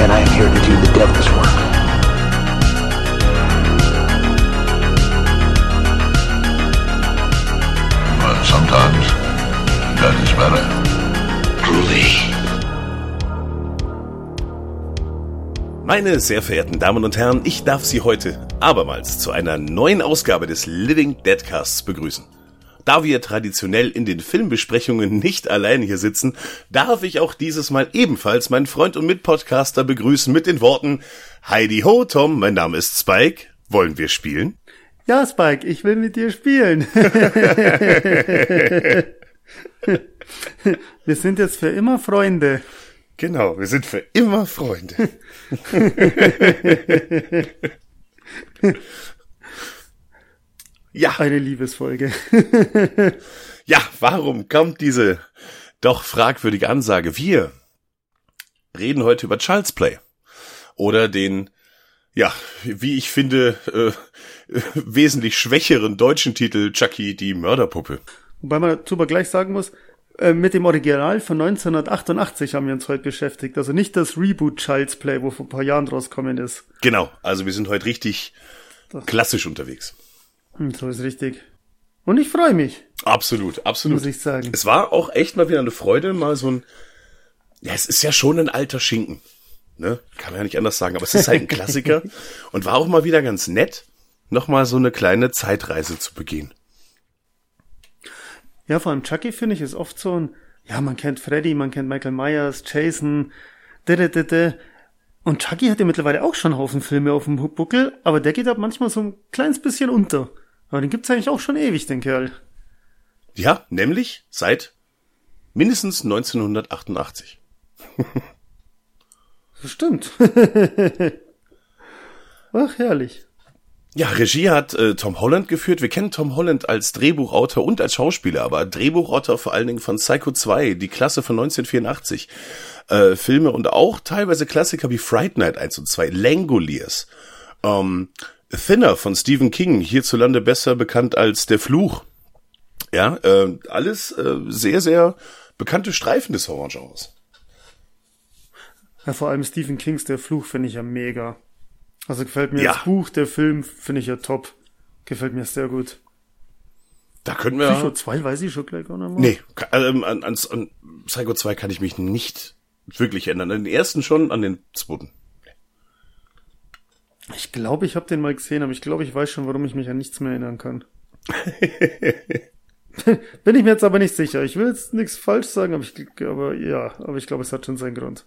And I am here to do the devil's work. But sometimes that is better. Truly. Meine sehr verehrten Damen und Herren, ich darf Sie heute abermals zu einer neuen Ausgabe des Living Deadcasts begrüßen. Da wir traditionell in den Filmbesprechungen nicht allein hier sitzen, darf ich auch dieses Mal ebenfalls meinen Freund und Mitpodcaster begrüßen mit den Worten Heidi Ho, Tom, mein Name ist Spike. Wollen wir spielen? Ja, Spike, ich will mit dir spielen. Wir sind jetzt für immer Freunde. Genau, wir sind für immer Freunde. ja, Eine Liebesfolge. ja, warum kommt diese doch fragwürdige Ansage? Wir reden heute über Child's Play. Oder den, ja, wie ich finde, äh, wesentlich schwächeren deutschen Titel Chucky, die Mörderpuppe. Wobei man dazu aber gleich sagen muss, äh, mit dem Original von 1988 haben wir uns heute beschäftigt. Also nicht das Reboot Child's Play, wo vor ein paar Jahren rausgekommen ist. Genau, also wir sind heute richtig klassisch unterwegs. Hm, so ist richtig. Und ich freue mich, Absolut, absolut. muss ich sagen. Es war auch echt mal wieder eine Freude, mal so ein, ja, es ist ja schon ein alter Schinken, ne? Kann man ja nicht anders sagen, aber es ist halt ein Klassiker und war auch mal wieder ganz nett, nochmal so eine kleine Zeitreise zu begehen. Ja, vor allem Chucky finde ich ist oft so ein, ja, man kennt Freddy, man kennt Michael Myers, Jason, didididi. Und Chucky hat ja mittlerweile auch schon einen Haufen Filme auf dem Buckel, aber der geht halt manchmal so ein kleines bisschen unter. Aber den gibt's eigentlich auch schon ewig, den Kerl. Ja, nämlich seit mindestens 1988. Das stimmt. Ach, herrlich. Ja, Regie hat äh, Tom Holland geführt. Wir kennen Tom Holland als Drehbuchautor und als Schauspieler, aber Drehbuchautor vor allen Dingen von Psycho 2, die Klasse von 1984. Äh, Filme und auch teilweise Klassiker wie Fright Night 1 und 2, Langoliers. Ähm, Thinner von Stephen King, hierzulande besser bekannt als Der Fluch. Ja, äh, alles äh, sehr, sehr bekannte Streifen des Horrorgenres. Ja, vor allem Stephen Kings Der Fluch finde ich ja mega. Also gefällt mir Ja. das Buch, der Film finde ich ja top. Gefällt mir sehr gut. Da können wir... Psycho 2 weiß ich schon gleich auch noch mal. Nee, ähm, an, an, an Psycho 2 kann ich mich nicht wirklich ändern. An den ersten schon, an den zweiten. Ich glaube, ich habe den mal gesehen, aber ich glaube, ich weiß schon, warum ich mich an nichts mehr erinnern kann. Bin ich mir jetzt aber nicht sicher. Ich will jetzt nichts falsch sagen, aber, ich, aber ja, aber ich glaube, es hat schon seinen Grund.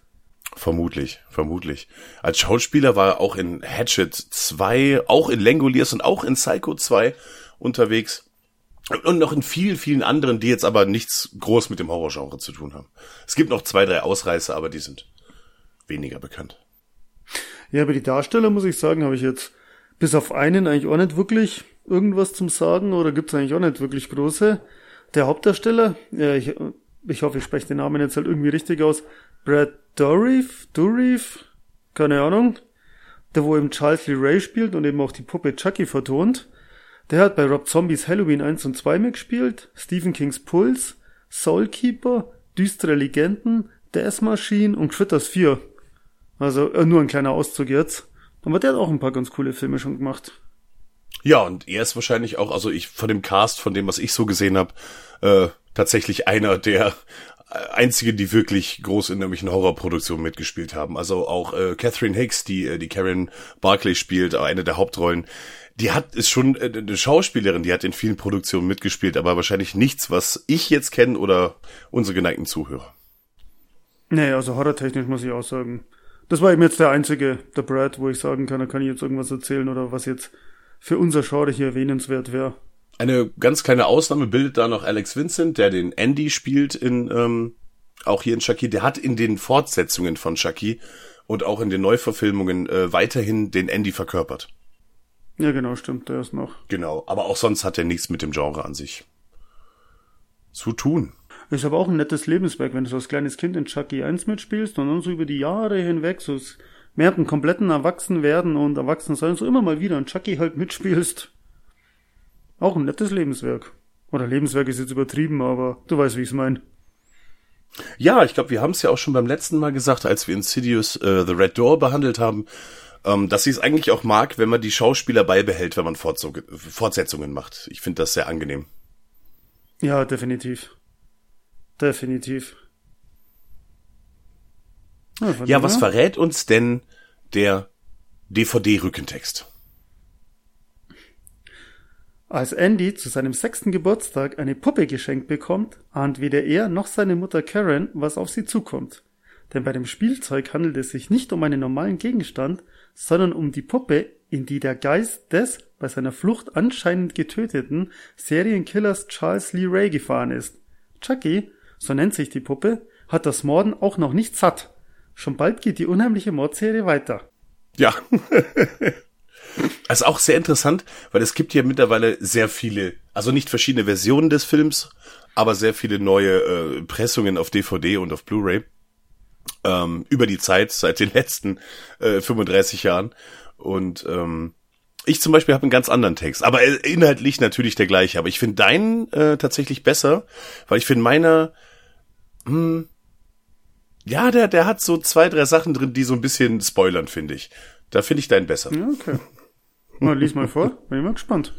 Vermutlich, vermutlich. Als Schauspieler war er auch in Hatchet 2, auch in Langoliers und auch in Psycho 2 unterwegs. Und noch in vielen, vielen anderen, die jetzt aber nichts groß mit dem Horrorgenre zu tun haben. Es gibt noch zwei, drei Ausreißer, aber die sind weniger bekannt. Ja, aber die Darsteller, muss ich sagen, habe ich jetzt bis auf einen eigentlich auch nicht wirklich irgendwas zum Sagen oder gibt's eigentlich auch nicht wirklich große. Der Hauptdarsteller, ja, ich, ich hoffe, ich spreche den Namen jetzt halt irgendwie richtig aus, Brad Dourif, Dourif, keine Ahnung, der wo eben Charles Lee Ray spielt und eben auch die Puppe Chucky vertont. Der hat bei Rob Zombies Halloween 1 und 2 mitgespielt, Stephen Kings Puls, Soulkeeper, Düstere Legenden, Death Machine und Critters 4. Also äh, nur ein kleiner Auszug jetzt. Aber der hat auch ein paar ganz coole Filme schon gemacht. Ja, und er ist wahrscheinlich auch, also ich von dem Cast, von dem, was ich so gesehen habe, äh, tatsächlich einer der äh, einzigen, die wirklich groß in irgendwelchen Horrorproduktionen mitgespielt haben. Also auch äh, Catherine Hicks, die äh, die Karen Barclay spielt, äh, eine der Hauptrollen. Die hat ist schon äh, eine Schauspielerin, die hat in vielen Produktionen mitgespielt, aber wahrscheinlich nichts, was ich jetzt kenne oder unsere geneigten Zuhörer. Nee, also horrortechnisch muss ich auch sagen. Das war eben jetzt der einzige, der Brad, wo ich sagen kann, da kann ich jetzt irgendwas erzählen oder was jetzt für unser Genre hier erwähnenswert wäre. Eine ganz kleine Ausnahme bildet da noch Alex Vincent, der den Andy spielt in ähm, Auch hier in Chucky, der hat in den Fortsetzungen von Chucky und auch in den Neuverfilmungen äh, weiterhin den Andy verkörpert. Ja, genau, stimmt, der ist noch. Genau, aber auch sonst hat er nichts mit dem Genre an sich zu tun. Ist aber auch ein nettes Lebenswerk, wenn du so als kleines Kind in Chucky 1 mitspielst und dann so über die Jahre hinweg so mehr einen kompletten Erwachsenwerden und Erwachsensein so immer mal wieder in Chucky halt mitspielst. Auch ein nettes Lebenswerk. Oder Lebenswerk ist jetzt übertrieben, aber du weißt, wie ich's mein. Ja, ich glaube, wir haben es ja auch schon beim letzten Mal gesagt, als wir Insidious äh, The Red Door behandelt haben, ähm, dass sie es eigentlich auch mag, wenn man die Schauspieler beibehält, wenn man Fortzug Fortsetzungen macht. Ich finde das sehr angenehm. Ja, definitiv. Definitiv. Ja, dem was verrät uns denn der DVD-Rückentext? Als Andy zu seinem sechsten Geburtstag eine Puppe geschenkt bekommt, ahnt weder er noch seine Mutter Karen, was auf sie zukommt. Denn bei dem Spielzeug handelt es sich nicht um einen normalen Gegenstand, sondern um die Puppe, in die der Geist des bei seiner Flucht anscheinend getöteten Serienkillers Charles Lee Ray gefahren ist. Chucky, so nennt sich die Puppe, hat das Morden auch noch nicht satt. Schon bald geht die unheimliche Mordserie weiter. Ja. Also auch sehr interessant, weil es gibt ja mittlerweile sehr viele, also nicht verschiedene Versionen des Films, aber sehr viele neue äh, Pressungen auf DVD und auf Blu-ray ähm, über die Zeit seit den letzten äh, 35 Jahren. Und ähm, ich zum Beispiel habe einen ganz anderen Text, aber äh, inhaltlich natürlich der gleiche. Aber ich finde deinen äh, tatsächlich besser, weil ich finde meiner, hm, ja, der, der hat so zwei, drei Sachen drin, die so ein bisschen spoilern, finde ich. Da finde ich deinen besser. Ja, okay. Mal, lies mal vor, bin ich mal gespannt.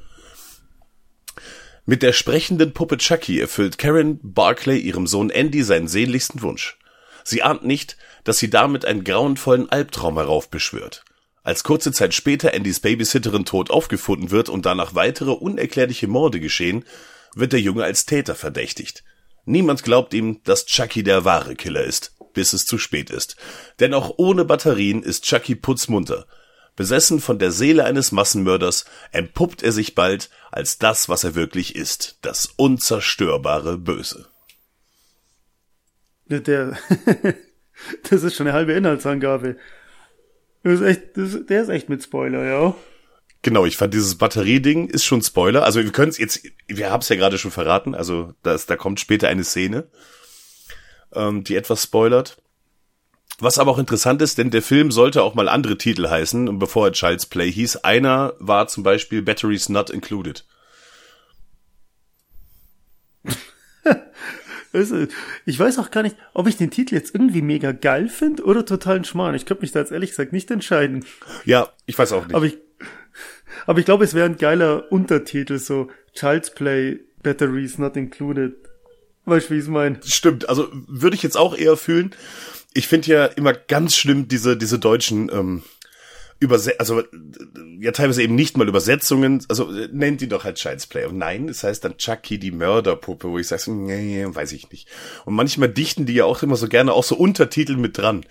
Mit der sprechenden Puppe Chucky erfüllt Karen Barclay ihrem Sohn Andy seinen sehnlichsten Wunsch. Sie ahnt nicht, dass sie damit einen grauenvollen Albtraum heraufbeschwört. Als kurze Zeit später Andys Babysitterin tot aufgefunden wird und danach weitere unerklärliche Morde geschehen, wird der Junge als Täter verdächtigt. Niemand glaubt ihm, dass Chucky der wahre Killer ist, bis es zu spät ist. Denn auch ohne Batterien ist Chucky putzmunter. Besessen von der Seele eines Massenmörders entpuppt er sich bald als das, was er wirklich ist, das unzerstörbare Böse. Der, das ist schon eine halbe Inhaltsangabe. Das ist echt, das, der ist echt mit Spoiler, ja. Genau, ich fand dieses Batterieding ist schon Spoiler. Also wir können es jetzt, wir haben es ja gerade schon verraten. Also das, da kommt später eine Szene, ähm, die etwas spoilert. Was aber auch interessant ist, denn der Film sollte auch mal andere Titel heißen, und bevor er Child's Play hieß. Einer war zum Beispiel Batteries Not Included. Also, ich weiß auch gar nicht, ob ich den Titel jetzt irgendwie mega geil finde oder totalen Schmarrn. Ich könnte mich da jetzt ehrlich gesagt nicht entscheiden. Ja, ich weiß auch nicht. Aber ich, aber ich glaube, es wäre ein geiler Untertitel, so Child's Play, Batteries Not Included. Weißt du, wie ich es meine? Stimmt, also würde ich jetzt auch eher fühlen. Ich finde ja immer ganz schlimm diese diese deutschen ähm, Überse also ja teilweise eben nicht mal Übersetzungen, also äh, nennt die doch halt Child's Play. Und nein, das heißt dann Chucky die Mörderpuppe, wo ich sage, nee, weiß ich nicht. Und manchmal dichten die ja auch immer so gerne auch so Untertitel mit dran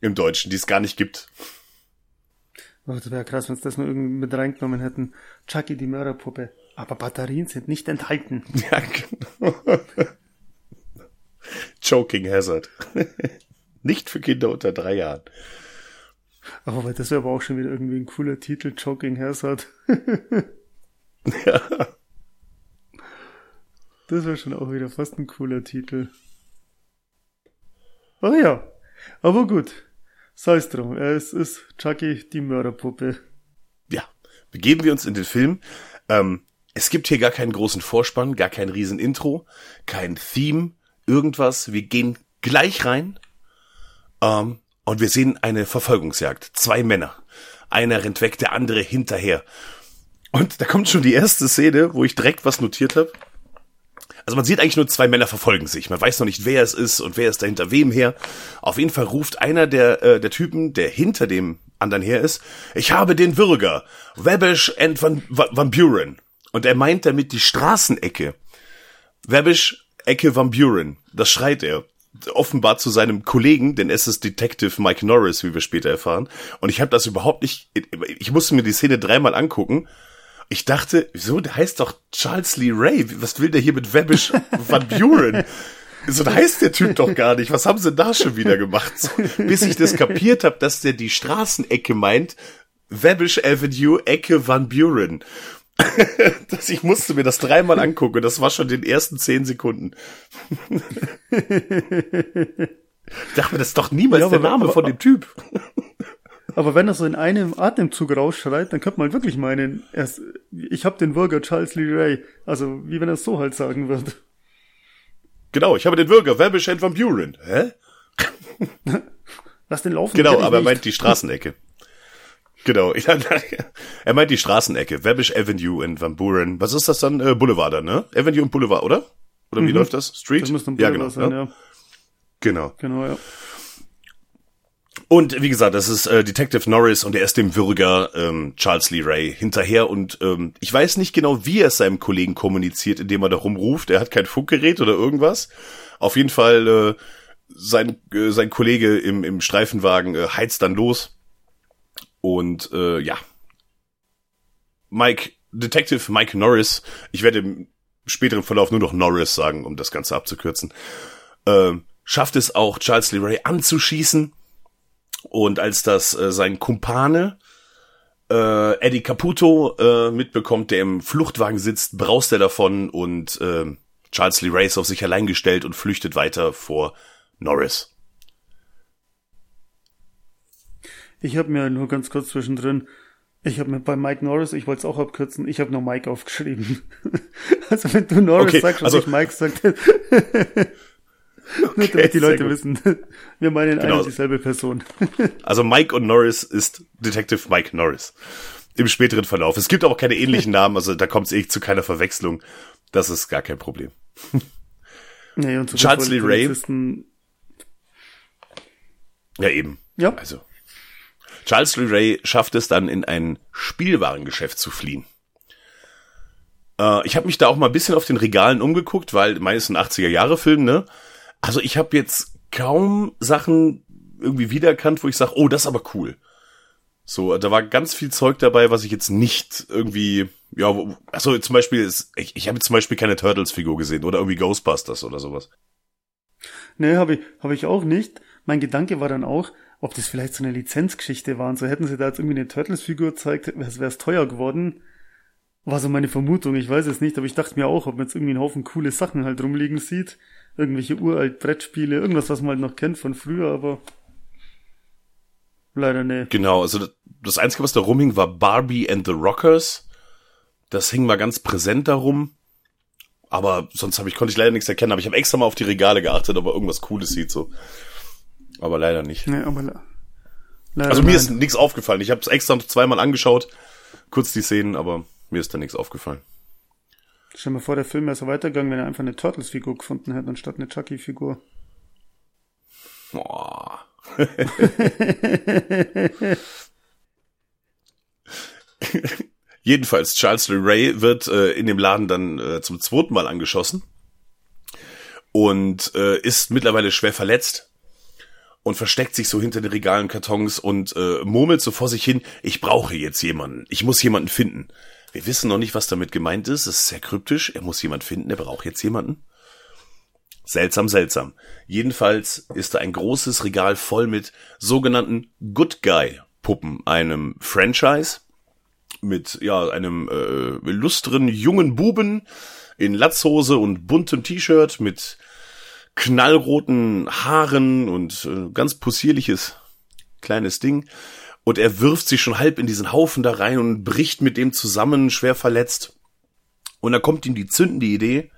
im Deutschen, die es gar nicht gibt. Oh, das wäre krass, wenn sie das nur irgendwie mit reingenommen hätten. Chucky, die Mörderpuppe. Aber Batterien sind nicht enthalten. Ja, genau. Choking Hazard. nicht für Kinder unter drei Jahren. Oh, weil das wäre aber auch schon wieder irgendwie ein cooler Titel, Choking Hazard. Ja. Das wäre schon auch wieder fast ein cooler Titel. Oh ja, aber gut. Sei es drum, es ist Chucky, die Mörderpuppe. ja, begeben wir uns in den Film. Ähm, es gibt hier gar keinen großen Vorspann, gar kein riesen Intro, kein Theme, irgendwas. Wir gehen gleich rein ähm, und wir sehen eine Verfolgungsjagd. Zwei Männer. Einer rennt weg, der andere hinterher. Und da kommt schon die erste Szene, wo ich direkt was notiert habe. Also man sieht eigentlich nur zwei Männer verfolgen sich. Man weiß noch nicht, wer es ist und wer ist da hinter wem her. Auf jeden Fall ruft einer der, äh, der Typen, der hinter dem anderen her ist, ich habe den Würger, Webbish and Van, Van Buren. Und er meint damit die Straßenecke. Webbish, Ecke Van Buren. Das schreit er. Offenbar zu seinem Kollegen, denn es ist Detective Mike Norris, wie wir später erfahren. Und ich habe das überhaupt nicht, ich musste mir die Szene dreimal angucken. Ich dachte, wieso, der heißt doch Charles Lee Ray. Was will der hier mit Webbish Van Buren? so heißt der Typ doch gar nicht. Was haben sie da schon wieder gemacht? So, bis ich das kapiert habe, dass der die Straßenecke meint, Wabish Avenue, Ecke Van Buren. das, ich musste mir das dreimal angucken. Das war schon den ersten zehn Sekunden. ich dachte mir, das ist doch niemals Ja, der Name aber- von dem Typ. Aber wenn er so in einem Atemzug rausschreit, dann könnte man wirklich meinen, er ist, ich hab den Bürger Charles Lee Ray. Also, wie wenn er es so halt sagen wird. Genau, ich habe den Bürger, Wabish and Van Buren. Hä? Lass den laufen. Genau, aber er nicht. meint die Straßenecke. genau. Er meint die Straßenecke. Wabish Avenue in Van Buren. Was ist das dann? Äh, Boulevard dann, ne? Avenue und Boulevard, oder? Oder wie läuft das? Street? Das ja, Boulevard genau. sein, ja. ja. Genau. Genau, ja. Und wie gesagt, das ist äh, Detective Norris und er ist dem Würger ähm, Charles Lee Ray hinterher und ähm, ich weiß nicht genau, wie er es seinem Kollegen kommuniziert, indem er da rumruft. Er hat kein Funkgerät oder irgendwas. Auf jeden Fall äh, sein äh, sein Kollege im im Streifenwagen äh, heizt dann los und äh, ja, Mike Detective Mike Norris. Ich werde im späteren Verlauf nur noch Norris sagen, um das Ganze abzukürzen. ähm, schafft es auch Charles Lee Ray anzuschießen. Und als das äh, sein Kumpane äh, Eddie Caputo äh, mitbekommt, der im Fluchtwagen sitzt, braust er davon und äh, Charles Lee ist auf sich allein gestellt und flüchtet weiter vor Norris. Ich habe mir nur ganz kurz zwischendrin, ich habe mir bei Mike Norris, ich wollte es auch abkürzen, ich habe nur Mike aufgeschrieben. also wenn du Norris Okay, sagst und also- ich Mike sagt, nur damit die Leute wissen, wir meinen eine Genau. und dieselbe Person. Also Mike und Norris ist Detective Mike Norris. Im späteren Verlauf. Es gibt auch keine ähnlichen Namen, also da kommt es eh zu keiner Verwechslung. Das ist gar kein Problem. nee, und so Charles Lee Ray. Ja, eben. Ja. Also. Charles Lee Ray schafft es dann in ein Spielwarengeschäft zu fliehen. Äh, ich habe mich da auch mal ein bisschen auf den Regalen umgeguckt, weil meines ist ein 80er Jahre Film, ne? Also ich habe jetzt kaum Sachen irgendwie wiedererkannt, wo ich sage, oh, das ist aber cool. So, da war ganz viel Zeug dabei, was ich jetzt nicht irgendwie, ja, also zum Beispiel ist, ich, ich habe zum Beispiel keine Turtles-Figur gesehen oder irgendwie Ghostbusters oder sowas. Nee, habe ich, hab ich auch nicht. Mein Gedanke war dann auch, ob das vielleicht so eine Lizenzgeschichte war und so hätten sie da jetzt irgendwie eine Turtles-Figur gezeigt, wäre es teuer geworden. War so meine Vermutung, ich weiß es nicht, aber ich dachte mir auch, ob man jetzt irgendwie einen Haufen coole Sachen halt rumliegen sieht. Irgendwelche uralt Brettspiele, irgendwas, was man halt noch kennt von früher, aber leider nee. Genau, also das- Einzige, was da rumhing, war Barbie and the Rockers. Das hing mal ganz präsent darum. Aber sonst habe ich, konnte ich leider nichts erkennen. Aber ich habe extra mal auf die Regale geachtet, ob er irgendwas Cooles sieht, so. Aber leider nicht. Nee, aber le leider Also mir nein. ist nichts aufgefallen. Ich habe es extra noch zweimal angeschaut, kurz die Szenen, aber mir ist da nichts aufgefallen. Stell dir mal vor, der Film wäre so weitergegangen, wenn er einfach eine Turtles-Figur gefunden hätte, anstatt eine Chucky-Figur. Boah. Jedenfalls, Charles Lee Ray wird äh, in dem Laden dann äh, zum zweiten Mal angeschossen und äh, ist mittlerweile schwer verletzt und versteckt sich so hinter den Regalen, Kartons und äh, murmelt so vor sich hin, ich brauche jetzt jemanden, ich muss jemanden finden. Wir wissen noch nicht, was damit gemeint ist, es ist sehr kryptisch, er muss jemanden finden, er braucht jetzt jemanden. Seltsam, seltsam. Jedenfalls ist da ein großes Regal voll mit sogenannten Good Guy Puppen, einem Franchise mit ja einem äh, illustren jungen Buben in Latzhose und buntem T-Shirt mit knallroten Haaren und äh, ganz possierliches kleines Ding. Und er wirft sich schon halb in diesen Haufen da rein und bricht mit dem zusammen, schwer verletzt. Und dann kommt ihm die zündende Idee,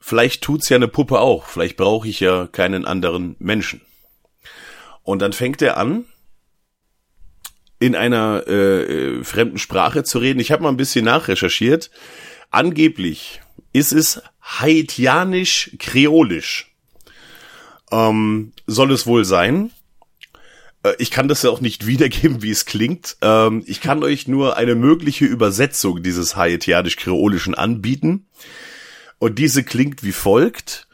vielleicht tut's ja eine Puppe auch, vielleicht brauche ich ja keinen anderen Menschen. Und dann fängt er an, in einer äh, äh, fremden Sprache zu reden. Ich habe mal ein bisschen nachrecherchiert. Angeblich ist es haitianisch-kreolisch. Ähm, soll es wohl sein. Äh, Ich kann das ja auch nicht wiedergeben, wie es klingt. Ähm, ich kann euch nur eine mögliche Übersetzung dieses haitianisch-kreolischen anbieten. Und diese klingt wie folgt.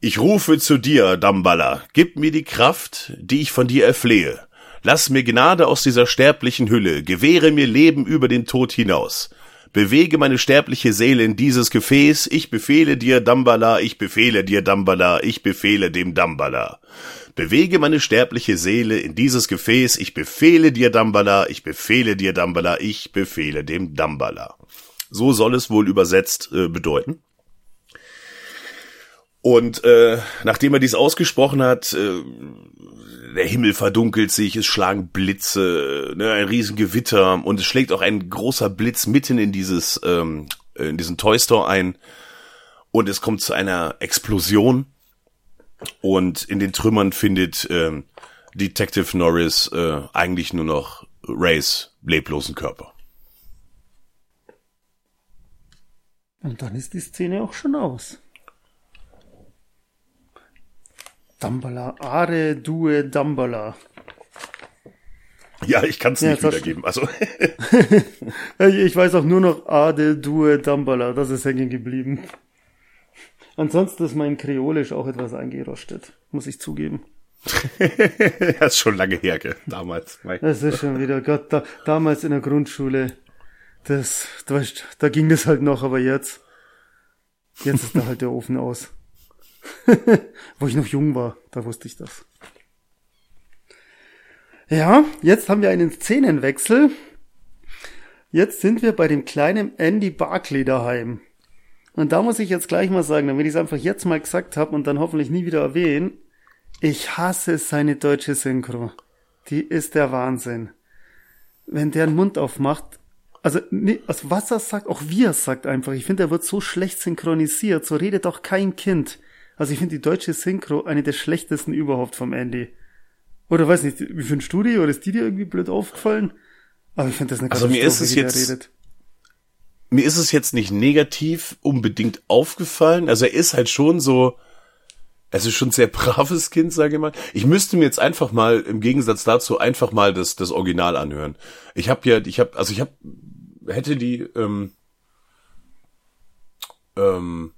Ich rufe zu dir, Damballa, gib mir die Kraft, die ich von dir erflehe. Lass mir Gnade aus dieser sterblichen Hülle, gewähre mir Leben über den Tod hinaus. Bewege meine sterbliche Seele in dieses Gefäß, ich befehle dir, Dambala, ich befehle dir, Dambala, ich befehle dem Dambala. Bewege meine sterbliche Seele in dieses Gefäß, ich befehle dir, Dambala, ich befehle dir, Dambala, ich befehle dem Dambala. So soll es wohl übersetzt äh, bedeuten. Und äh, nachdem er dies ausgesprochen hat, äh, der Himmel verdunkelt sich, es schlagen Blitze, ne, ein Riesengewitter und es schlägt auch ein großer Blitz mitten in dieses ähm, in diesen Toy Store ein und es kommt zu einer Explosion und in den Trümmern findet ähm, Detective Norris äh, eigentlich nur noch Rays leblosen Körper. Und dann ist die Szene auch schon aus. Dambala, Are, Due, Dambala. Ja, ich kann es Ja, nicht wiedergeben. Also Ich weiß auch nur noch Ade, Due, Dambala. Das ist hängen geblieben. Ansonsten ist mein Kreolisch auch etwas eingerostet, muss ich zugeben. das ist schon lange her, gell, damals. Mein- Das ist schon wieder, Gott, da, damals in der Grundschule, das, da, weißt, da ging das halt noch, aber jetzt, jetzt ist da halt der Ofen aus. Wo ich noch jung war, da wusste ich das. Ja, jetzt haben wir einen Szenenwechsel. Jetzt sind wir bei dem kleinen Andy Barclay daheim. Und da muss ich jetzt gleich mal sagen, damit ich es einfach jetzt mal gesagt habe und dann hoffentlich nie wieder erwähnen, ich hasse seine deutsche Synchro. Die ist der Wahnsinn. Wenn der den Mund aufmacht, also, nee, also was er sagt, auch wie er sagt einfach. Ich finde, er wird so schlecht synchronisiert. So redet auch kein Kind. Also ich finde die deutsche Synchro eine der schlechtesten überhaupt vom Andy. Oder weiß nicht, wie für ein Studio, oder ist die dir irgendwie blöd aufgefallen? Aber ich finde das eine Also mir ist es jetzt- mir ist es jetzt nicht negativ unbedingt aufgefallen. Also er ist halt schon so, es ist schon ein sehr braves Kind, sage ich mal. Ich müsste mir jetzt einfach mal im Gegensatz dazu einfach mal das das Original anhören. Ich habe ja, ich habe, also ich habe hätte die ähm, ähm,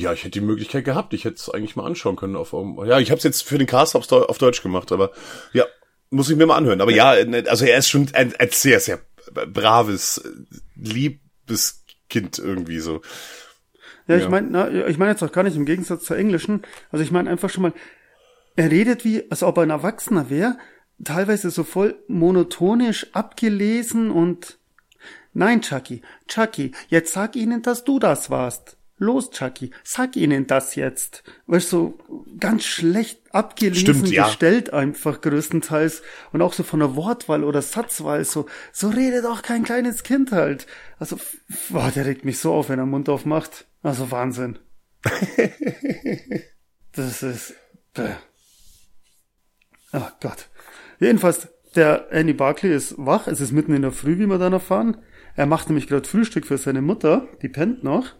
ja, ich hätte die Möglichkeit gehabt. Ich hätte es eigentlich mal anschauen können. Auf, um, ja, ich habe es jetzt für den Cast auf, Deu- auf Deutsch gemacht, aber ja, muss ich mir mal anhören. Aber ja, also er ist schon ein, ein sehr, sehr braves, liebes Kind irgendwie so. Ja, ich Ja. meine, ich meine jetzt auch gar nicht im Gegensatz zur englischen. Also ich meine einfach schon mal, er redet wie, als ob er ein Erwachsener wäre, teilweise so voll monotonisch abgelesen und Nein, Chucky, Chucky, jetzt sag ihnen, dass du das warst. Los, Chucky, sag ihnen das jetzt. Du, so ganz schlecht abgelesen Stimmt, ja. gestellt einfach größtenteils und auch so von der Wortwahl oder Satzwahl so, so redet auch kein kleines Kind halt. Also, boah, der regt mich so auf, wenn er Mund aufmacht. Also Wahnsinn. das ist, bäh. Oh Gott. Jedenfalls, der Andy Barkley ist wach. Es ist mitten in der Früh, wie wir dann erfahren. Er macht nämlich gerade Frühstück für seine Mutter. Die pennt noch.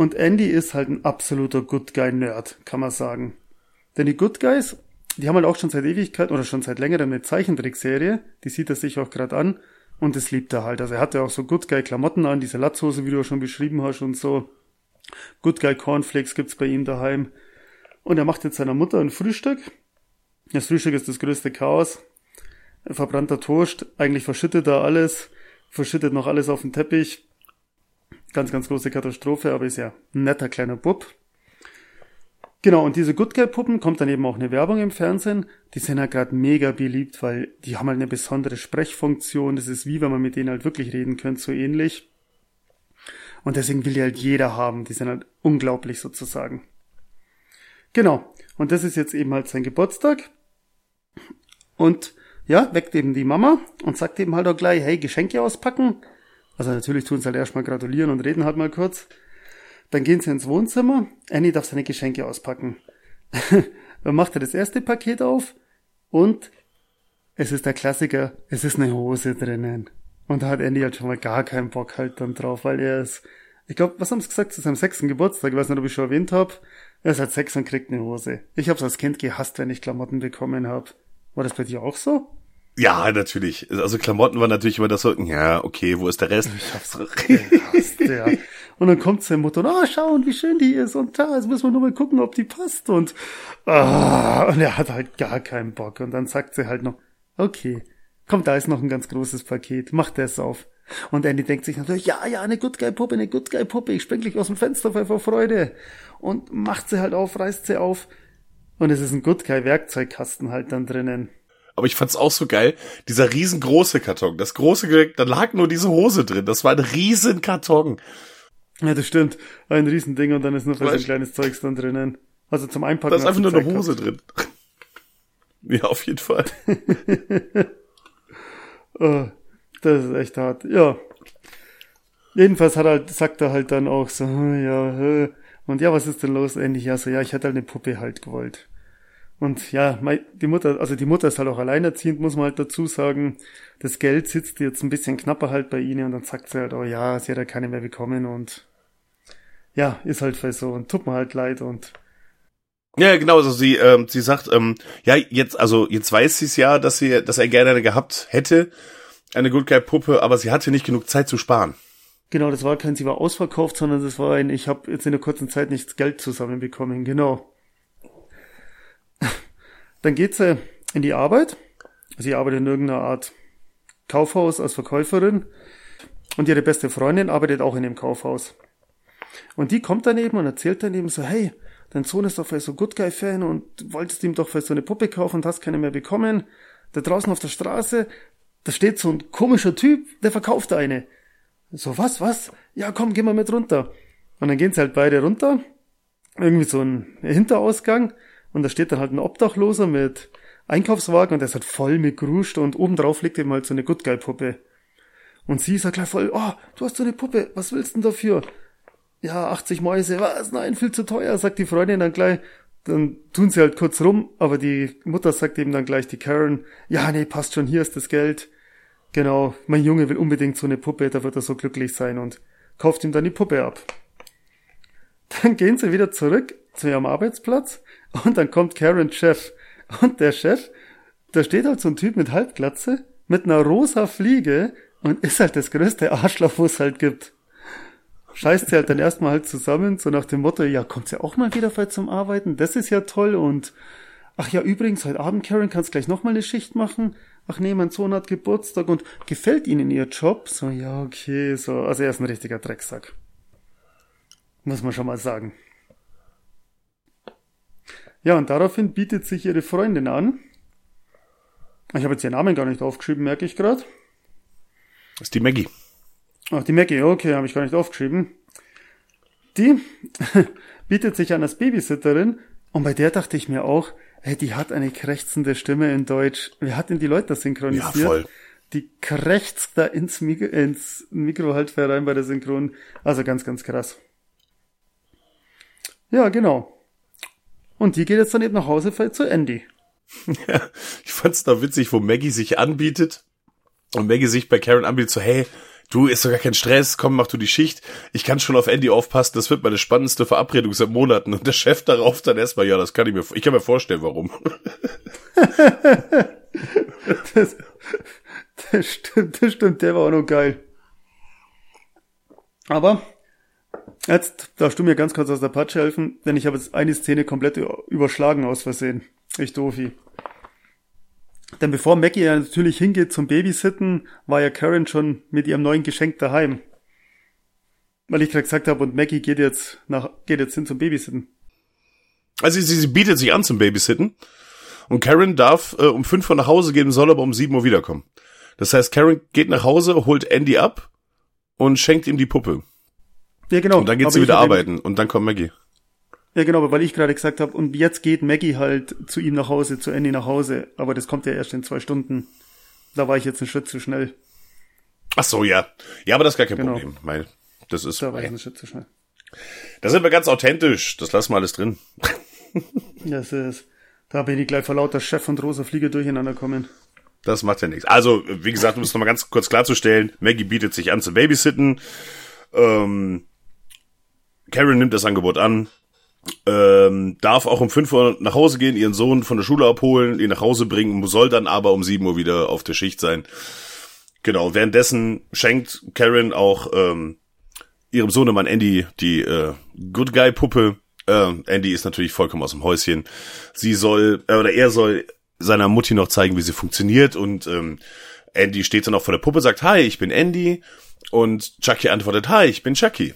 Und Andy ist halt ein absoluter Good Guy Nerd, kann man sagen. Denn die Good Guys, die haben halt auch schon seit Ewigkeit oder schon seit längerem eine Zeichentrickserie. Die sieht er sich auch gerade an. Und das liebt er halt. Also er hatte auch so Good Guy Klamotten an, diese Latzhose, wie du schon beschrieben hast und so. Good Guy Cornflakes gibt's bei ihm daheim. Und er macht jetzt seiner Mutter ein Frühstück. Das Frühstück ist das größte Chaos. Verbrannter Toast, eigentlich verschüttet er alles, verschüttet noch alles auf den Teppich. Ganz, ganz große Katastrophe, aber ist ja ein netter kleiner Bub. Genau, und diese Good Guy Puppen kommt dann eben auch eine Werbung im Fernsehen. Die sind ja gerade mega beliebt, weil die haben halt eine besondere Sprechfunktion. Das ist wie wenn man mit denen halt wirklich reden könnte, so ähnlich. Und deswegen will die halt jeder haben. Die sind halt unglaublich sozusagen. Genau. Und das ist jetzt eben halt sein Geburtstag. Und ja, weckt eben die Mama und sagt eben halt auch gleich, hey, Geschenke auspacken. Also natürlich tun sie halt erstmal gratulieren und reden halt mal kurz. Dann gehen sie ins Wohnzimmer. Annie darf seine Geschenke auspacken. Dann macht er das erste Paket auf und es ist der Klassiker, es ist eine Hose drinnen. Und da hat Andy halt schon mal gar keinen Bock halt dann drauf, weil er ist, ich glaube, was haben sie gesagt, zu seinem sechsten Geburtstag, ich weiß nicht, ob ich schon erwähnt habe, er ist halt sechs und kriegt eine Hose. Ich hab's als Kind gehasst, wenn ich Klamotten bekommen hab. War das bei dir auch so? Ja, natürlich. Also Klamotten war natürlich immer das so, ja, okay, wo ist der Rest? Gehasst, ja. Und dann kommt seine Mutter und, ah, schauen, wie schön die ist und da, jetzt müssen wir nur mal gucken, ob die passt und, ah, und er hat halt gar keinen Bock und dann sagt sie halt noch, okay, Komm, da ist noch ein ganz großes Paket. Mach das auf. Und Andy denkt sich natürlich, ja, ja, eine Good Guy Puppe, eine Good Guy Puppe. Ich spring gleich aus dem Fenster vor Freude. Und macht sie halt auf, reißt sie auf. Und es ist ein Good Guy Werkzeugkasten halt dann drinnen. Aber ich fand's auch so geil, dieser riesengroße Karton, das große Gerät, da lag nur diese Hose drin, das war ein riesen Karton. Ja, das stimmt. Ein Riesending und dann ist noch so ein kleines Zeugs dann drinnen. Also zum Einpacken. Da ist einfach nur eine Hose gehabt. drin. Ja, auf jeden Fall. Oh, das ist echt hart. Ja. Jedenfalls hat er halt, sagt er halt dann auch so, hm, ja, und ja, was ist denn los, Andy? Ja, so, ja, ich hätte halt eine Puppe halt gewollt. Und ja, mei- die Mutter, also die Mutter ist halt auch alleinerziehend, muss man halt dazu sagen. Das Geld sitzt jetzt ein bisschen knapper halt bei ihnen und dann sagt sie halt, oh ja, sie hat ja keine mehr bekommen und ja, ist halt so und tut mir halt leid und Ja, genau, also sie, ähm, sie sagt, ähm, ja, jetzt, also jetzt weiß sie es ja, dass sie, dass er gerne eine gehabt hätte, eine Good Guy Puppe, aber sie hatte nicht genug Zeit zu sparen. Genau, das war kein, sie war ausverkauft, sondern das war ein, ich habe jetzt in der kurzen Zeit nichts Geld zusammenbekommen, genau. Dann geht sie in die Arbeit. Sie arbeitet in irgendeiner Art Kaufhaus als Verkäuferin. Und ihre beste Freundin arbeitet auch in dem Kaufhaus. Und die kommt daneben und erzählt daneben so, hey, dein Sohn ist doch vielleicht so Good Guy Fan und wolltest ihm doch vielleicht so eine Puppe kaufen und hast keine mehr bekommen. Da draußen auf der Straße, da steht so ein komischer Typ, der verkauft eine. So, was, was? Ja, komm, geh mal mit runter. Und dann gehen sie halt beide runter. Irgendwie so ein Hinterausgang. Und da steht dann halt ein Obdachloser mit Einkaufswagen und der ist halt voll mit Gruscht und obendrauf liegt eben halt so eine Good Guy Puppe. Und sie sagt gleich voll, oh, du hast so eine Puppe, was willst denn dafür? Ja, 80 Mäuse, was? Nein, viel zu teuer, sagt die Freundin dann gleich. Dann tun sie halt kurz rum, aber die Mutter sagt eben dann gleich, die Karen, ja, nee, passt schon, hier ist das Geld. Genau, mein Junge will unbedingt so eine Puppe, da wird er so glücklich sein und kauft ihm dann die Puppe ab. Dann gehen sie wieder zurück zu ihrem Arbeitsplatz und dann kommt Karens Chef. Und der Chef, da steht halt so ein Typ mit Halbglatze, mit einer rosa Fliege und ist halt das größte Arschloch, wo es halt gibt. Scheißt sie halt dann erstmal halt zusammen, so nach dem Motto, ja, kommt sie auch mal wieder zum Arbeiten, das ist ja toll und ach ja, übrigens, heute Abend, Karen, kannst gleich nochmal eine Schicht machen. Ach nee, mein Sohn hat Geburtstag und gefällt Ihnen Ihr Job? So, ja, okay, so, also er ist ein richtiger Drecksack. Muss man schon mal sagen. Ja, und daraufhin bietet sich ihre Freundin an. Ich habe jetzt ihren Namen gar nicht aufgeschrieben, merke ich gerade. Das ist die Maggie. Ach, die Maggie, okay, habe ich gar nicht aufgeschrieben. Die bietet sich an als Babysitterin und bei der dachte ich mir auch, hey, die hat eine krächzende Stimme in Deutsch. Wer hat denn die Leute das synchronisiert? Ja, voll. Die krächzt da ins, Mikro, ins Mikro halt rein bei der Synchron. Also ganz, ganz krass. Ja, genau. Und die geht jetzt dann eben nach Hause zu Andy. Ja, ich fand's da witzig, wo Maggie sich anbietet und Maggie sich bei Karen anbietet, so, hey, du, ist doch gar kein Stress, komm, mach du die Schicht. Ich kann schon auf Andy aufpassen, das wird meine spannendste Verabredung seit Monaten. Und der Chef darauf dann erstmal, ja, das kann ich mir, ich kann mir vorstellen, warum. Das, das stimmt, das stimmt, der war auch noch geil. Aber jetzt darfst du mir ganz kurz aus der Patsche helfen, denn ich habe jetzt eine Szene komplett überschlagen aus Versehen. Ich doofi. Denn bevor Maggie ja natürlich hingeht zum Babysitten, war ja Karen schon mit ihrem neuen Geschenk daheim. Weil ich gerade gesagt habe, und Maggie geht jetzt nach, geht jetzt hin zum Babysitten. Also sie, sie bietet sich an zum Babysitten und Karen darf äh, um 5 Uhr nach Hause gehen, soll aber um 7 Uhr wiederkommen. Das heißt, Karen geht nach Hause, holt Andy ab und schenkt ihm die Puppe. Ja, genau. Und dann geht Aber sie wieder arbeiten und dann kommt Maggie. Ja, genau, aber weil ich gerade gesagt habe, und jetzt geht Maggie halt zu ihm nach Hause, zu Andy nach Hause, aber das kommt ja erst in zwei Stunden. Da war ich jetzt einen Schritt zu schnell. Ach so, ja. Ja, aber das ist gar kein Genau. Problem. Weil das ist, Da war ich einen Schritt zu schnell. da sind wir ganz authentisch. Das lassen wir alles drin. Das ist, da bin ich gleich vor lauter Chef und rosa Fliege durcheinander kommen. Das macht ja nichts. Also, wie gesagt, um es nochmal ganz kurz klarzustellen, Maggie bietet sich an zu babysitten. Ähm, Karen nimmt das Angebot an. Ähm, darf auch um 5 Uhr nach Hause gehen, ihren Sohn von der Schule abholen, ihn nach Hause bringen, soll dann aber um 7 Uhr wieder auf der Schicht sein. Genau, währenddessen schenkt Karen auch ähm, ihrem Sohnemann Andy die äh, Good Guy Puppe. Äh, Andy ist natürlich vollkommen aus dem Häuschen. Sie soll, äh, oder er soll seiner Mutti noch zeigen, wie sie funktioniert und ähm, Andy steht dann auch vor der Puppe, sagt, hi, ich bin Andy. Und Chucky antwortet, hi, ich bin Chucky.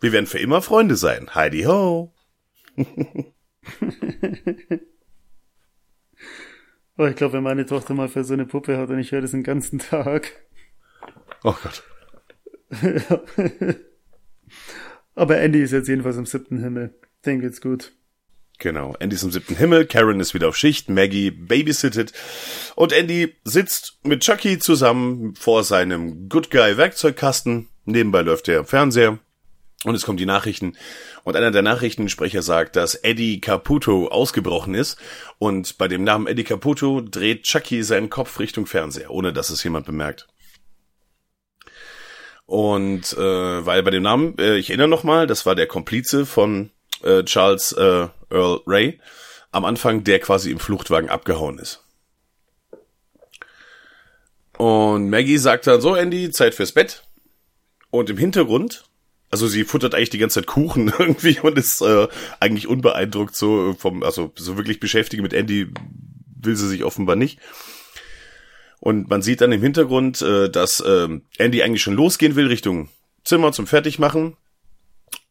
Wir werden für immer Freunde sein. Heidi ho. Oh, ich glaube, wenn meine Tochter mal für so eine Puppe hat und ich höre das den ganzen Tag. Oh Gott. Aber Andy ist jetzt jedenfalls im siebten Himmel. Den geht's gut. Genau. Andy ist im siebten Himmel, Karen ist wieder auf Schicht, Maggie babysittet und Andy sitzt mit Chucky zusammen vor seinem Good Guy Werkzeugkasten. Nebenbei läuft der Fernseher und es kommen die Nachrichten. Und einer der Nachrichtensprecher sagt, dass Eddie Caputo ausgebrochen ist. Und bei dem Namen Eddie Caputo dreht Chucky seinen Kopf Richtung Fernseher, ohne dass es jemand bemerkt. Und äh, weil bei dem Namen, äh, ich erinnere noch mal, das war der Komplize von äh, Charles äh, Earl Ray am Anfang, der quasi im Fluchtwagen abgehauen ist. Und Maggie sagt dann so, Andy, Zeit fürs Bett. Und im Hintergrund also sie futtert eigentlich die ganze Zeit Kuchen irgendwie und ist äh, eigentlich unbeeindruckt so vom, also so wirklich beschäftigt mit Andy will sie sich offenbar nicht. Und man sieht dann im Hintergrund, äh, dass äh, Andy eigentlich schon losgehen will Richtung Zimmer zum Fertigmachen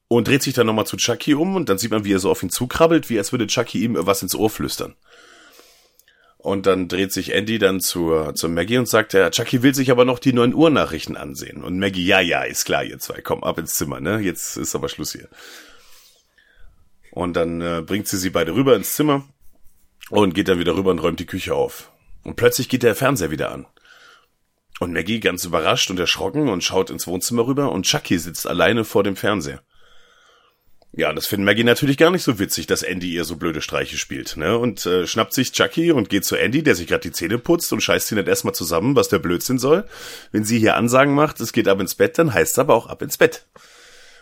und dreht sich dann nochmal zu Chucky um und dann sieht man, wie er so auf ihn zukrabbelt, wie als würde Chucky ihm was ins Ohr flüstern. Und dann dreht sich Andy dann zur, zur Maggie und sagt, ja, Chucky will sich aber noch die 9 Uhr Nachrichten ansehen. Und Maggie, ja, ja, ist klar, ihr zwei, komm ab ins Zimmer, ne? Jetzt ist aber Schluss hier. Und dann äh, bringt sie sie beide rüber ins Zimmer und geht dann wieder rüber und räumt die Küche auf. Und plötzlich geht der Fernseher wieder an. Und Maggie ganz überrascht und erschrocken und schaut ins Wohnzimmer rüber und Chucky sitzt alleine vor dem Fernseher. Ja, das finden Maggie natürlich gar nicht so witzig, dass Andy ihr so blöde Streiche spielt, ne? Und äh, schnappt sich Chucky und geht zu Andy, der sich gerade die Zähne putzt und scheißt ihn dann erstmal zusammen, was der Blödsinn soll. Wenn sie hier Ansagen macht, es geht ab ins Bett, dann heißt es aber auch ab ins Bett.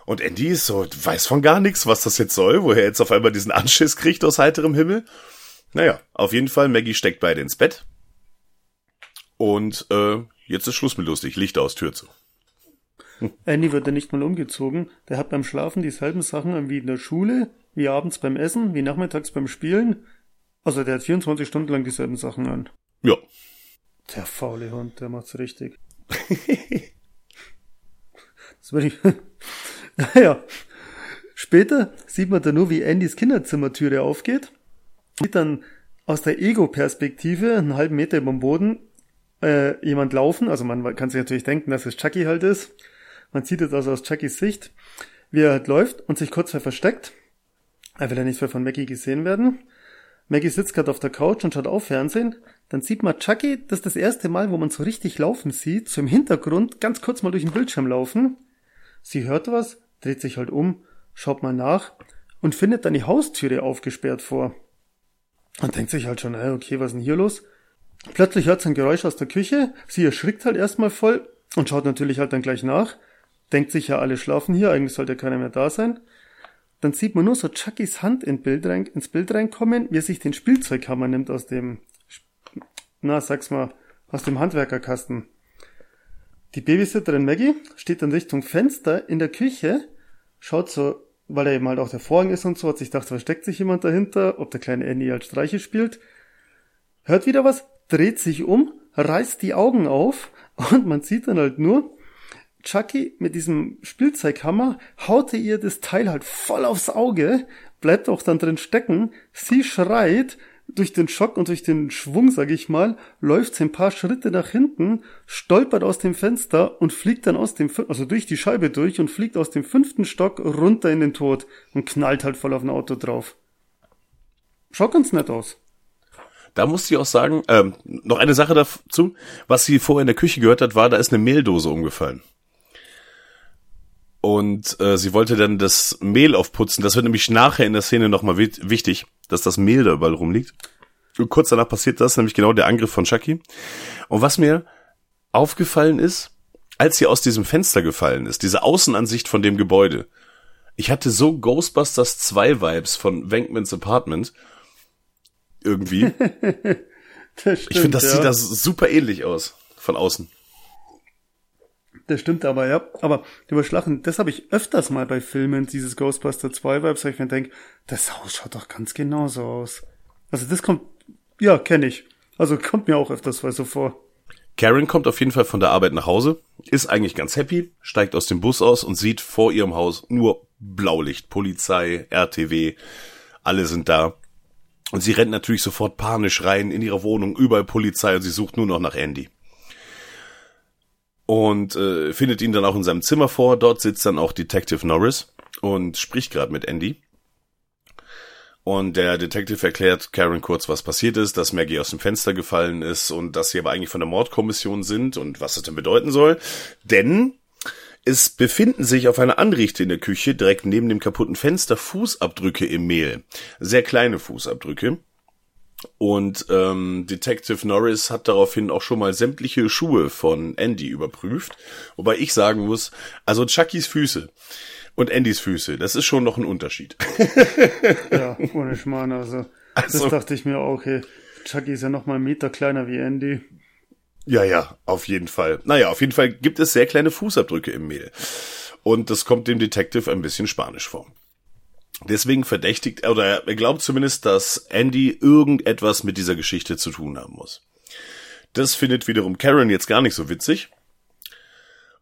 Und Andy ist so, weiß von gar nichts, was das jetzt soll, woher jetzt auf einmal diesen Anschiss kriegt aus heiterem Himmel. Naja, auf jeden Fall, Maggie steckt beide ins Bett. Und äh, jetzt ist Schluss mit lustig, Licht aus, Tür zu. Andy wird ja nicht mal umgezogen. Der hat beim Schlafen dieselben Sachen wie in der Schule, wie abends beim Essen, wie nachmittags beim Spielen. Also der hat 24 Stunden lang dieselben Sachen an. Ja. Der faule Hund, der macht's richtig. das würde ich. naja. Später sieht man dann nur, wie Andys Kinderzimmertüre aufgeht. Sieht dann aus der Ego-Perspektive, einen halben Meter über dem Boden, äh, jemand laufen. Also man kann sich natürlich denken, dass es Chucky halt ist. Man sieht es also aus Chuckys Sicht, wie er halt läuft und sich kurz versteckt. Er will ja nicht mehr von Maggie gesehen werden. Maggie sitzt gerade auf der Couch und schaut auf Fernsehen. Dann sieht man Chucky, das ist das erste Mal, wo man so richtig laufen sieht, so im Hintergrund ganz kurz mal durch den Bildschirm laufen. Sie hört was, dreht sich halt um, schaut mal nach und findet dann die Haustüre aufgesperrt vor. Und denkt sich halt schon, okay, was ist denn hier los? Plötzlich hört sie ein Geräusch aus der Küche, sie erschrickt halt erstmal voll und schaut natürlich halt dann gleich nach denkt sich ja, alle schlafen hier, eigentlich sollte keiner mehr da sein. Dann sieht man nur so Chuckys Hand in Bild rein, ins Bild reinkommen, wie er sich den Spielzeughammer nimmt aus dem, na, sag's mal, aus dem Handwerkerkasten. Die Babysitterin Maggie steht dann Richtung Fenster in der Küche, schaut so, weil er eben halt auch der Vorhang ist und so, hat sich gedacht, versteckt sich jemand dahinter, ob der kleine Andy halt Streiche spielt. Hört wieder was, dreht sich um, reißt die Augen auf und man sieht dann halt nur, Chucky mit diesem Spielzeughammer haute ihr das Teil halt voll aufs Auge, bleibt auch dann drin stecken, sie schreit, durch den Schock und durch den Schwung, sag ich mal, läuft sie ein paar Schritte nach hinten, stolpert aus dem Fenster und fliegt dann aus dem, also durch die Scheibe durch und fliegt aus dem fünften Stock runter in den Tod und knallt halt voll auf ein Auto drauf. Schaut ganz nett aus. Da muss ich auch sagen, ähm, noch eine Sache dazu, was sie vorher in der Küche gehört hat, war, da ist eine Mehldose umgefallen. Und äh, sie wollte dann das Mehl aufputzen. Das wird nämlich nachher in der Szene nochmal wichtig, dass das Mehl da überall rumliegt. Und kurz danach passiert das, nämlich genau der Angriff von Chucky. Und was mir aufgefallen ist, als sie aus diesem Fenster gefallen ist, diese Außenansicht von dem Gebäude, ich hatte so Ghostbusters 2 Vibes von Venkmans Apartment. Irgendwie. ich finde, das ja. sieht da super ähnlich aus. Von außen. Das stimmt aber, ja. Aber Überschlachen, das habe ich öfters mal bei Filmen, dieses Ghostbuster 2 Vibes, weil ich mir denke, das Haus schaut doch ganz genauso aus. Also das kommt, ja, kenne ich. Also kommt mir auch öfters mal so vor. Karen kommt auf jeden Fall von der Arbeit nach Hause, ist eigentlich ganz happy, steigt aus dem Bus aus und sieht vor ihrem Haus nur Blaulicht, Polizei, RTW, alle sind da. Und sie rennt natürlich sofort panisch rein in ihre Wohnung, überall Polizei und sie sucht nur noch nach Andy. Und äh, findet ihn dann auch in seinem Zimmer vor. Dort sitzt dann auch Detective Norris und spricht gerade mit Andy. Und der Detective erklärt Karen kurz, was passiert ist, dass Maggie aus dem Fenster gefallen ist und dass sie aber eigentlich von der Mordkommission sind und was das denn bedeuten soll. Denn es befinden sich auf einer Anrichte in der Küche direkt neben dem kaputten Fenster Fußabdrücke im Mehl. Sehr kleine Fußabdrücke. Und ähm, Detective Norris hat daraufhin auch schon mal sämtliche Schuhe von Andy überprüft. Wobei ich sagen muss, also Chuckys Füße und Andys Füße. Das ist schon noch ein Unterschied. Ja, ohne Schmarrn. Also, Also- das dachte ich mir auch. Hey, Chucky ist ja noch mal einen Meter kleiner wie Andy. Ja, ja, auf jeden Fall. Naja, auf jeden Fall gibt es sehr kleine Fußabdrücke im Mehl. Und das kommt dem Detective ein bisschen spanisch vor. Deswegen verdächtigt, oder er glaubt zumindest, dass Andy irgendetwas mit dieser Geschichte zu tun haben muss. Das findet wiederum Karen jetzt gar nicht so witzig.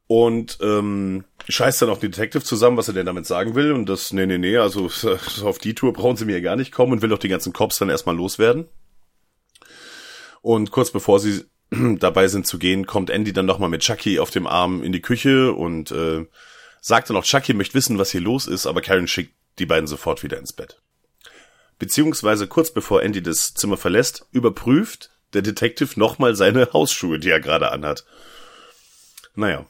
Und ähm, scheißt dann auch den Detective zusammen, was er denn damit sagen will. Und das, nee, nee, nee, also so auf die Tour brauchen sie mir gar nicht kommen und will doch die ganzen Cops dann erstmal loswerden. Und kurz bevor sie dabei sind zu gehen, kommt Andy dann nochmal mit Chucky auf dem Arm in die Küche und äh, sagt dann auch, Chucky möchte wissen, was hier los ist, aber Karen schickt die beiden sofort wieder ins Bett. Beziehungsweise kurz bevor Andy das Zimmer verlässt, überprüft der Detective nochmal seine Hausschuhe, die er gerade anhat. Naja.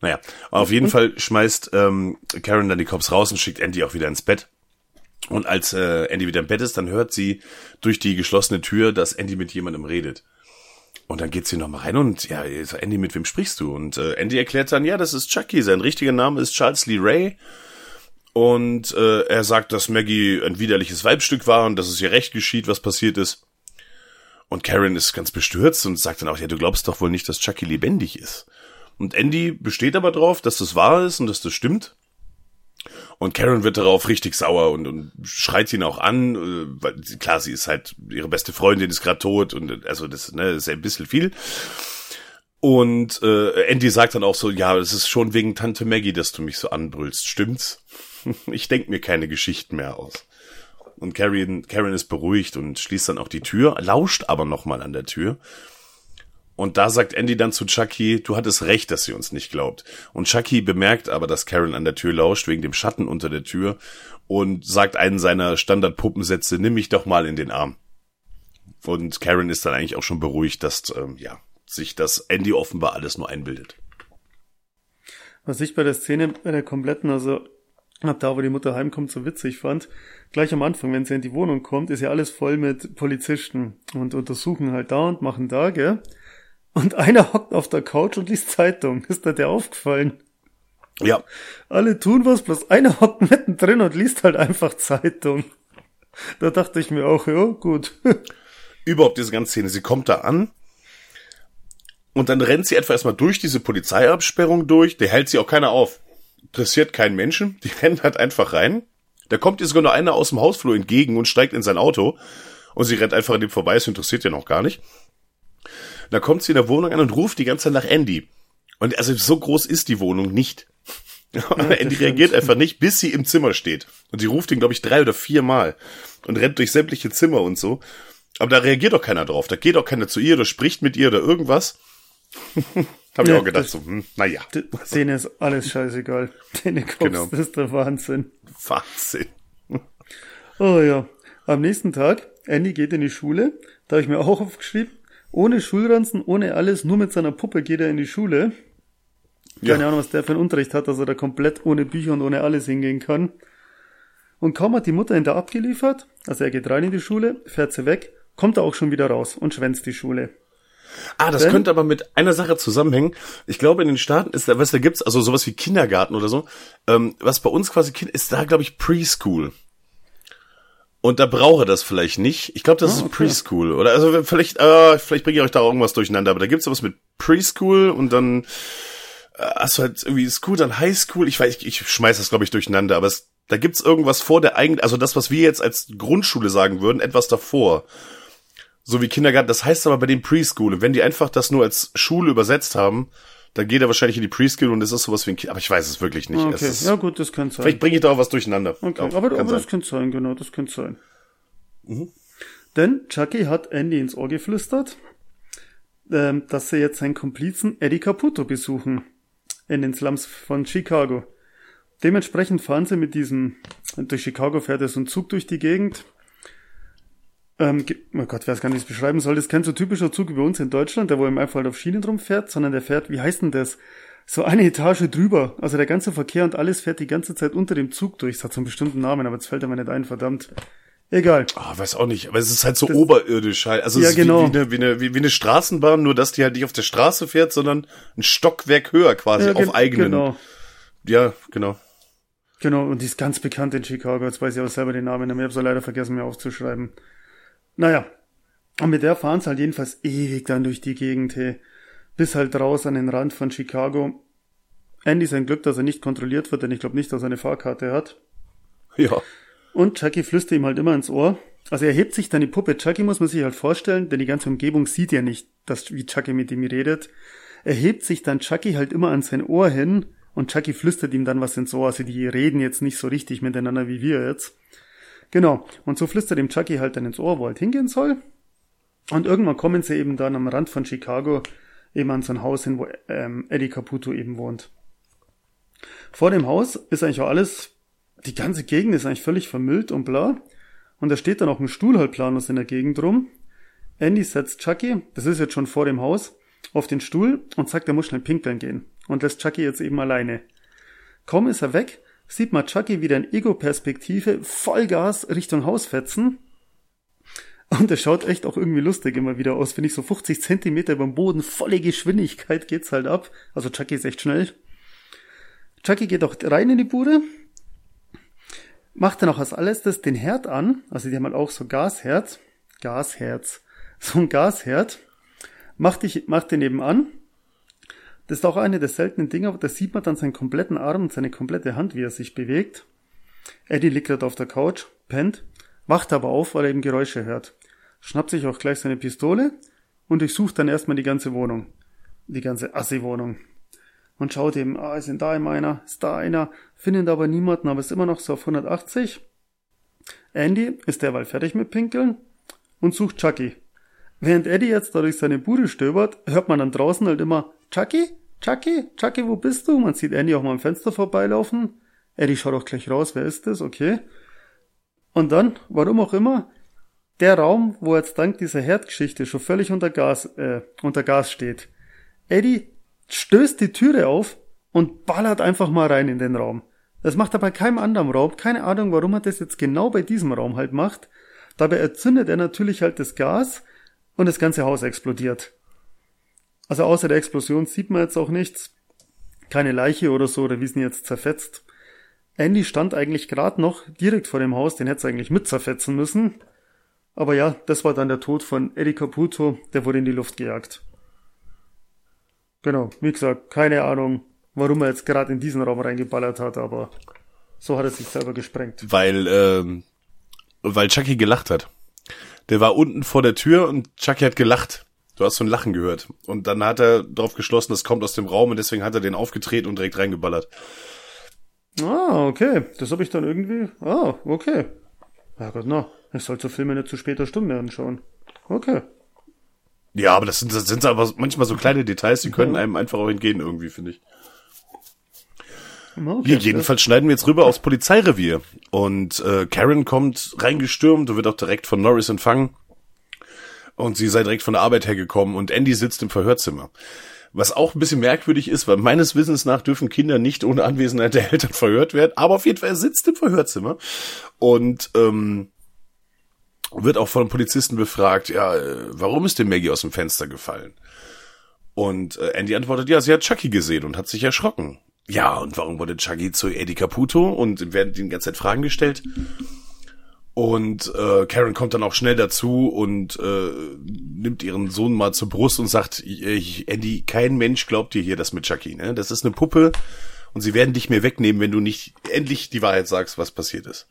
Naja, auf jeden Fall schmeißt ähm, Karen dann die Cops raus und schickt Andy auch wieder ins Bett. Und als äh, Andy wieder im Bett ist, dann hört sie durch die geschlossene Tür, dass Andy mit jemandem redet. Und dann geht sie nochmal rein und ja, Andy, mit wem sprichst du? Und äh, Andy erklärt dann, ja, das ist Chucky, sein richtiger Name ist Charles Lee Ray. Und äh, er sagt, dass Maggie ein widerliches Weibstück war und dass es ihr recht geschieht, was passiert ist. Und Karen ist ganz bestürzt und sagt dann auch, ja, du glaubst doch wohl nicht, dass Chucky lebendig ist. Und Andy besteht aber drauf, dass das wahr ist und dass das stimmt. Und Karen wird darauf richtig sauer und, und schreit ihn auch an, äh, weil klar, sie ist halt ihre beste Freundin, ist gerade tot und also das ne, ist ein bisschen viel. Und äh, Andy sagt dann auch so, ja, es ist schon wegen Tante Maggie, dass du mich so anbrüllst, stimmt's? ich denk mir keine Geschichten mehr aus. Und Karen, Karen ist beruhigt und schließt dann auch die Tür, lauscht aber nochmal an der Tür. Und da sagt Andy dann zu Chucky, du hattest recht, dass sie uns nicht glaubt. Und Chucky bemerkt aber, dass Karen an der Tür lauscht, wegen dem Schatten unter der Tür, und sagt einen seiner Standardpuppensätze, nimm mich doch mal in den Arm. Und Karen ist dann eigentlich auch schon beruhigt, dass, ähm, ja, sich das Andy offenbar alles nur einbildet. Was ich bei der Szene, bei der kompletten, also ab da, wo die Mutter heimkommt, so witzig fand, gleich am Anfang, wenn sie in die Wohnung kommt, ist ja alles voll mit Polizisten und untersuchen halt da und machen da, gell? Und einer hockt auf der Couch und liest Zeitung. Ist dir der aufgefallen? Ja, Alle tun was, bloß einer hockt mittendrin und liest halt einfach Zeitung. Da dachte ich mir auch, ja, gut. überhaupt diese ganze Szene. Sie kommt da an und dann rennt sie etwa erstmal durch diese Polizeiabsperrung durch. Der hält sie auch keiner auf. Interessiert keinen Menschen. Die rennt halt einfach rein. Da kommt ihr sogar noch einer aus dem Hausflur entgegen und steigt in sein Auto. Und sie rennt einfach an dem vorbei. Es interessiert ja noch gar nicht. Da kommt sie in der Wohnung an und ruft die ganze Zeit nach Andy. Und also so groß ist die Wohnung nicht. Aber Andy reagiert einfach nicht, bis sie im Zimmer steht. Und sie ruft ihn, glaube ich, drei oder vier Mal. Und rennt durch sämtliche Zimmer und so. Aber da reagiert doch keiner drauf. Da geht auch keiner zu ihr oder spricht mit ihr oder irgendwas. Hab ich Ja, auch gedacht, das- so, hm, naja, Denen ist alles scheißegal. Denen Genau. das ist der Wahnsinn. Wahnsinn. Oh ja. Am nächsten Tag, Andy geht in die Schule. Da habe ich mir auch aufgeschrieben. Ohne Schulranzen, ohne alles, nur mit seiner Puppe geht er in die Schule. Keine Ja. Ahnung, was der für einen Unterricht hat, dass er da komplett ohne Bücher und ohne alles hingehen kann. Und kaum hat die Mutter ihn da abgeliefert, also er geht rein in die Schule, fährt sie weg, kommt er auch schon wieder raus und schwänzt die Schule. Ah, das Denn- könnte aber mit einer Sache zusammenhängen. Ich glaube, in den Staaten ist da, was da gibt's, also sowas wie Kindergarten oder so. Ähm, was bei uns quasi Kind ist, da glaube ich Preschool. Und da brauche das vielleicht nicht. Ich glaube, das ist Preschool. Oder also vielleicht, äh, vielleicht bringe ich euch da irgendwas durcheinander, aber da gibt's sowas mit Preschool und dann äh, hast du halt irgendwie School, dann Highschool. Ich weiß, ich, ich schmeiß das, glaube ich, durcheinander, aber es, da gibt's irgendwas vor der eigenen, also das, was wir jetzt als Grundschule sagen würden, etwas davor. So wie Kindergarten, das heißt aber bei den Preschool. Wenn die einfach das nur als Schule übersetzt haben, dann geht er wahrscheinlich in die Preschool und das ist sowas wie ein Kind. Aber ich weiß es wirklich nicht. Es Okay, ist, ja gut, das könnte sein. Vielleicht bringe ich da auch was durcheinander. Okay, Auch, aber, aber das könnte sein, genau, das könnte sein. Mhm. Denn Chucky hat Andy ins Ohr geflüstert, ähm, dass sie jetzt seinen Komplizen Eddie Caputo besuchen in den Slums von Chicago. Dementsprechend fahren sie mit diesem, durch Chicago fährt er so ein Zug durch die Gegend. Ähm, oh Gott, wer es gar nicht beschreiben soll, das ist kein so typischer Zug wie bei uns in Deutschland, der wo ihm einfach halt auf Schienen drum fährt, sondern der fährt, wie heißt denn das? So eine Etage drüber. Also der ganze Verkehr und alles fährt die ganze Zeit unter dem Zug durch. Es hat so einen bestimmten Namen, aber jetzt fällt er mir nicht ein, verdammt. Egal. Ah, weiß auch nicht, aber es ist halt so oberirdisch halt. Also Ja, es ist genau. wie, wie, eine, wie, eine, wie, wie eine Straßenbahn, nur dass die halt nicht auf der Straße fährt, sondern ein Stockwerk höher quasi Ja, auf eigenen. Genau. Ja, genau. Genau, und die ist ganz bekannt in Chicago. Jetzt weiß ich auch selber den Namen, aber ich habe so leider vergessen, mir aufzuschreiben. Naja, und mit der fahren sie halt jedenfalls ewig dann durch die Gegend, hey, bis halt raus an den Rand von Chicago. Andy sein Glück, dass er nicht kontrolliert wird, denn ich glaube nicht, dass er eine Fahrkarte hat. Ja. Und Chucky flüstert ihm halt immer ins Ohr. Also er hebt sich dann die Puppe. Chucky muss man sich halt vorstellen, denn die ganze Umgebung sieht ja nicht, dass, wie Chucky mit ihm redet. Er hebt sich dann Chucky halt immer an sein Ohr hin und Chucky flüstert ihm dann was ins Ohr. Also die reden jetzt nicht so richtig miteinander wie wir jetzt. Genau. Und so flüstert ihm Chucky halt dann ins Ohr, wo er halt hingehen soll. Und irgendwann kommen sie eben dann am Rand von Chicago eben an so ein Haus hin, wo ähm, Eddie Caputo eben wohnt. Vor dem Haus ist eigentlich auch alles, die ganze Gegend ist eigentlich völlig vermüllt und bla. Und da steht dann auch ein Stuhl halt planlos in der Gegend rum. Andy setzt Chucky, das ist jetzt schon vor dem Haus, auf den Stuhl und sagt, er muss schnell pinkeln gehen. Und lässt Chucky jetzt eben alleine. Kaum ist er weg, sieht man Chucky wieder in Ego-Perspektive Vollgas Richtung Haus fetzen. Und das schaut echt auch irgendwie lustig immer wieder aus. Finde ich so 50 Zentimeter beim Boden, volle Geschwindigkeit geht's halt ab. Also Chucky ist echt schnell. Chucky geht auch rein in die Bude, macht dann auch als alles das den Herd an. Also die haben halt auch so Gasherd. Gasherz. So ein Gasherd. Macht, dich, macht den eben an. Das ist auch eine der seltenen Dinge, da sieht man dann seinen kompletten Arm und seine komplette Hand, wie er sich bewegt. Eddie liegt gerade auf der Couch, pennt, wacht aber auf, weil er eben Geräusche hört. Schnappt sich auch gleich seine Pistole und durchsucht dann erstmal die ganze Wohnung. Die ganze Assi-Wohnung. Und schaut eben, ah, ist denn da immer einer, ist da einer, findet aber niemanden, aber ist immer noch so auf 180. Andy ist derweil fertig mit Pinkeln und sucht Chucky. Während Eddie jetzt da durch seine Bude stöbert, hört man dann draußen halt immer, Chucky? Chucky? Chucky, wo bist du? Man sieht Andy auch mal am Fenster vorbeilaufen. Eddie schaut auch gleich raus, wer ist das? Okay. Und dann, warum auch immer, der Raum, wo jetzt dank dieser Herdgeschichte schon völlig unter Gas, äh, unter Gas steht. Eddie stößt die Türe auf und ballert einfach mal rein in den Raum. Das macht er bei keinem anderen Raum. Keine Ahnung, warum er das jetzt genau bei diesem Raum halt macht. Dabei erzündet er natürlich halt das Gas und das ganze Haus explodiert. Also außer der Explosion sieht man jetzt auch nichts. Keine Leiche oder so, oder wie sind jetzt zerfetzt. Andy stand eigentlich gerade noch direkt vor dem Haus, den hätte es eigentlich mit zerfetzen müssen. Aber ja, das war dann der Tod von Eddie Caputo, der wurde in die Luft gejagt. Genau, wie gesagt, keine Ahnung, warum er jetzt gerade in diesen Raum reingeballert hat, aber so hat er sich selber gesprengt. Weil, ähm, weil Chucky gelacht hat. Der war unten vor der Tür und Chucky hat gelacht. Du hast so ein Lachen gehört. Und dann hat er darauf geschlossen, das kommt aus dem Raum und deswegen hat er den aufgetreten und direkt reingeballert. Ah, okay. Das habe ich dann irgendwie. Ah, okay. Ja Gott, na. Ich soll so Filme nicht zu später Stunde anschauen. Okay. Ja, aber das sind, das sind aber manchmal so kleine Details, die können einem einfach auch entgehen irgendwie, finde ich. okay. Hier, jedenfalls schneiden wir jetzt rüber aufs Polizeirevier. Und äh, Karen kommt reingestürmt und wird auch direkt von Norris empfangen. Und sie sei direkt von der Arbeit hergekommen und Andy sitzt im Verhörzimmer. Was auch ein bisschen merkwürdig ist, weil meines Wissens nach dürfen Kinder nicht ohne Anwesenheit der Eltern verhört werden. Aber auf jeden Fall, er sitzt im Verhörzimmer und ähm, wird auch von Polizisten befragt, ja, äh, warum ist denn Maggie aus dem Fenster gefallen? Und äh, Andy antwortet, ja, sie hat Chucky gesehen und hat sich erschrocken. Ja, und warum wurde Chucky zu Eddie Caputo? Und werden die ganze Zeit Fragen gestellt. Und äh, Karen kommt dann auch schnell dazu und äh, nimmt ihren Sohn mal zur Brust und sagt, ich, Andy, kein Mensch glaubt dir hier das mit Chucky, ne? Das ist eine Puppe und sie werden dich mir wegnehmen, wenn du nicht endlich die Wahrheit sagst, was passiert ist.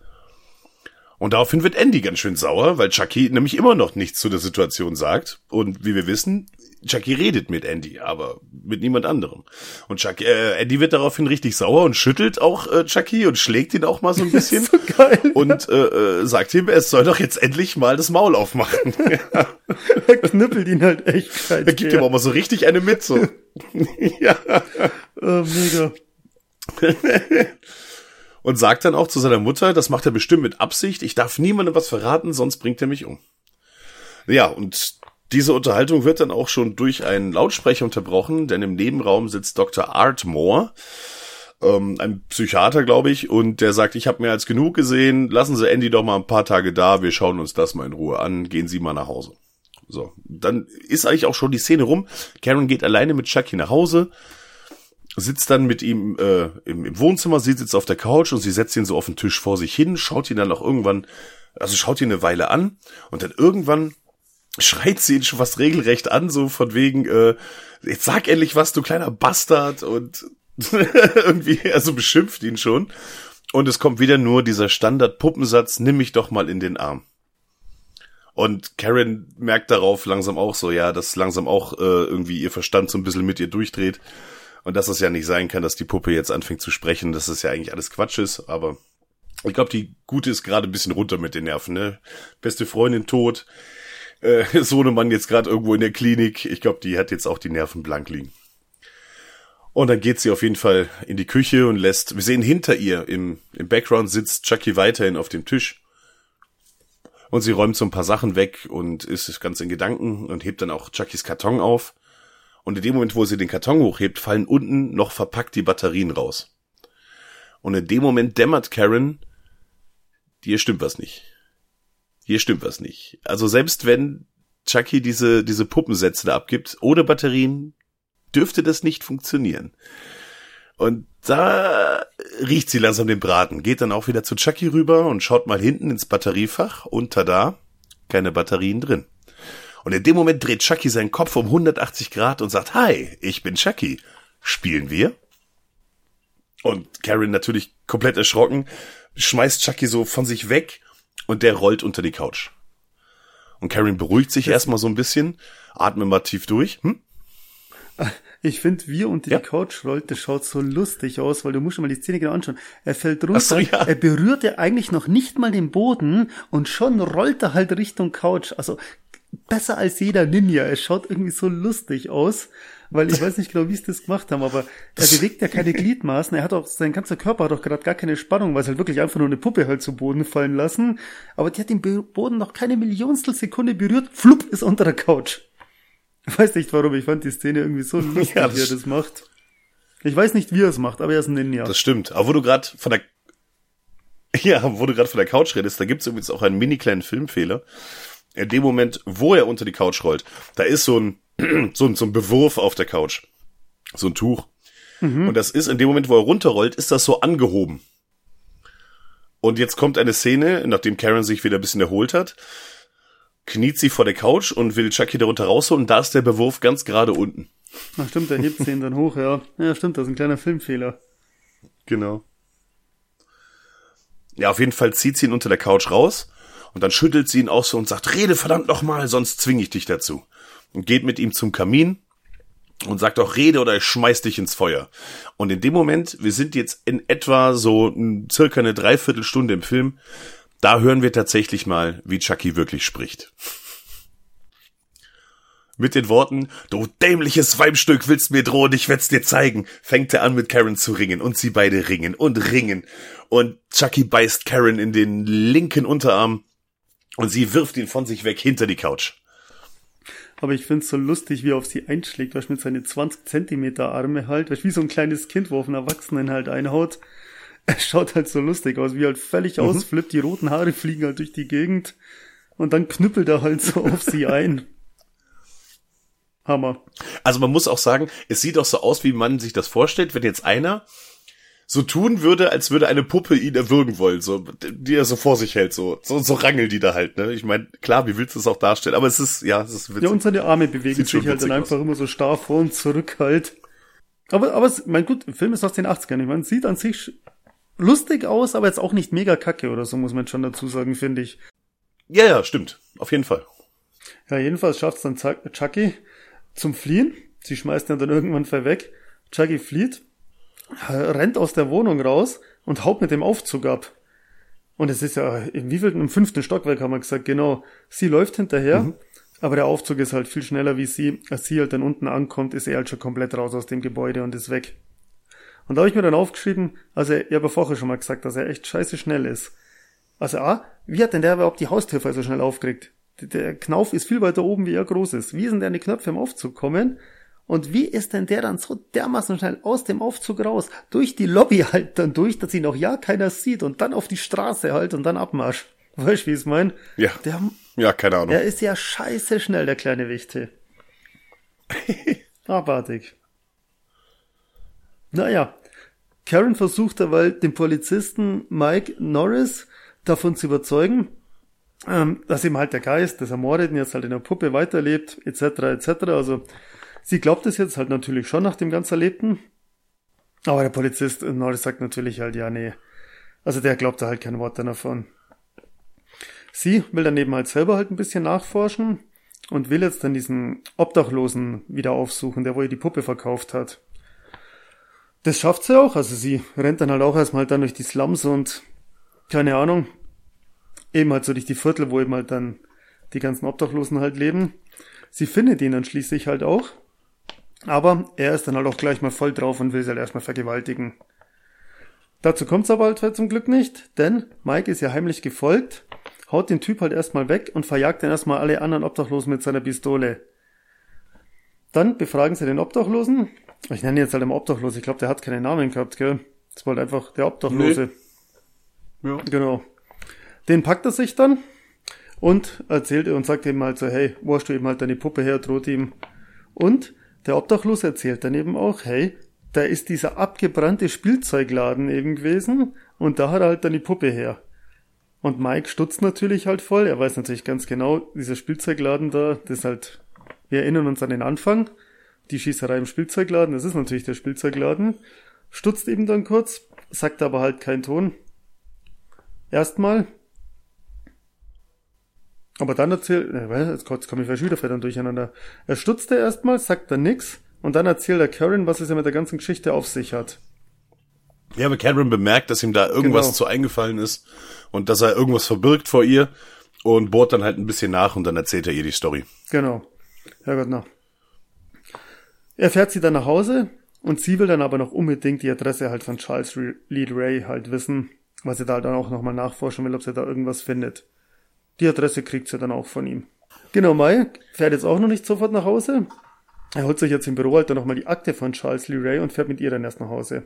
Und daraufhin wird Andy ganz schön sauer, weil Chucky nämlich immer noch nichts zu der Situation sagt. Und wie wir wissen, Chucky redet mit Andy, aber mit niemand anderem. Und Chucky, äh, Andy wird daraufhin richtig sauer und schüttelt auch äh, Chucky und schlägt ihn auch mal so ein bisschen. so geil. Und äh, äh, sagt ihm, es soll doch jetzt endlich mal das Maul aufmachen. Er knüppelt ihn halt echt. er gibt ihm auch mal so richtig eine mit, so. ja. Oh, mega. Und sagt dann auch zu seiner Mutter, das macht er bestimmt mit Absicht, ich darf niemandem was verraten, sonst bringt er mich um. Ja, und diese Unterhaltung wird dann auch schon durch einen Lautsprecher unterbrochen, denn im Nebenraum sitzt Dr. Art Moore, ähm, ein Psychiater, glaube ich, und der sagt, ich habe mehr als genug gesehen, lassen Sie Andy doch mal ein paar Tage da, wir schauen uns das mal in Ruhe an, gehen Sie mal nach Hause. So, dann ist eigentlich auch schon die Szene rum. Karen geht alleine mit Chucky nach Hause, sitzt dann mit ihm äh, im, im Wohnzimmer, sie sitzt auf der Couch und sie setzt ihn so auf den Tisch vor sich hin, schaut ihn dann auch irgendwann, also schaut ihn eine Weile an und dann irgendwann schreit sie ihn schon fast regelrecht an, so von wegen, äh, jetzt sag endlich was, du kleiner Bastard und irgendwie, also beschimpft ihn schon. Und es kommt wieder nur dieser Standard-Puppensatz, nimm mich doch mal in den Arm. Und Karen merkt darauf langsam auch so, ja, dass langsam auch äh, irgendwie ihr Verstand so ein bisschen mit ihr durchdreht. Und dass es ja nicht sein kann, dass die Puppe jetzt anfängt zu sprechen, dass es ja eigentlich alles Quatsch ist, aber ich glaube, die Gute ist gerade ein bisschen runter mit den Nerven, ne? Beste Freundin tot, äh, Sohnemann jetzt gerade irgendwo in der Klinik. Ich glaube, die hat jetzt auch die Nerven blank liegen. Und dann geht sie auf jeden Fall in die Küche und lässt, wir sehen hinter ihr im, im Background sitzt Chucky weiterhin auf dem Tisch. Und sie räumt so ein paar Sachen weg und ist ganz in Gedanken und hebt dann auch Chuckys Karton auf. Und in dem Moment, wo sie den Karton hochhebt, fallen unten noch verpackt die Batterien raus. Und in dem Moment dämmert Karen, hier stimmt was nicht. Hier stimmt was nicht. Also selbst wenn Chucky diese, diese Puppensätze abgibt, ohne Batterien, dürfte das nicht funktionieren. Und da riecht sie langsam den Braten, geht dann auch wieder zu Chucky rüber und schaut mal hinten ins Batteriefach und tada, keine Batterien drin. Und in dem Moment dreht Chucky seinen Kopf um 180 Grad und sagt, Hi, ich bin Chucky. Spielen wir? Und Karen natürlich komplett erschrocken, schmeißt Chucky so von sich weg und der rollt unter die Couch. Und Karen beruhigt sich erstmal so ein bisschen, atmet mal tief durch. Hm? Ich finde, wie unter Ja. die Couch rollt, das schaut so lustig aus, weil du musst dir mal die Szene genau anschauen. Er fällt runter, so, ja. er berührt ja eigentlich noch nicht mal den Boden und schon rollt er halt Richtung Couch. Also besser als jeder Ninja. Es schaut irgendwie so lustig aus, weil ich weiß nicht genau, wie sie das gemacht haben, aber er bewegt ja keine Gliedmaßen. Er hat auch, sein ganzer Körper hat auch gerade gar keine Spannung, weil es halt wirklich einfach nur eine Puppe halt zu Boden fallen lassen. Aber die hat den Boden noch keine Millionstel Sekunde berührt. Flupp ist unter der Couch. Ich weiß nicht warum, ich fand die Szene irgendwie so lustig, Ja, wie er das macht. Ich weiß nicht, wie er es macht, aber er ist ein Ninja. Das stimmt. Aber wo du gerade von der ja, wo du gerade von der Couch redest, da gibt's übrigens auch einen mini kleinen Filmfehler. In dem Moment, wo er unter die Couch rollt, da ist so ein so ein, so ein Bewurf auf der Couch, so ein Tuch. Und das ist in dem Moment, wo er runterrollt, ist das so angehoben. Und jetzt kommt eine Szene, nachdem Karen sich wieder ein bisschen erholt hat, kniet sie vor der Couch und will Chucky darunter rausholen. Da ist der Bewurf ganz gerade unten. Ach stimmt, er hebt sie ihn dann hoch, ja. Ja, stimmt, das ist ein kleiner Filmfehler. Genau. Ja, auf jeden Fall zieht sie ihn unter der Couch raus und dann schüttelt sie ihn auch so und sagt, rede verdammt noch mal, sonst zwinge ich dich dazu. Und geht mit ihm zum Kamin und sagt auch, rede oder ich schmeiß dich ins Feuer. Und in dem Moment, wir sind jetzt in etwa so circa eine Dreiviertelstunde im Film, da hören wir tatsächlich mal, wie Chucky wirklich spricht. Mit den Worten, du dämliches Weibstück willst mir drohen, ich werd's dir zeigen, fängt er an mit Karen zu ringen und sie beide ringen und ringen. Und Chucky beißt Karen in den linken Unterarm und sie wirft ihn von sich weg hinter die Couch. Aber ich find's so lustig, wie er auf sie einschlägt, weißt du, mit seinen 20 Zentimeter Arme halt, weißt du, wie so ein kleines Kind, wo auf einen Erwachsenen halt einhaut. Er schaut halt so lustig aus, wie er halt völlig ausflippt, die roten Haare fliegen halt durch die Gegend und dann knüppelt er halt so auf sie ein. Hammer. Also man muss auch sagen, es sieht auch so aus, wie man sich das vorstellt, wenn jetzt einer so tun würde, als würde eine Puppe ihn erwürgen wollen, so, die er so vor sich hält, so, so, so rangeln die da halt, ne? Ich meine, klar, wie willst du es auch darstellen, aber es ist, ja, es ist witzig. Ja, und seine Arme bewegen Sieht sich halt dann einfach aus. immer so starr vor und zurück halt. Aber, aber, es- mein gut, der Film ist aus den 80ern. Ich meine, sieht an sich lustig aus, aber jetzt auch nicht mega kacke oder so, muss man schon dazu sagen, finde ich. Ja, ja, stimmt. Auf jeden Fall. Ja, jedenfalls schafft's dann Chucky zum Fliehen. Sie schmeißt ihn dann irgendwann weg. Chucky flieht, rennt aus der Wohnung raus und haut mit dem Aufzug ab. Und es ist ja, im wievielten, im fünften Stockwerk haben wir gesagt, genau. Sie läuft hinterher, aber der Aufzug ist halt viel schneller wie sie. Als sie halt dann unten ankommt, ist er halt schon komplett raus aus dem Gebäude und ist weg. Und da habe ich mir dann aufgeschrieben, also ich habe ja vorher schon mal gesagt, dass er echt scheiße schnell ist. Also A, wie hat denn der überhaupt die Haustür so schnell aufgeregt? Der- Der Knauf ist viel weiter oben, wie er groß ist. Wie sind denn die Knöpfe im Aufzug kommen? Und wie ist denn der dann so dermaßen schnell aus dem Aufzug raus, durch die Lobby halt dann durch, dass ihn auch ja keiner sieht und dann auf die Straße halt und dann Abmarsch. Weißt du, wie ich es mein? Ja. Der, Ja, keine Ahnung. er ist ja scheiße schnell, der kleine Wichte. Abartig. Naja, Karen versucht derweil den Polizisten Mike Norris davon zu überzeugen, ähm, dass ihm halt der Geist des Ermordeten jetzt halt in der Puppe weiterlebt, etc., etc. Also sie glaubt es jetzt halt natürlich schon nach dem ganz Erlebten. Aber der Polizist äh, Norris sagt natürlich halt, ja, nee. Also der glaubt da halt kein Wort davon. Sie will daneben halt selber halt ein bisschen nachforschen und will jetzt dann diesen Obdachlosen wieder aufsuchen, der wo ihr die Puppe verkauft hat. Das schafft sie auch, also sie rennt dann halt auch erstmal dann durch die Slums und keine Ahnung, eben halt so durch die Viertel, wo eben halt dann die ganzen Obdachlosen halt leben. Sie findet ihn dann schließlich halt auch, aber er ist dann halt auch gleich mal voll drauf und will sie halt erstmal vergewaltigen. Dazu kommt's aber halt zum Glück nicht, denn Mike ist ja heimlich gefolgt, haut den Typ halt erstmal weg und verjagt dann erstmal alle anderen Obdachlosen mit seiner Pistole. Dann befragen sie den Obdachlosen. Ich nenne ihn jetzt halt immer Obdachlos, ich glaube, der hat keinen Namen gehabt, gell? Das war halt einfach der Obdachlose. Ja. Genau. Den packt er sich dann und erzählt und sagt ihm halt so, hey, wo hast du eben halt deine Puppe her, droht ihm. Und der Obdachlose erzählt dann eben auch, hey, da ist dieser abgebrannte Spielzeugladen eben gewesen und da hat er halt dann die Puppe her. Und Mike stutzt natürlich halt voll, er weiß natürlich ganz genau, dieser Spielzeugladen da, das ist halt, wir erinnern uns an den Anfang, die Schießerei im Spielzeugladen, das ist natürlich der Spielzeugladen, stutzt eben dann kurz, sagt aber halt keinen Ton. Erstmal. Aber dann erzählt, äh, jetzt komme ich vielleicht wieder verdammt durcheinander. Er stutzte erstmal, sagt dann nix und dann erzählt er Karen, was es ja mit der ganzen Geschichte auf sich hat. Ja, aber Cameron bemerkt, dass ihm da irgendwas Genau. zu eingefallen ist und dass er irgendwas verbirgt vor ihr und bohrt dann halt ein bisschen nach und dann erzählt er ihr die Story. Genau. Herrgott, na. Er fährt sie dann nach Hause und sie will dann aber noch unbedingt die Adresse halt von Charles Lee Ray halt wissen, weil sie da dann auch nochmal nachforschen will, ob sie da irgendwas findet. Die Adresse kriegt sie dann auch von ihm. Genau, Mike fährt jetzt auch noch nicht sofort nach Hause. Er holt sich jetzt im Büro halt dann nochmal die Akte von Charles Lee Ray und fährt mit ihr dann erst nach Hause.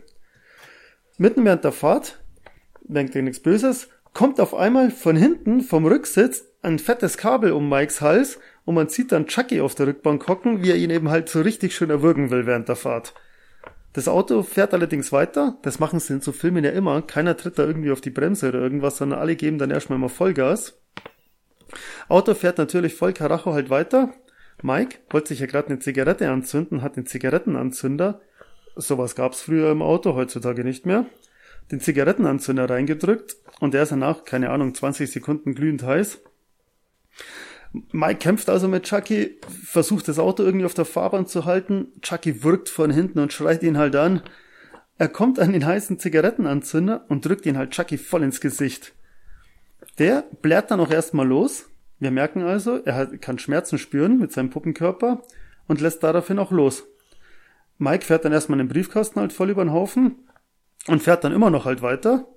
Mitten während der Fahrt, denkt er nichts Böses, kommt auf einmal von hinten vom Rücksitz ein fettes Kabel um Mikes Hals und man sieht dann Chucky auf der Rückbank hocken, wie er ihn eben halt so richtig schön erwürgen will während der Fahrt. Das Auto fährt allerdings weiter, das machen sie in so Filmen ja immer, keiner tritt da irgendwie auf die Bremse oder irgendwas, sondern alle geben dann erstmal mal Vollgas. Auto fährt natürlich voll Karacho halt weiter. Mike wollte sich ja gerade eine Zigarette anzünden, hat den Zigarettenanzünder, sowas gab's früher im Auto, heutzutage nicht mehr, den Zigarettenanzünder reingedrückt und der ist danach, keine Ahnung, 20 Sekunden glühend heiß. Mike kämpft also mit Chucky, versucht das Auto irgendwie auf der Fahrbahn zu halten. Chucky wirkt von hinten und schreit ihn halt an. Er kommt an den heißen Zigarettenanzünder und drückt ihn halt Chucky voll ins Gesicht. Der blärt dann auch erstmal los. Wir merken also, er kann Schmerzen spüren mit seinem Puppenkörper und lässt daraufhin auch los. Mike fährt dann erstmal den Briefkasten halt voll über den Haufen und fährt dann immer noch halt weiter.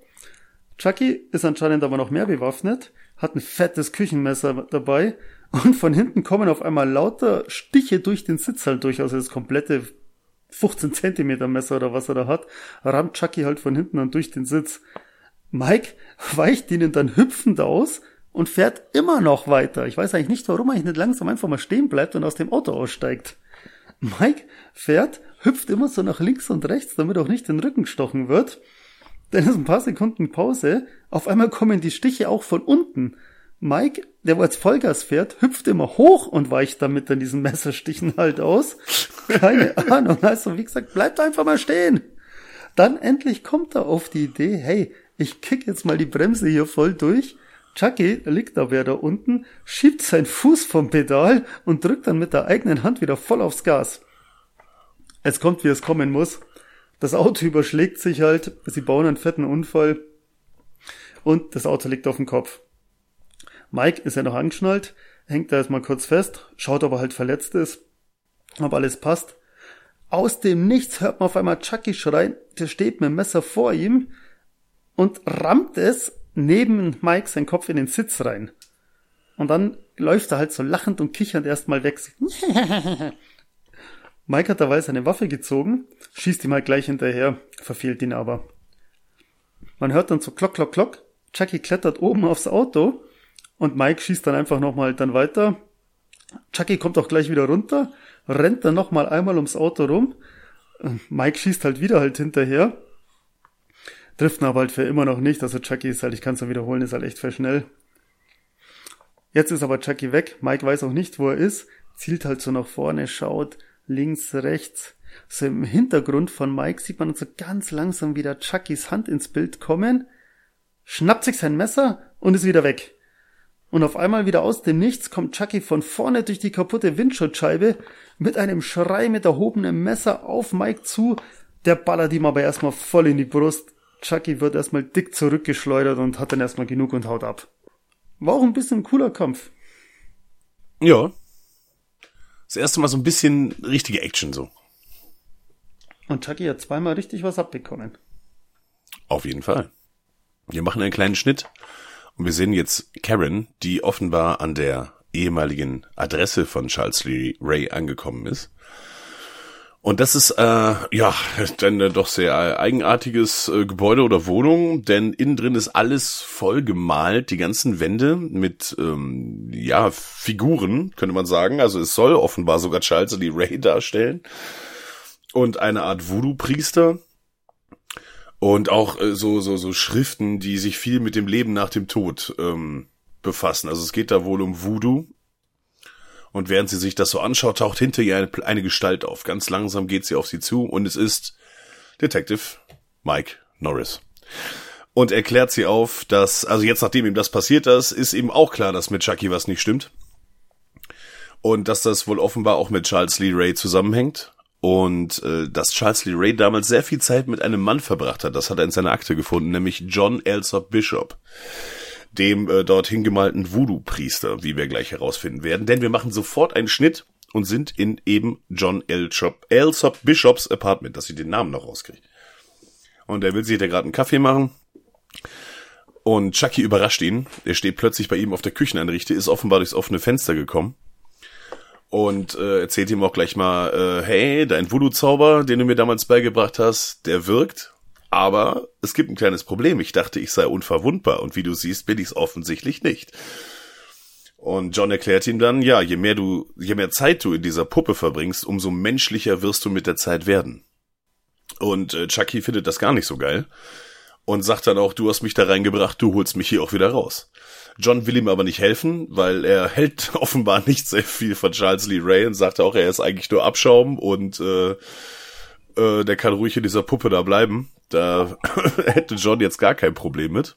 Chucky ist anscheinend aber noch mehr bewaffnet, hat ein fettes Küchenmesser dabei und von hinten kommen auf einmal lauter Stiche durch den Sitz halt durch, also das komplette 15 Zentimeter Messer oder was er da hat, rammt Chucky halt von hinten dann durch den Sitz. Mike weicht ihnen dann hüpfend aus und fährt immer noch weiter. Ich weiß eigentlich nicht, warum er nicht langsam einfach mal stehen bleibt und aus dem Auto aussteigt. Mike fährt, hüpft immer so nach links und rechts, damit auch nicht den Rücken gestochen wird. Dann ist ein paar Sekunden Pause. Auf einmal kommen die Stiche auch von unten. Mike, der wo jetzt Vollgas fährt, hüpft immer hoch und weicht damit dann diesen Messerstichen halt aus. Keine Ahnung. Also, wie gesagt, bleibt einfach mal stehen. Dann endlich kommt er auf die Idee, hey, ich kick jetzt mal die Bremse hier voll durch. Chucky liegt da wer da unten, schiebt seinen Fuß vom Pedal und drückt dann mit der eigenen Hand wieder voll aufs Gas. Es kommt, wie es kommen muss. Das Auto überschlägt sich halt, sie bauen einen fetten Unfall und das Auto liegt auf dem Kopf. Mike ist ja noch angeschnallt, hängt da erstmal kurz fest, schaut, ob er halt verletzt ist, ob alles passt. Aus dem Nichts hört man auf einmal Chucky schreien, der steht mit dem Messer vor ihm und rammt es neben Mike seinen Kopf in den Sitz rein. Und dann läuft er halt so lachend und kichernd erstmal weg. Mike hat dabei seine Waffe gezogen, schießt ihm halt gleich hinterher, verfehlt ihn aber. Man hört dann so klock, klock, klock. Chucky klettert oben aufs Auto und Mike schießt dann einfach nochmal dann weiter. Chucky kommt auch gleich wieder runter, rennt dann nochmal einmal ums Auto rum. Mike schießt halt wieder halt hinterher. Trifft ihn aber halt für immer noch nicht. Also Chucky ist halt, ich kann es nur wiederholen, ist halt echt für schnell. Jetzt ist aber Chucky weg. Mike weiß auch nicht, wo er ist. Zielt halt so nach vorne, schaut links, rechts. So im Hintergrund von Mike sieht man so ganz langsam wieder Chuckys Hand ins Bild kommen, schnappt sich sein Messer und ist wieder weg. Und auf einmal wieder aus dem Nichts kommt Chucky von vorne durch die kaputte Windschutzscheibe mit einem Schrei mit erhobenem Messer auf Mike zu. Der ballert ihm aber erstmal voll in die Brust. Chucky wird erstmal dick zurückgeschleudert und hat dann erstmal genug und haut ab. War auch ein bisschen ein cooler Kampf. Ja. Das erste Mal so ein bisschen richtige Action so. Und Chucky hat zweimal richtig was abbekommen. Auf jeden Fall. Wir machen einen kleinen Schnitt und wir sehen jetzt Karen, die offenbar an der ehemaligen Adresse von Charles Lee Ray angekommen ist. Und das ist äh, ja dann äh, doch sehr eigenartiges äh, Gebäude oder Wohnung, denn innen drin ist alles voll gemalt, die ganzen Wände mit ähm, ja Figuren, könnte man sagen. Also es soll offenbar sogar Charles Lee Ray darstellen und eine Art Voodoo-Priester und auch äh, so so so Schriften, die sich viel mit dem Leben nach dem Tod ähm, befassen. Also es geht da wohl um Voodoo. Und während sie sich das so anschaut, taucht hinter ihr eine, eine Gestalt auf. Ganz langsam geht sie auf sie zu und es ist Detective Mike Norris. Und er klärt sie auf, dass, also jetzt nachdem ihm das passiert ist, ist ihm auch klar, dass mit Chucky was nicht stimmt. Und dass das wohl offenbar auch mit Charles Lee Ray zusammenhängt. Und äh, dass Charles Lee Ray damals sehr viel Zeit mit einem Mann verbracht hat, das hat er in seiner Akte gefunden, nämlich John Elsop Bishop, dem äh, dorthin gemalten Voodoo-Priester, wie wir gleich herausfinden werden. Denn wir machen sofort einen Schnitt und sind in eben John Elsop, Elsop Bishops Apartment, dass ich den Namen noch rauskriege. Und er will sich da gerade einen Kaffee machen. Und Chucky überrascht ihn. Er steht plötzlich bei ihm auf der Kücheneinrichte, ist offenbar durchs offene Fenster gekommen und äh, erzählt ihm auch gleich mal, äh, hey, dein Voodoo-Zauber, den du mir damals beigebracht hast, der wirkt, aber es gibt ein kleines Problem. Ich dachte, ich sei unverwundbar und wie du siehst, bin ich es offensichtlich nicht. Und John erklärt ihm dann, ja, je mehr du, je mehr Zeit du in dieser Puppe verbringst, umso menschlicher wirst du mit der Zeit werden. Und äh, Chucky findet das gar nicht so geil und sagt dann auch, du hast mich da reingebracht, du holst mich hier auch wieder raus. John will ihm aber nicht helfen, weil er hält offenbar nicht sehr viel von Charles Lee Ray und sagt auch, er ist eigentlich nur Abschaum und äh, äh, der kann ruhig in dieser Puppe da bleiben. Da hätte John jetzt gar kein Problem mit.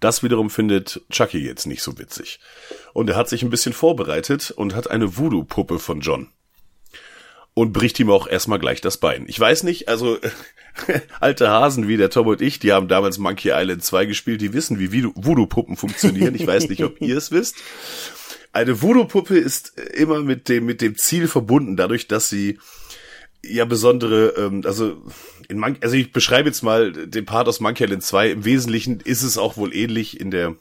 Das wiederum findet Chucky jetzt nicht so witzig. Und er hat sich ein bisschen vorbereitet und hat eine Voodoo-Puppe von John. Und bricht ihm auch erstmal gleich das Bein. Ich weiß nicht, also alte Hasen wie der Tom und ich, die haben damals Monkey Island 2 gespielt, die wissen, wie Voodoo-Puppen funktionieren. Ich weiß nicht, ob ihr es wisst. Eine Voodoo-Puppe ist immer mit dem, mit dem Ziel verbunden, dadurch, dass sie ja besondere, ähm, also in Mon also ich beschreibe jetzt mal den Part aus Monkey Island 2. Im Wesentlichen ist es auch wohl ähnlich in der,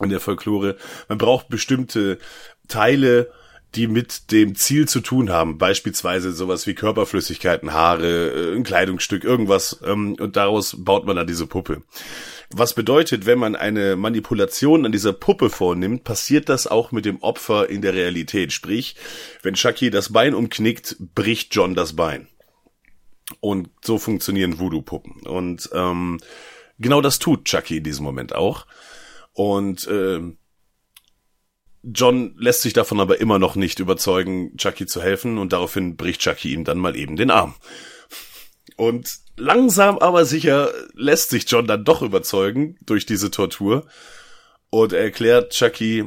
in der Folklore. Man braucht bestimmte Teile, die mit dem Ziel zu tun haben, beispielsweise sowas wie Körperflüssigkeiten, Haare, äh, ein Kleidungsstück, irgendwas, ähm, und daraus baut man dann diese Puppe. Was bedeutet, wenn man eine Manipulation an dieser Puppe vornimmt, passiert das auch mit dem Opfer in der Realität. Sprich, wenn Chucky das Bein umknickt, bricht John das Bein. Und so funktionieren Voodoo-Puppen. Und ähm, genau das tut Chucky in diesem Moment auch. Und ähm, John lässt sich davon aber immer noch nicht überzeugen, Chucky zu helfen und daraufhin bricht Chucky ihm dann mal eben den Arm. Und langsam aber sicher lässt sich John dann doch überzeugen durch diese Tortur. Und er erklärt Chucky,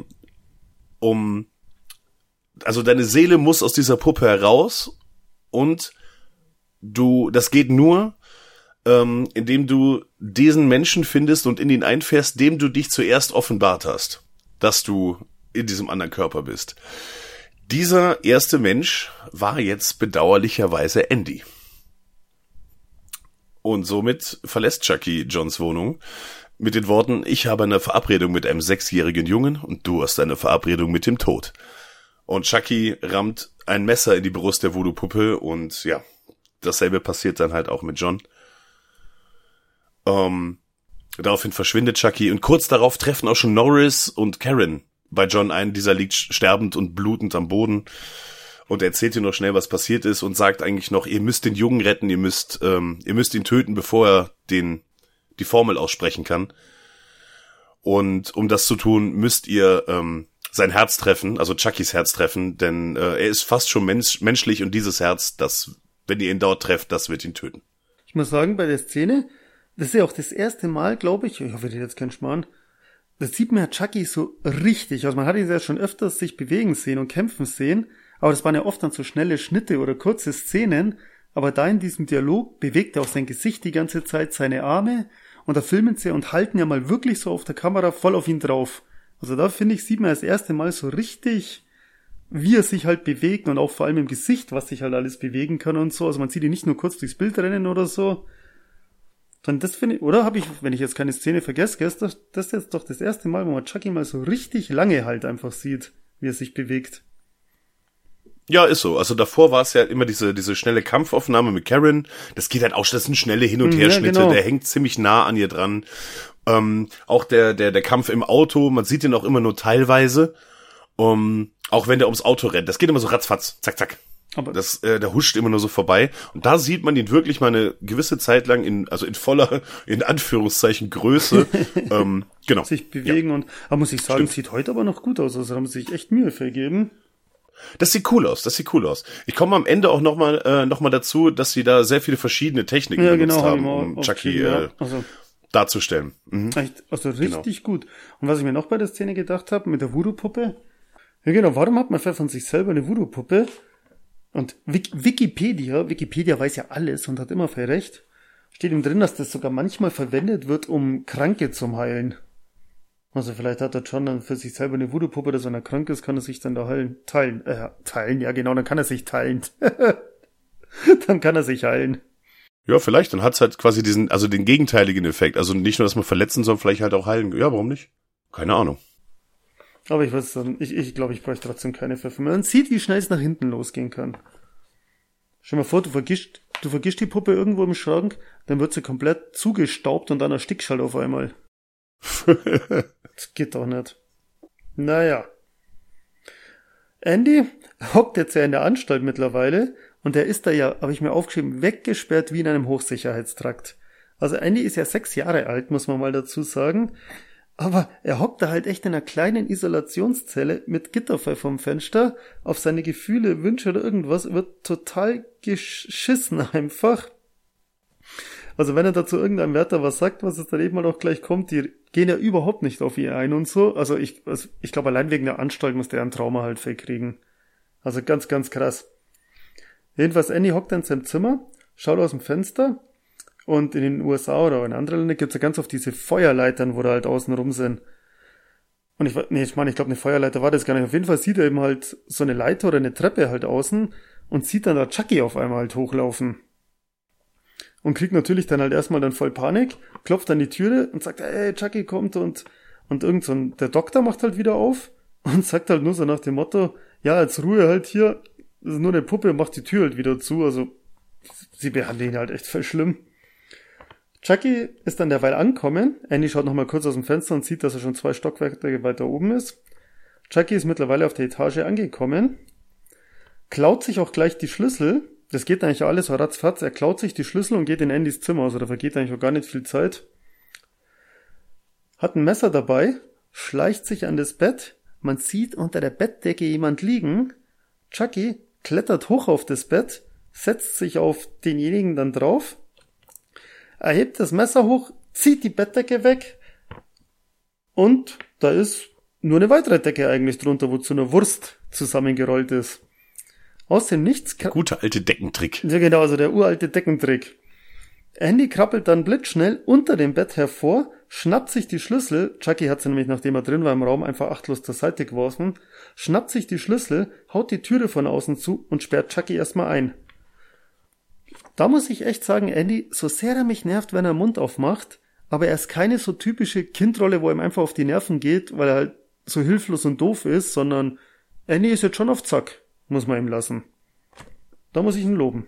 um, also deine Seele muss aus dieser Puppe heraus und du, das geht nur, ähm, indem du diesen Menschen findest und in ihn einfährst, dem du dich zuerst offenbart hast, dass du in diesem anderen Körper bist. Dieser erste Mensch war jetzt bedauerlicherweise Andy. Und somit verlässt Chucky Johns Wohnung mit den Worten, ich habe eine Verabredung mit einem sechsjährigen Jungen und du hast eine Verabredung mit dem Tod. Und Chucky rammt ein Messer in die Brust der Voodoo-Puppe und ja, dasselbe passiert dann halt auch mit John. Ähm, daraufhin verschwindet Chucky und kurz darauf treffen auch schon Norris und Karen bei John ein. Dieser liegt sterbend und blutend am Boden und erzählt ihr noch schnell, was passiert ist und sagt eigentlich noch, ihr müsst den Jungen retten, ihr müsst, ähm, ihr müsst ihn töten, bevor er den die Formel aussprechen kann. Und um das zu tun, müsst ihr ähm, sein Herz treffen, also Chuckys Herz treffen, denn äh, er ist fast schon mensch menschlich und dieses Herz, das, wenn ihr ihn dort trefft, das wird ihn töten. Ich muss sagen, bei der Szene, das ist ja auch das erste Mal, glaube ich, ich hoffe, ich jetzt keinen Schmarrn, das sieht ja Chucky so richtig. Also man hat ihn ja schon öfters sich bewegen sehen und kämpfen sehen, aber das waren ja oft dann so schnelle Schnitte oder kurze Szenen. Aber da in diesem Dialog bewegt er auch sein Gesicht die ganze Zeit, seine Arme und da filmen sie und halten ja mal wirklich so auf der Kamera voll auf ihn drauf. Also da finde ich, sieht man das erste Mal so richtig, wie er sich halt bewegt und auch vor allem im Gesicht, was sich halt alles bewegen kann und so. Also man sieht ihn nicht nur kurz durchs Bild rennen oder so. Dann das finde ich, oder habe ich, wenn ich jetzt keine Szene vergesse, das, das ist jetzt doch das erste Mal, wo man Chucky mal so richtig lange halt einfach sieht, wie er sich bewegt. Ja, ist so. Also davor war es ja immer diese, diese schnelle Kampfaufnahme mit Karen. Das geht halt auch, das sind schnelle Hin- und Herschnitte. Ja, genau. Der hängt ziemlich nah an ihr dran. Ähm, auch der, der, der Kampf im Auto, man sieht ihn auch immer nur teilweise. Um, auch wenn der ums Auto rennt. Das geht immer so ratzfatz. Zack, zack. Aber das, äh, der huscht immer nur so vorbei. Und da sieht man ihn wirklich mal eine gewisse Zeit lang in, also in voller, in Anführungszeichen Größe, ähm, genau. Sich bewegen ja. und, aber muss ich sagen, Stimmt. sieht heute aber noch gut aus. Also haben sie sich echt Mühe vergeben. Das sieht cool aus, das sieht cool aus. Ich komme am Ende auch nochmal äh, noch mal dazu, dass sie da sehr viele verschiedene Techniken ja, benutzt genau, haben, um Chucky äh, also, darzustellen. Mhm. Echt, also genau. richtig genau. gut. Und was ich mir noch bei der Szene gedacht habe, mit der Voodoo-Puppe, ja genau, warum hat man von sich selber eine Voodoo-Puppe? Und Wikipedia, Wikipedia weiß ja alles und hat immer viel recht, steht ihm drin, dass das sogar manchmal verwendet wird, um Kranke zu heilen. Also vielleicht hat der John dann für sich selber eine Voodoo-Puppe, dass wenn er krank ist, kann er sich dann da heilen. Teilen. Äh, teilen, ja genau, dann kann er sich teilen. dann kann er sich heilen. Ja, vielleicht, dann hat's halt quasi diesen, also den gegenteiligen Effekt. Also nicht nur, dass man verletzen, sondern vielleicht halt auch heilen. Ja, warum nicht? Keine Ahnung. Aber ich weiß dann, ich, ich glaube, ich bräuchte trotzdem keine Pfeffer mehr. Man sieht, wie schnell es nach hinten losgehen kann. Stell dir mal vor, du vergisst, du vergisst die Puppe irgendwo im Schrank, dann wird sie komplett zugestaubt und dann erstickst halt auf einmal. das geht doch nicht. Naja. Andy hockt jetzt ja in der Anstalt mittlerweile und der ist da ja, habe ich mir aufgeschrieben, weggesperrt wie in einem Hochsicherheitstrakt. Also Andy ist ja sechs Jahre alt, muss man mal dazu sagen. Aber er hockt da halt echt in einer kleinen Isolationszelle mit Gitterfall vom Fenster. Auf seine Gefühle, Wünsche oder irgendwas wird total geschissen einfach. Also wenn er dazu irgendein Wärter was sagt, was es dann eben mal auch gleich kommt, die gehen ja überhaupt nicht auf ihn ein und so. Also ich, also ich glaube, allein wegen der Anstalt muss der ein Trauma halt verkriegen. Also ganz, ganz krass. Jedenfalls, Annie hockt in seinem Zimmer, schaut aus dem Fenster und in den USA oder in anderen Ländern gibt's ja ganz oft diese Feuerleitern, wo da halt außen rum sind. Und ich, nee, ich meine, ich glaube, eine Feuerleiter war das gar nicht. Auf jeden Fall sieht er eben halt so eine Leiter oder eine Treppe halt außen und sieht dann da Chucky auf einmal halt hochlaufen und kriegt natürlich dann halt erstmal dann voll Panik, klopft an die Türe und sagt, ey, Chucky kommt und, und irgend so ein, der Doktor macht halt wieder auf und sagt halt nur so nach dem Motto, ja, jetzt Ruhe halt hier, das ist nur eine Puppe, macht die Tür halt wieder zu, also sie behandeln ihn halt echt voll schlimm. Chucky ist dann derweil ankommen. Andy schaut nochmal kurz aus dem Fenster und sieht, dass er schon zwei Stockwerke weiter oben ist. Chucky ist mittlerweile auf der Etage angekommen, klaut sich auch gleich die Schlüssel das geht eigentlich alles so ratzfatz. Er klaut sich die Schlüssel und geht in Andys Zimmer. Also da vergeht eigentlich auch gar nicht viel Zeit. Hat ein Messer dabei, schleicht sich an das Bett. Man sieht unter der Bettdecke jemand liegen. Chucky klettert hoch auf das Bett, setzt sich auf denjenigen dann drauf, erhebt das Messer hoch, zieht die Bettdecke weg und da ist nur eine weitere Decke eigentlich drunter, wo zu einer Wurst zusammengerollt ist. Aus dem Nichts Guter alte Deckentrick. ja, genau, also der uralte Deckentrick. Andy krabbelt dann blitzschnell unter dem Bett hervor, schnappt sich die Schlüssel, Chucky hat sie nämlich, nachdem er drin war im Raum, einfach achtlos zur Seite geworfen, schnappt sich die Schlüssel, haut die Türe von außen zu und sperrt Chucky erstmal ein. Da muss ich echt sagen, Andy, so sehr er mich nervt, wenn er Mund aufmacht, aber er ist keine so typische Kindrolle, wo ihm einfach auf die Nerven geht, weil er halt so hilflos und doof ist, sondern Andy ist jetzt schon auf Zack, muss man ihm lassen. Da muss ich ihn loben.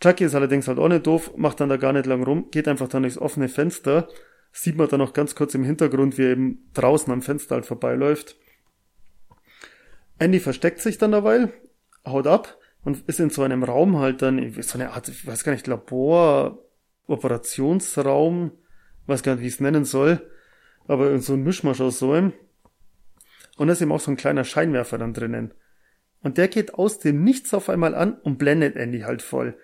Chucky ist allerdings halt auch nicht doof, macht dann da gar nicht lang rum, geht einfach dann durchs offene Fenster, sieht man dann noch ganz kurz im Hintergrund, wie er eben draußen am Fenster halt vorbeiläuft. Andy versteckt sich dann dabei, haut ab und ist in so einem Raum halt dann, so eine Art, ich weiß gar nicht, Labor, Operationsraum, weiß gar nicht, wie ich es nennen soll, aber so ein Mischmasch aus so einem. Und da ist eben auch so ein kleiner Scheinwerfer dann drinnen. Und der geht aus dem Nichts auf einmal an und blendet Andy halt voll.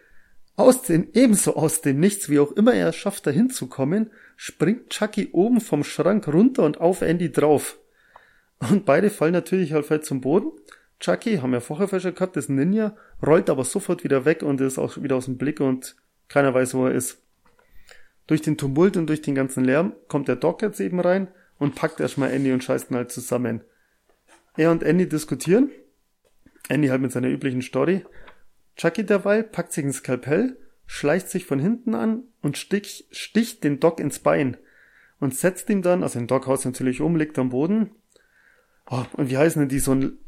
Aus dem, ebenso aus dem Nichts, wie auch immer er es schafft, da hinzukommen, springt Chucky oben vom Schrank runter und auf Andy drauf. Und beide fallen natürlich halt zum Boden. Chucky, haben wir vorher fest gehabt, ist ein Ninja, rollt aber sofort wieder weg und ist auch wieder aus dem Blick und keiner weiß, wo er ist. Durch den Tumult und durch den ganzen Lärm kommt der Doc jetzt eben rein und packt erstmal Andy und scheißt ihn halt zusammen. Er und Andy diskutieren. Andy halt mit seiner üblichen Story. Chucky derweil packt sich ein Skalpell, schleicht sich von hinten an und stich, sticht den Doc ins Bein und setzt ihm dann, also den Doc haut natürlich um, liegt am Boden. Oh, und wie heißen denn die so ein,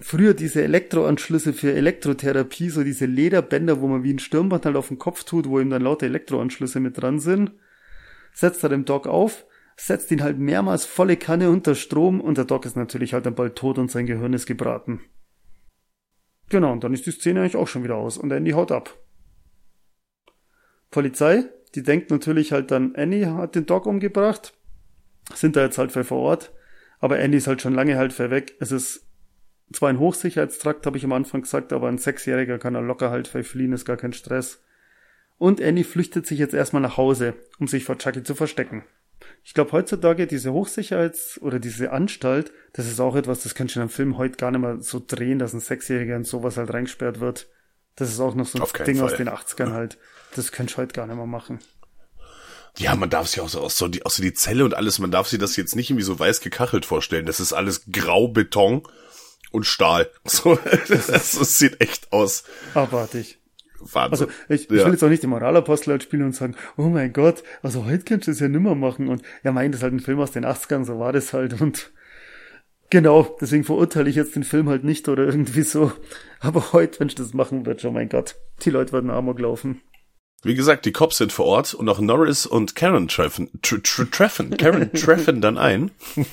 früher diese Elektroanschlüsse für Elektrotherapie, so diese Lederbänder, wo man wie ein Stirnband halt auf den Kopf tut, wo ihm dann lauter Elektroanschlüsse mit dran sind. Setzt er dem Doc auf, setzt ihn halt mehrmals volle Kanne unter Strom und der Doc ist natürlich halt dann bald tot und sein Gehirn ist gebraten. Genau, und dann ist die Szene eigentlich auch schon wieder aus und Andy haut ab. Polizei, die denkt natürlich halt dann, Annie hat den Doc umgebracht, sind da jetzt halt vor Ort, aber Andy ist halt schon lange halt weg. Es ist zwar ein Hochsicherheitstrakt, habe ich am Anfang gesagt, aber ein Sechsjähriger kann er locker halt fliehen, ist gar kein Stress. Und Annie flüchtet sich jetzt erstmal nach Hause, um sich vor Chucky zu verstecken. Ich glaube, heutzutage diese Hochsicherheits- oder diese Anstalt, das ist auch etwas, das kannst du in einem Film heute gar nicht mehr so drehen, dass ein Sechsjähriger in sowas halt reingesperrt wird. Das ist auch noch so ein Ding Fall. aus den 80ern halt. Das kannst du heute gar nicht mehr machen. Ja, man darf sich auch so, auch so die, auch so die Zelle und alles, man darf sich das jetzt nicht irgendwie so weiß gekachelt vorstellen. Das ist alles grau Beton und Stahl. So, das, das sieht echt aus. Abartig. Wahnsinn. Also ich, ich Ja. will jetzt auch nicht den Moralapostel halt spielen und sagen, oh mein Gott, also heute kannst du das ja nimmer machen. Und ja, mein, das ist halt ein Film aus den 80ern, so war das halt. Und genau, deswegen verurteile ich jetzt den Film halt nicht oder irgendwie so. Aber heute, wenn ich das machen würde, oh mein Gott, die Leute würden Amok laufen. Wie gesagt, die Cops sind vor Ort und auch Norris und Karen treffen, tr tr treffen, Karen treffen dann ein.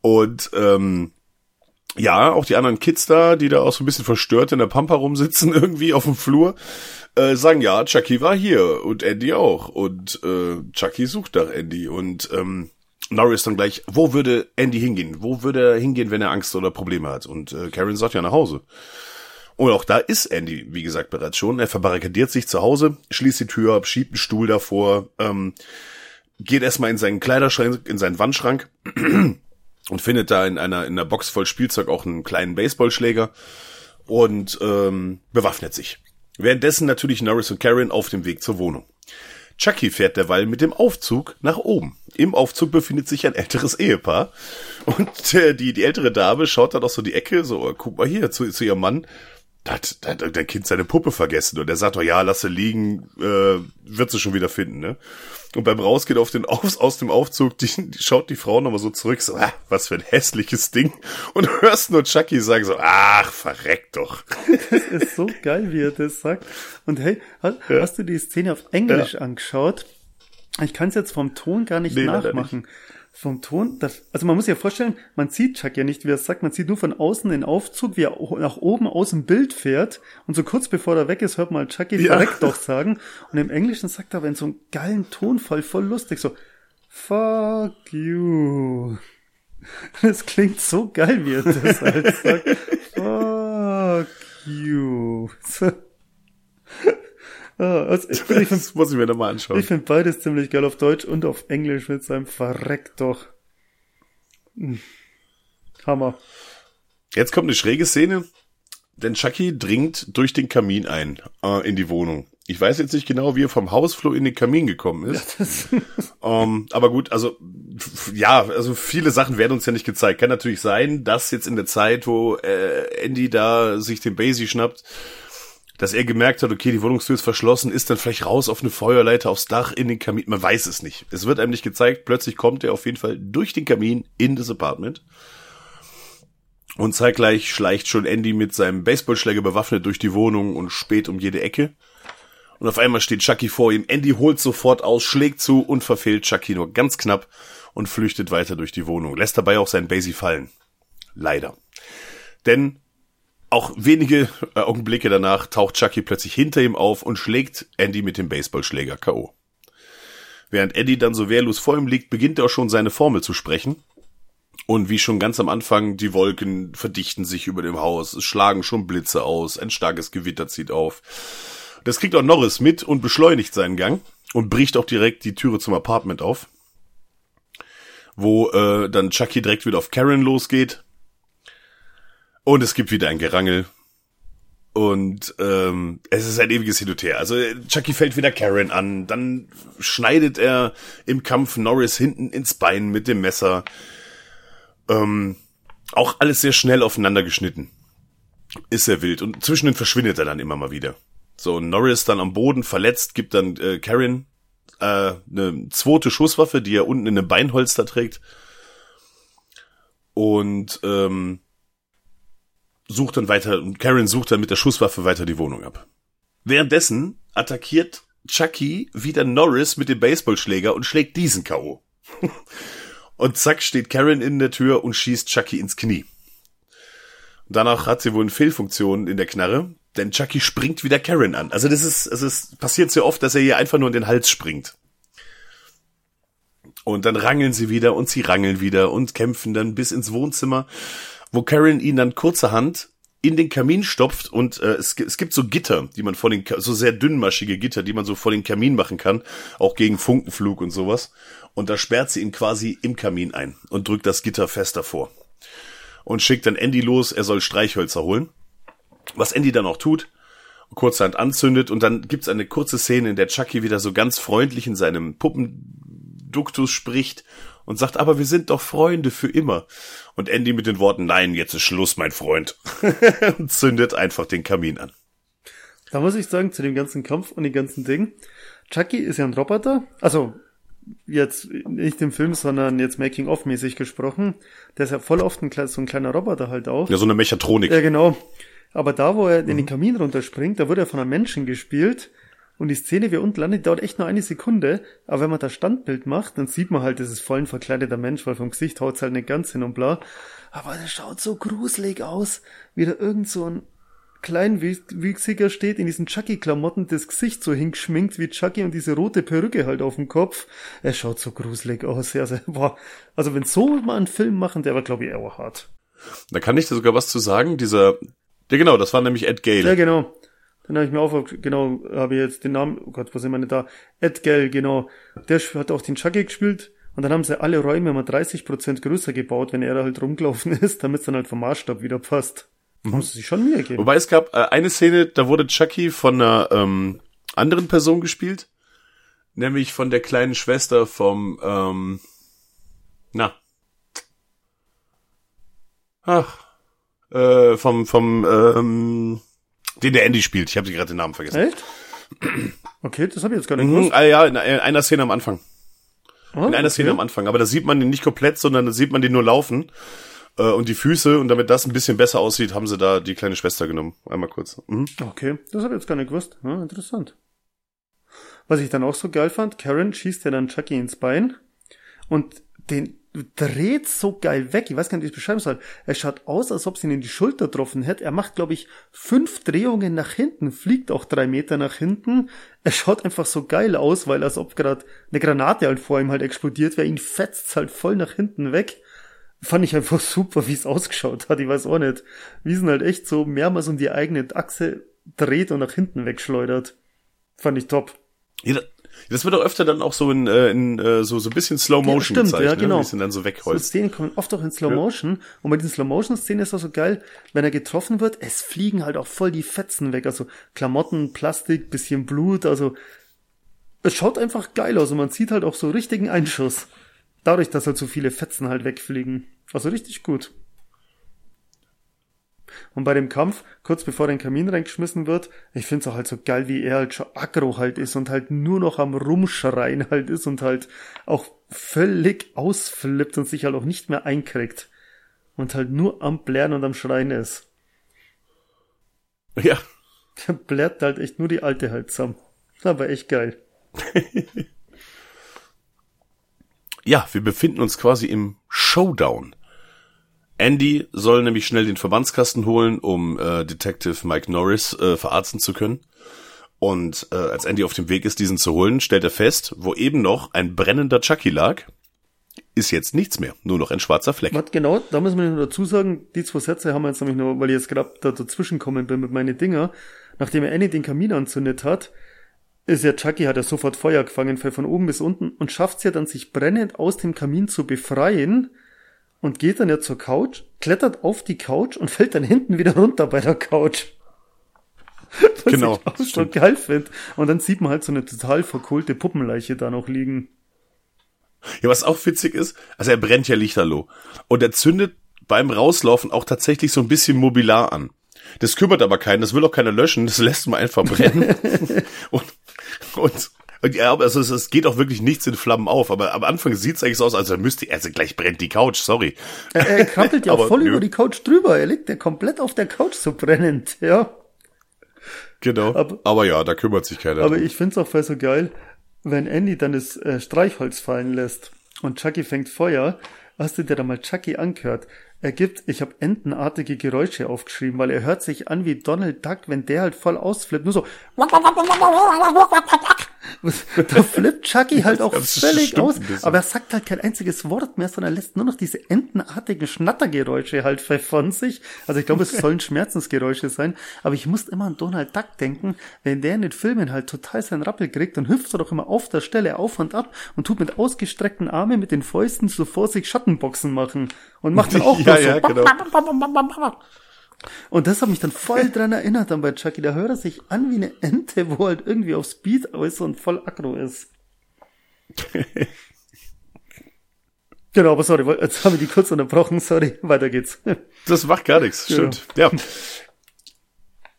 und ähm, ja, auch die anderen Kids da, die da auch so ein bisschen verstört in der Pampa rumsitzen, irgendwie auf dem Flur, äh, sagen, ja, Chucky war hier und Andy auch. Und äh, Chucky sucht nach Andy. Und ähm, Norris dann gleich, wo würde Andy hingehen? Wo würde er hingehen, wenn er Angst oder Probleme hat? Und äh, Karen sagt ja nach Hause. Und auch da ist Andy, wie gesagt, bereits schon. Er verbarrikadiert sich zu Hause, schließt die Tür ab, schiebt einen Stuhl davor, ähm, geht erstmal in seinen Kleiderschrank, in seinen Wandschrank und findet da in einer, in einer Box voll Spielzeug auch einen kleinen Baseballschläger und ähm, bewaffnet sich. Währenddessen natürlich Norris und Karen auf dem Weg zur Wohnung. Chucky fährt derweil mit dem Aufzug nach oben. Im Aufzug befindet sich ein älteres Ehepaar. Und äh, die, die ältere Dame schaut dann aus so die Ecke, so, oh, guck mal hier, zu, zu ihrem Mann. Da hat, da hat der Kind seine Puppe vergessen. Und er sagt, oh ja, lass sie liegen, äh, wird sie schon wieder finden, ne? Und beim Rausgehen auf den, aus, aus dem Aufzug, die, die schaut die Frau nochmal so zurück, so, ah, was für ein hässliches Ding. Und hörst nur Chucky sagen so, ach, verreck doch. Das ist so geil, wie er das sagt. Und hey, hast, hast du die Szene auf Englisch angeschaut? Ich kann es jetzt vom Ton gar nicht Nee, nachmachen. Vom Ton, das, also man muss sich ja vorstellen, man sieht Chuck ja nicht, wie er es sagt, man sieht nur von außen den Aufzug, wie er nach oben aus dem Bild fährt und so kurz bevor er weg ist, hört man Chucky Ja. verreckt doch sagen und im Englischen sagt er aber in so einem geilen Tonfall voll lustig, so fuck you. Das klingt so geil, wie er das halt sagt. Fuck you. Ah, also, ich finde Das muss ich mir nochmal anschauen. ich find beides ziemlich geil auf Deutsch und auf Englisch mit seinem Verreck doch. Hm. Hammer. Jetzt kommt eine schräge Szene, denn Chucky dringt durch den Kamin ein äh, in die Wohnung. Ich weiß jetzt nicht genau, wie er vom Hausflur in den Kamin gekommen ist. ähm, aber gut, also ja, also viele Sachen werden uns ja nicht gezeigt. Kann natürlich sein, dass jetzt in der Zeit, wo äh, Andy da sich den Basie schnappt, dass er gemerkt hat, okay, die Wohnungstür ist verschlossen, ist dann vielleicht raus auf eine Feuerleiter aufs Dach in den Kamin. Man weiß es nicht. Es wird einem nicht gezeigt. Plötzlich kommt er auf jeden Fall durch den Kamin in das Apartment. Und zeitgleich schleicht schon Andy mit seinem Baseballschläger bewaffnet durch die Wohnung und späht um jede Ecke. Und auf einmal steht Chucky vor ihm. Andy holt sofort aus, schlägt zu und verfehlt Chucky nur ganz knapp und flüchtet weiter durch die Wohnung. Lässt dabei auch seinen Basie fallen. Leider. Denn auch wenige äh, Augenblicke danach taucht Chucky plötzlich hinter ihm auf und schlägt Andy mit dem Baseballschläger K.O. Während Andy dann so wehrlos vor ihm liegt, beginnt er auch schon seine Formel zu sprechen. Und wie schon ganz am Anfang, die Wolken verdichten sich über dem Haus, es schlagen schon Blitze aus, ein starkes Gewitter zieht auf. Das kriegt auch Norris mit und beschleunigt seinen Gang und bricht auch direkt die Türe zum Apartment auf. Wo äh, dann Chucky direkt wieder auf Karen losgeht. Und es gibt wieder ein Gerangel. Und ähm, es ist ein ewiges Hin und Her. Also Chucky fällt wieder Karen an, dann schneidet er im Kampf Norris hinten ins Bein mit dem Messer. Ähm, auch alles sehr schnell aufeinander geschnitten. Ist sehr wild. Und zwischendrin verschwindet er dann immer mal wieder. So, Norris dann am Boden verletzt, gibt dann äh, Karen äh, eine zweite Schusswaffe, die er unten in einem Beinholster trägt. Und ähm, sucht dann weiter, und Karen sucht dann mit der Schusswaffe weiter die Wohnung ab. Währenddessen attackiert Chucky wieder Norris mit dem Baseballschläger und schlägt diesen K.O. und zack steht Karen in der Tür und schießt Chucky ins Knie. Danach hat sie wohl eine Fehlfunktion in der Knarre, denn Chucky springt wieder Karen an. Also das ist, es ist, passiert sehr oft, dass er ihr einfach nur in den Hals springt. Und dann rangeln sie wieder und sie rangeln wieder und kämpfen dann bis ins Wohnzimmer, wo Karen ihn dann kurzerhand in den Kamin stopft und äh, es, gibt- es gibt so Gitter, die man vor den, so sehr dünnmaschige Gitter, die man so vor den Kamin machen kann, auch gegen Funkenflug und sowas. Und da sperrt sie ihn quasi im Kamin ein und drückt das Gitter fest davor. Und schickt dann Andy los, er soll Streichhölzer holen. Was Andy dann auch tut, kurzerhand anzündet und dann gibt's eine kurze Szene, in der Chucky wieder so ganz freundlich in seinem Puppenduktus spricht und sagt, aber wir sind doch Freunde für immer. Und Andy mit den Worten, nein, jetzt ist Schluss, mein Freund. und zündet einfach den Kamin an. Da muss ich sagen, zu dem ganzen Kampf und dem ganzen Ding, Chucky ist ja ein Roboter, also jetzt nicht im Film, sondern jetzt Making-of-mäßig gesprochen, der ist ja voll oft ein, so ein kleiner Roboter halt auch. Ja, so eine Mechatronik. Ja, genau. Aber da, wo er in Mhm. den Kamin runterspringt, da wird er von einem Menschen gespielt. Und die Szene, wie er unten landet, dauert echt nur eine Sekunde. Aber wenn man das Standbild macht, dann sieht man halt, das ist voll ein verkleideter Mensch, weil vom Gesicht haut's halt nicht ganz hin und bla. Aber der schaut so gruselig aus, wie da irgend so ein kleinwüchsiger steht, in diesen Chucky-Klamotten, das Gesicht so hingeschminkt wie Chucky und diese rote Perücke halt auf dem Kopf. Er schaut so gruselig aus. Also, boah. also wenn so mal einen Film machen, der war, glaube ich, eher hart. Da kann ich da sogar was zu sagen. Dieser, ja genau, das war nämlich Ed Ja, Gale. genau. Dann habe ich mir auf, genau, habe ich jetzt den Namen, oh Gott, wo sind meine da? Ed Gell, genau. Der hat auch den Chucky gespielt. Und dann haben sie alle Räume mal 30% größer gebaut, wenn er da halt rumgelaufen ist, damit es dann halt vom Maßstab wieder passt. Haben sie sich schon Mühe gegeben. Wobei es gab äh, eine Szene, da wurde Chucky von einer ähm, anderen Person gespielt. Nämlich von der kleinen Schwester vom, ähm, na. Ach. Äh, vom, vom, ähm, den der Andy spielt. Ich habe gerade den Namen vergessen. Echt? Okay, das habe ich jetzt gar nicht Mhm, gewusst. ah, ja, in einer Szene am Anfang. Ah, In einer Szene am Anfang. Aber da sieht man den nicht komplett, sondern da sieht man den nur laufen. Äh, und die Füße. Und damit das ein bisschen besser aussieht, haben sie da die kleine Schwester genommen. Einmal kurz. Mhm. Okay, das habe ich jetzt gar nicht gewusst. Ja, interessant. Was ich dann auch so geil fand, Karen schießt ja dann Chucky ins Bein und den dreht so geil weg. Ich weiß gar nicht, wie ich es beschreiben soll. Er schaut aus, als ob sie ihn in die Schulter getroffen hätte. Er macht, glaube ich, fünf Drehungen nach hinten, fliegt auch drei Meter nach hinten. Er schaut einfach so geil aus, weil als ob gerade eine Granate halt vor ihm halt explodiert wäre. Ihn fetzt halt voll nach hinten weg. fand ich einfach super, wie es ausgeschaut hat. Ich weiß auch nicht. Wie es halt echt so mehrmals um die eigene Achse dreht und nach hinten wegschleudert. Fand ich top. Ja, das wird auch öfter dann auch so in, äh, in äh, so so ein bisschen Slow Motion stimmt, gezeigt, ja, ne? genau. wie es ihn dann so So wegholzt. Szenen kommen oft auch in Slow Motion. Und bei diesen Slow Motion Szenen ist das so geil, wenn er getroffen wird, es fliegen halt auch voll die Fetzen weg. Also Klamotten, Plastik, bisschen Blut, also es schaut einfach geil aus und man sieht halt auch so richtigen Einschuss. Dadurch, dass halt so viele Fetzen halt wegfliegen. Also richtig gut. Und bei dem Kampf, kurz bevor er in den Kamin reingeschmissen wird, ich find's auch halt so geil, wie er halt schon aggro halt ist und halt nur noch am Rumschreien halt ist und halt auch völlig ausflippt und sich halt auch nicht mehr einkriegt. Und halt nur am Blären und am Schreien ist. Ja. Der blärt halt echt nur die alte halt zusammen. Aber echt geil. Ja, wir befinden uns quasi im Showdown. Andy soll nämlich schnell den Verbandskasten holen, um äh, Detective Mike Norris äh, verarzten zu können. Und äh, als Andy auf dem Weg ist, diesen zu holen, stellt er fest, wo eben noch ein brennender Chucky lag, ist jetzt nichts mehr, nur noch ein schwarzer Fleck. Was genau, da müssen wir nur dazu sagen, die zwei Sätze haben wir jetzt nämlich nur, weil ich jetzt gerade da dazwischen kommen bin mit meinen Dinger. Nachdem er Annie den Kamin anzündet hat, ist ja Chucky, hat er sofort Feuer gefangen, fällt von oben bis unten und schafft es ja dann, sich brennend aus dem Kamin zu befreien und geht dann ja zur Couch, klettert auf die Couch und fällt dann hinten wieder runter bei der Couch. Was Genau, ich auch stimmt. geil finde. Und dann sieht man halt so eine total verkohlte Puppenleiche da noch liegen. Ja, was auch witzig ist, also er brennt ja lichterloh. Und er zündet beim Rauslaufen auch tatsächlich so ein bisschen Mobilar an. Das kümmert aber keinen, das will auch keiner löschen, das lässt man einfach brennen. und, und, und ja, also es, es geht auch wirklich nichts in Flammen auf, aber am Anfang sieht es eigentlich so aus, als er müsste, also gleich brennt die Couch, sorry. Er, er krabbelt ja voll nö. über die Couch drüber. Er liegt ja komplett auf der Couch so brennend, ja. Genau. Aber- Aber, ja, da kümmert sich keiner. Aber drum. ich find's auch voll so geil, wenn Andy dann das äh, Streichholz fallen lässt und Chucky fängt Feuer. Hast du dir da mal Chucky angehört? Er gibt, ich habe entenartige Geräusche aufgeschrieben, weil er hört sich an wie Donald Duck, wenn der halt voll ausflippt. Nur so. Da flippt Chucky halt auch völlig stimmt aus. Aber er sagt halt kein einziges Wort mehr, sondern lässt nur noch diese entenartigen Schnattergeräusche halt von sich. Also ich glaube, es sollen Schmerzensgeräusche sein. Aber ich musste immer an Donald Duck denken, wenn der in den Filmen halt total seinen Rappel kriegt, dann hüpft er doch immer auf der Stelle auf und ab und tut mit ausgestreckten Armen mit den Fäusten so vor sich Schattenboxen machen. Und macht dann auch Ja, so. ja, genau. Und das hat mich dann voll dran erinnert dann bei Chucky. Da hört er sich an wie eine Ente, wo halt irgendwie auf Speed ist und voll aggro ist. genau, aber sorry, jetzt haben wir die kurz unterbrochen. Sorry, weiter geht's. Das macht gar nichts, stimmt. Ja.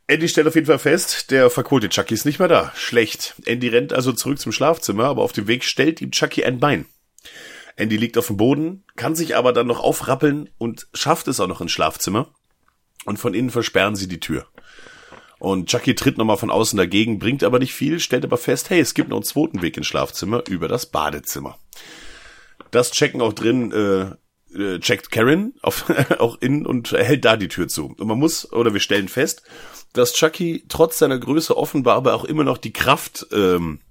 Andy stellt auf jeden Fall fest, der verkohlte Chucky ist nicht mehr da. Schlecht. Andy rennt also zurück zum Schlafzimmer, aber auf dem Weg stellt ihm Chucky ein Bein. Andy liegt auf dem Boden, kann sich aber dann noch aufrappeln und schafft es auch noch ins Schlafzimmer. Und von innen versperren sie die Tür. Und Chucky tritt nochmal von außen dagegen, bringt aber nicht viel, stellt aber fest, hey, es gibt noch einen zweiten Weg ins Schlafzimmer über das Badezimmer. Das checken auch drin, äh, äh, checkt Karen auf, auch in und hält da die Tür zu. Und man muss, oder wir stellen fest, dass Chucky trotz seiner Größe offenbar aber auch immer noch die Kraft, ähm, äh,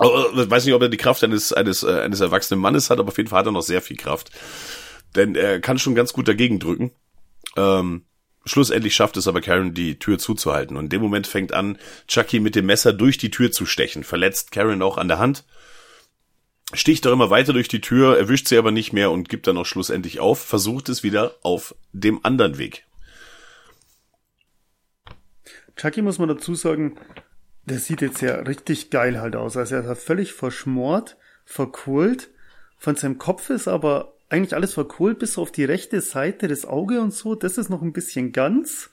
ich weiß nicht, ob er die Kraft eines, eines, äh, eines erwachsenen Mannes hat, aber auf jeden Fall hat er noch sehr viel Kraft. Denn er kann schon ganz gut dagegen drücken. Ähm, schlussendlich schafft es aber Karen, die Tür zuzuhalten. Und in dem Moment fängt an, Chucky mit dem Messer durch die Tür zu stechen. Verletzt Karen auch an der Hand. Sticht doch immer weiter durch die Tür, erwischt sie aber nicht mehr und gibt dann auch schlussendlich auf, versucht es wieder auf dem anderen Weg. Chucky muss man dazu sagen, der sieht jetzt ja richtig geil halt aus. Also er ist ja völlig verschmort, verkohlt. Von seinem Kopf ist aber eigentlich alles verkohlt, bis auf die rechte Seite, das Auge und so. Das ist noch ein bisschen ganz.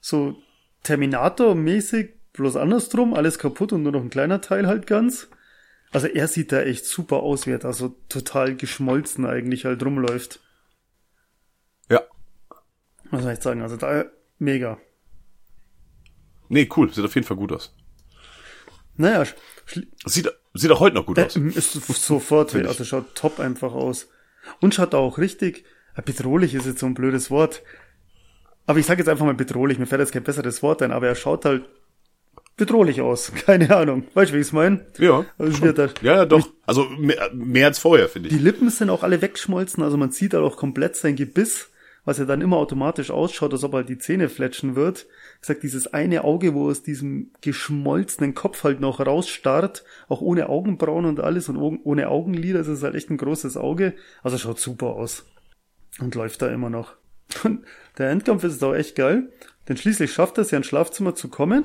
So Terminator-mäßig, bloß andersrum, alles kaputt und nur noch ein kleiner Teil halt ganz. Also er sieht da echt super aus, wie er da so total geschmolzen eigentlich halt rumläuft. Ja. Muss man echt sagen. Also da mega. Nee, cool, sieht auf jeden Fall gut aus. Naja, Sieht, sieht auch heute noch gut aus. Äh, ist sofort, Find ich. also schaut top einfach aus. Und schaut auch richtig, äh, bedrohlich ist jetzt so ein blödes Wort. Aber ich sage jetzt einfach mal bedrohlich, mir fällt jetzt kein besseres Wort ein, aber er schaut halt bedrohlich aus. Keine Ahnung. Weißt du, wie ich es meine? Ja. Also er, Ja, ja, doch. Also mehr, mehr als vorher, finde Die ich. Lippen sind auch alle weggeschmolzen, also man sieht halt auch komplett sein Gebiss, was ja dann immer automatisch ausschaut, als ob halt die Zähne fletschen wird. Ich sag, dieses eine Auge, wo aus diesem geschmolzenen Kopf halt noch rausstarrt, auch ohne Augenbrauen und alles und oh- ohne Augenlider, das ist halt echt ein großes Auge. Also schaut super aus. Und läuft da immer noch. Und der Endkampf ist auch echt geil, denn schließlich schafft er es ja ins Schlafzimmer zu kommen.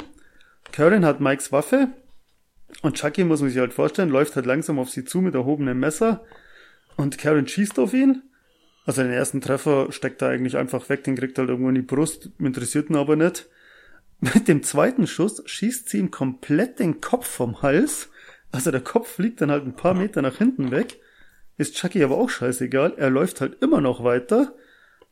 Karen hat Mikes Waffe und Chucky, muss man sich halt vorstellen, läuft halt langsam auf sie zu mit erhobenem Messer und Karen schießt auf ihn. Also den ersten Treffer steckt er eigentlich einfach weg, den kriegt er halt irgendwo in die Brust, interessiert ihn aber nicht. Mit dem zweiten Schuss schießt sie ihm komplett den Kopf vom Hals. Also der Kopf fliegt dann halt ein paar Meter nach hinten weg. Ist Chucky aber auch scheißegal, er läuft halt immer noch weiter.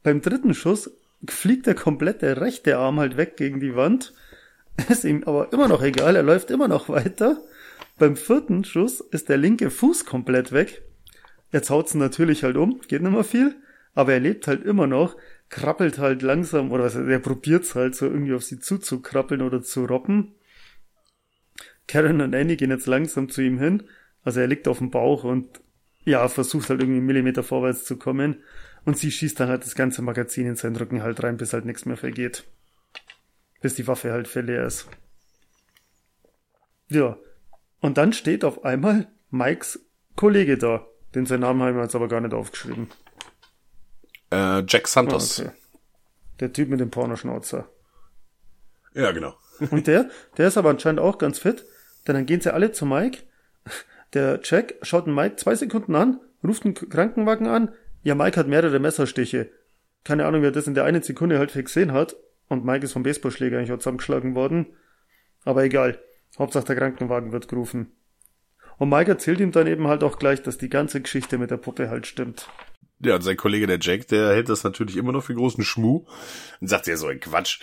Beim dritten Schuss fliegt der komplette rechte Arm halt weg gegen die Wand. Ist ihm aber immer noch egal, er läuft immer noch weiter. Beim vierten Schuss ist der linke Fuß komplett weg. Jetzt haut's natürlich halt um, geht nicht mehr viel, aber er lebt halt immer noch, krabbelt halt langsam, oder er probiert's halt so irgendwie auf sie zuzukrabbeln oder zu robben. Karen und Annie gehen jetzt langsam zu ihm hin, also er liegt auf dem Bauch und ja, versucht halt irgendwie einen Millimeter vorwärts zu kommen und sie schießt dann halt das ganze Magazin in seinen Rücken halt rein, bis halt nichts mehr vergeht. Bis die Waffe halt verleer ist. Ja. Und dann steht auf einmal Mikes Kollege da. Den seinen Namen haben wir jetzt aber gar nicht aufgeschrieben. Äh, Jack Ah, Santos. okay. Der Typ mit dem Pornoschnauzer. Ja, genau. Und der, der ist aber anscheinend auch ganz fit, denn dann gehen sie alle zu Mike. Der Jack schaut den Mike zwei Sekunden an, ruft einen Krankenwagen an. Ja, Mike hat mehrere Messerstiche. Keine Ahnung, wer das in der einen Sekunde halt gesehen hat. Und Mike ist vom Baseballschläger eigentlich auch zusammengeschlagen worden. Aber egal. Hauptsache der Krankenwagen wird gerufen. Und Mike erzählt ihm dann eben halt auch gleich, dass die ganze Geschichte mit der Puppe halt stimmt. Ja, und sein Kollege, der Jack, der hält das natürlich immer noch für großen Schmuh und sagt ja so ein Quatsch.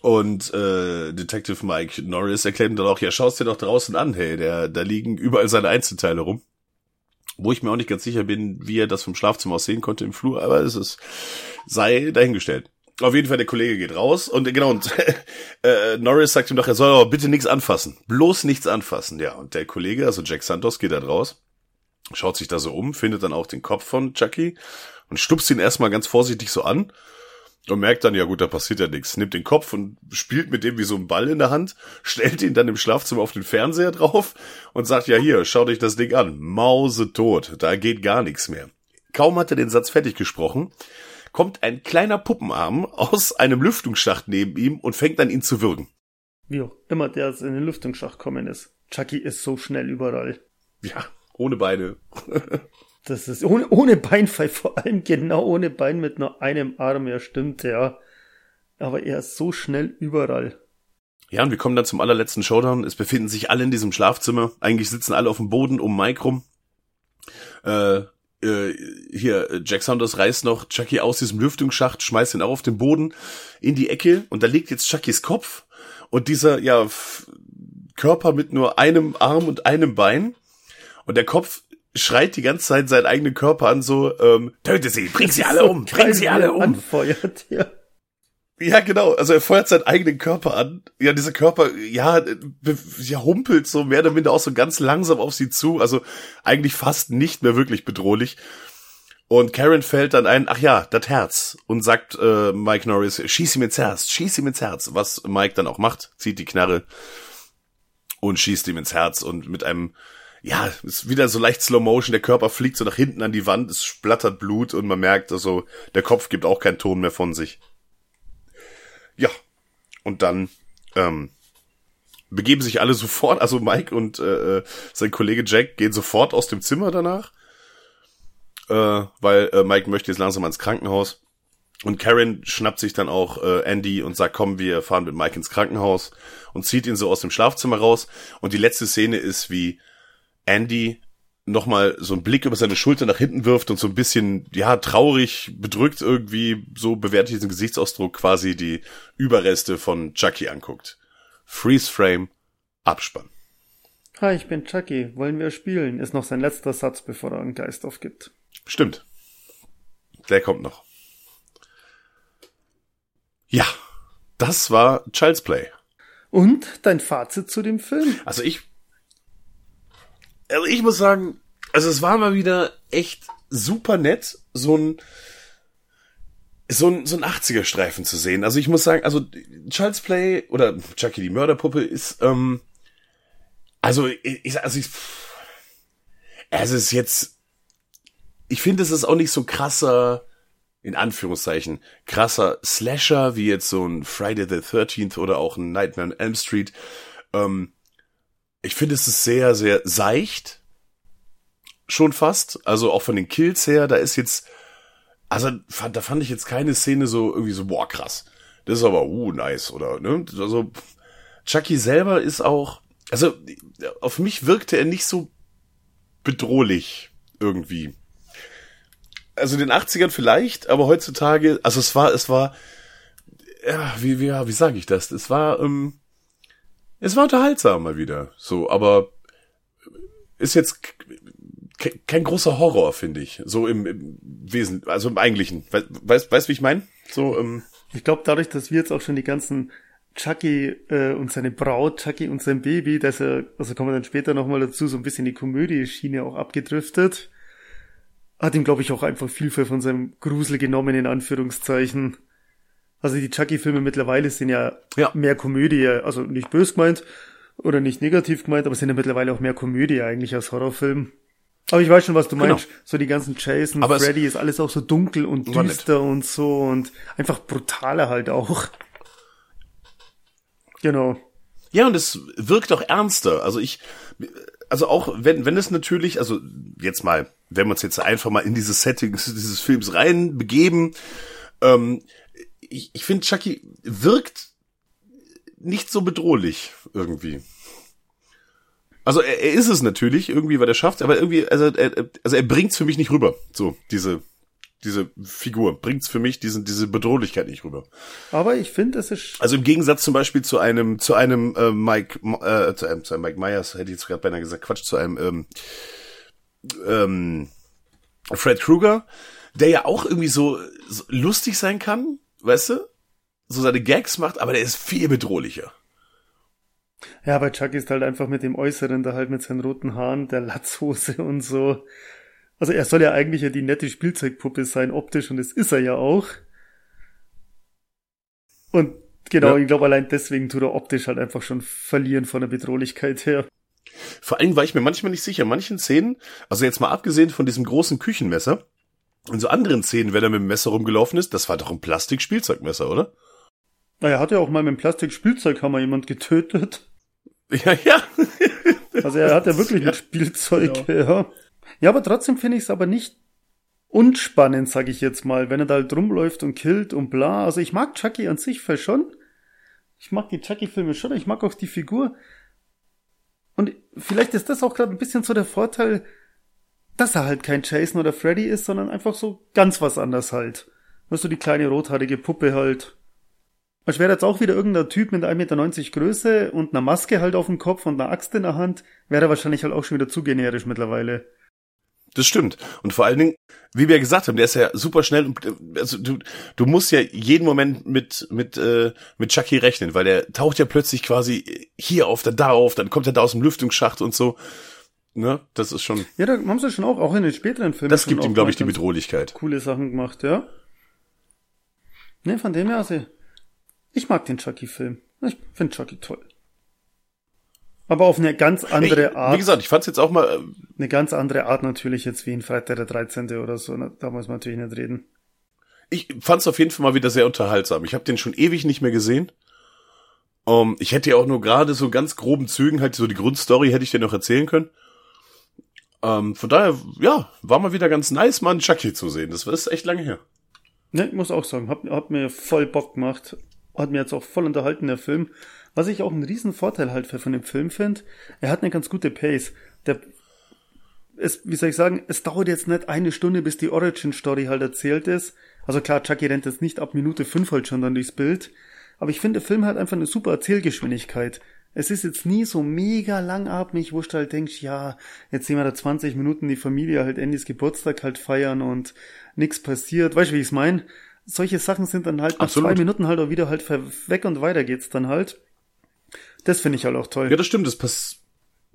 Und äh, Detective Mike Norris erklärt ihm dann auch, ja, schau's dir doch draußen an, hey, der, da liegen überall seine Einzelteile rum. Wo ich mir auch nicht ganz sicher bin, wie er das vom Schlafzimmer aus sehen konnte im Flur, aber es ist, sei dahingestellt. Auf jeden Fall, der Kollege geht raus und genau, und äh, Norris sagt ihm doch, er soll aber bitte nichts anfassen. Bloß nichts anfassen, ja. Und der Kollege, also Jack Santos, geht dann raus, schaut sich da so um, findet dann auch den Kopf von Chucky und stupst ihn erstmal ganz vorsichtig so an und merkt dann, ja gut, da passiert ja nichts. Nimmt den Kopf und spielt mit dem wie so ein Ball in der Hand, stellt ihn dann im Schlafzimmer auf den Fernseher drauf und sagt, ja hier, schaut euch das Ding an. Mause tot, da geht gar nichts mehr. Kaum hat er den Satz fertig gesprochen, kommt ein kleiner Puppenarm aus einem Lüftungsschacht neben ihm und fängt an ihn zu würgen. Wie auch immer der jetzt in den Lüftungsschacht kommen ist. Chucky ist so schnell überall. Ja, ohne Beine. Das ist ohne, ohne Beinfall, vor allem genau ohne Bein mit nur einem Arm, ja stimmt, ja. Aber er ist so schnell überall. Ja, und wir kommen dann zum allerletzten Showdown. Es befinden sich alle in diesem Schlafzimmer. Eigentlich sitzen alle auf dem Boden um Mike rum. Äh, äh, hier, Jack Saunders reißt noch Chucky aus diesem Lüftungsschacht, schmeißt ihn auch auf den Boden in die Ecke und da liegt jetzt Chuckys Kopf und dieser, ja, Körper mit nur einem Arm und einem Bein und der Kopf schreit die ganze Zeit seinen eigenen Körper an, so, ähm, töte sie, bring sie alle um, bring sie alle um. Anfeuert, ja. Ja, genau. Also er feuert seinen eigenen Körper an. Ja, dieser Körper, ja, ja, humpelt so mehr oder minder auch so ganz langsam auf sie zu. Also eigentlich fast nicht mehr wirklich bedrohlich. Und Karen fällt dann ein, ach ja, das Herz. Und sagt äh, Mike Norris, schieß ihm ins Herz, schieß ihm ins Herz. Was Mike dann auch macht, zieht die Knarre und schießt ihm ins Herz. Und mit einem, ja, ist wieder so leicht Slow Motion, der Körper fliegt so nach hinten an die Wand, es splattert Blut und man merkt, also der Kopf gibt auch keinen Ton mehr von sich. Ja, und dann ähm, begeben sich alle sofort, also Mike und äh, sein Kollege Jack gehen sofort aus dem Zimmer danach, äh, weil äh, Mike möchte jetzt langsam ans Krankenhaus. Und Karen schnappt sich dann auch äh, Andy und sagt, komm, wir fahren mit Mike ins Krankenhaus und zieht ihn so aus dem Schlafzimmer raus. Und die letzte Szene ist, wie Andy nochmal so einen Blick über seine Schulter nach hinten wirft und so ein bisschen, ja, traurig, bedrückt irgendwie, so bewertet diesen Gesichtsausdruck quasi die Überreste von Chucky anguckt. Freeze Frame, Abspann. Hi, ich bin Chucky. Wollen wir spielen? Ist noch sein letzter Satz, bevor er einen Geist aufgibt. Stimmt. Der kommt noch. Ja, das war Child's Play. Und dein Fazit zu dem Film? Also ich, also ich muss sagen, also es war mal wieder echt super nett, so ein, so ein, so ein 80er-Streifen zu sehen. Also ich muss sagen, also Child's Play oder Chucky die Mörderpuppe ist, ähm, also ich, also ich, es ist jetzt, ich finde, es ist auch nicht so krasser, in Anführungszeichen, krasser Slasher, wie jetzt so ein Friday the 13th oder auch ein Nightmare on Elm Street. Ähm, ich finde, es ist sehr, sehr seicht. Schon fast. Also auch von den Kills her, da ist jetzt, also da fand ich jetzt keine Szene so irgendwie so, boah, krass. Das ist aber, uh, nice, oder, ne? Also, Chucky selber ist auch, also, auf mich wirkte er nicht so bedrohlich irgendwie. Also in den 80ern vielleicht, aber heutzutage, also es war, es war, ja, wie, wie, wie sage ich das? Es war, ähm, es war unterhaltsam mal wieder, so, aber ist jetzt kein großer Horror, finde ich, so im, im Wesen, also im Eigentlichen. Weißt, weißt, wie ich meine? So, ähm, ich glaube, dadurch, dass wir jetzt auch schon die ganzen Chucky äh, und seine Braut, Chucky und sein Baby, dass er, also kommen wir dann später nochmal dazu, so ein bisschen die Komödie-Schiene auch abgedriftet. Hat ihm, glaube ich, auch einfach viel von seinem Grusel genommen, in Anführungszeichen. Also die Chucky-Filme mittlerweile sind ja, ja, mehr Komödie, also nicht bös gemeint oder nicht negativ gemeint, aber sind ja mittlerweile auch mehr Komödie eigentlich als Horrorfilm. Aber ich weiß schon, was du meinst. Genau. So die ganzen Jason, aber Freddy ist alles auch so dunkel und düster und so und einfach brutaler halt auch. Genau. Ja, und es wirkt auch ernster. Also ich, also auch wenn, wenn es natürlich, also jetzt mal, wenn wir uns jetzt einfach mal in dieses Setting dieses Films rein begeben, ähm, ich, ich finde Chucky wirkt nicht so bedrohlich irgendwie. Also er, er ist es natürlich irgendwie, weil er schafft, aber irgendwie, also er, also er bringt's für mich nicht rüber. So diese diese Figur bringt's für mich diesen, diese Bedrohlichkeit nicht rüber. Aber ich finde, es ist also im Gegensatz zum Beispiel zu einem zu einem äh, Mike äh, zu einem, zu einem Mike Myers hätte ich jetzt gerade beinahe gesagt Quatsch zu einem ähm, ähm, Fred Krueger, der ja auch irgendwie so, so lustig sein kann, weißt du, so seine Gags macht, aber der ist viel bedrohlicher. Ja, bei Chuck ist halt einfach mit dem Äußeren, da halt mit seinen roten Haaren, der Latzhose und so. Also er soll ja eigentlich ja die nette Spielzeugpuppe sein, optisch, und das ist er ja auch. Und genau, ja. ich glaube, allein deswegen tut er optisch halt einfach schon verlieren von der Bedrohlichkeit her. Vor allem war ich mir manchmal nicht sicher, manchen Szenen, also jetzt mal abgesehen von diesem großen Küchenmesser, in so anderen Szenen, wenn er mit dem Messer rumgelaufen ist, das war doch ein Plastik-Spielzeugmesser, oder? Na, er hat ja auch mal mit dem Plastik-Spielzeughammer jemand getötet. Ja, ja. also er hat ja wirklich ja. ein Spielzeug, genau. ja. Ja, aber trotzdem finde ich es aber nicht unspannend, sag ich jetzt mal, wenn er da halt rumläuft und killt und bla. Also ich mag Chucky an sich voll schon. Ich mag die Chucky-Filme schon, ich mag auch die Figur. Und vielleicht ist das auch gerade ein bisschen so der Vorteil, dass er halt kein Jason oder Freddy ist, sondern einfach so ganz was anders halt. Weißt du, die kleine rothaarige Puppe halt. Als wäre jetzt auch wieder irgendein Typ mit 1,90 Meter Größe und einer Maske halt auf dem Kopf und einer Axt in der Hand, wäre er wahrscheinlich halt auch schon wieder zu generisch mittlerweile. Das stimmt. Und vor allen Dingen, wie wir gesagt haben, der ist ja super schnell und also du, du musst ja jeden Moment mit mit äh, mit Chucky rechnen, weil der taucht ja plötzlich quasi hier auf, dann da auf, dann kommt er da aus dem Lüftungsschacht und so. Ne, das ist schon. Ja, da haben sie schon auch auch in den späteren Filmen. Das gibt ihm, glaube ich, die Bedrohlichkeit. Coole Sachen gemacht, ja. Ne, von dem her, also ich mag den Chucky-Film. Ich finde Chucky toll. Aber auf eine ganz andere ich, Art. Wie gesagt, ich fand's jetzt auch mal. Äh, eine ganz andere Art natürlich jetzt wie in Freitag der 13. oder so. Da muss man natürlich nicht reden. Ich fand's auf jeden Fall mal wieder sehr unterhaltsam. Ich habe den schon ewig nicht mehr gesehen. Um, ich hätte ja auch nur gerade so ganz groben Zügen halt so die Grundstory hätte ich dir noch erzählen können. Um, von daher, ja, war mal wieder ganz nice, mal einen Chucky zu sehen. Das ist echt lange her. Ne, ich muss auch sagen, hat, hat mir voll Bock gemacht. Hat mir jetzt auch voll unterhalten, der Film. Was ich auch einen riesen Vorteil halt von dem Film finde, er hat eine ganz gute Pace. Der, es, wie soll ich sagen, es dauert jetzt nicht eine Stunde, bis die Origin-Story halt erzählt ist. Also klar, Chucky rennt jetzt nicht ab Minute fünf halt schon dann durchs Bild. Aber ich finde, der Film hat einfach eine super Erzählgeschwindigkeit. Es ist jetzt nie so mega langatmig, wo du halt denkst, ja, jetzt sehen wir da 20 Minuten die Familie halt Andys Geburtstag halt feiern und nix passiert. Weißt du, wie ich's mein? Solche Sachen sind dann halt nach Absolut. zwei Minuten halt auch wieder halt weg und weiter geht's dann halt. Das finde ich halt auch toll. Ja, das stimmt. Das pass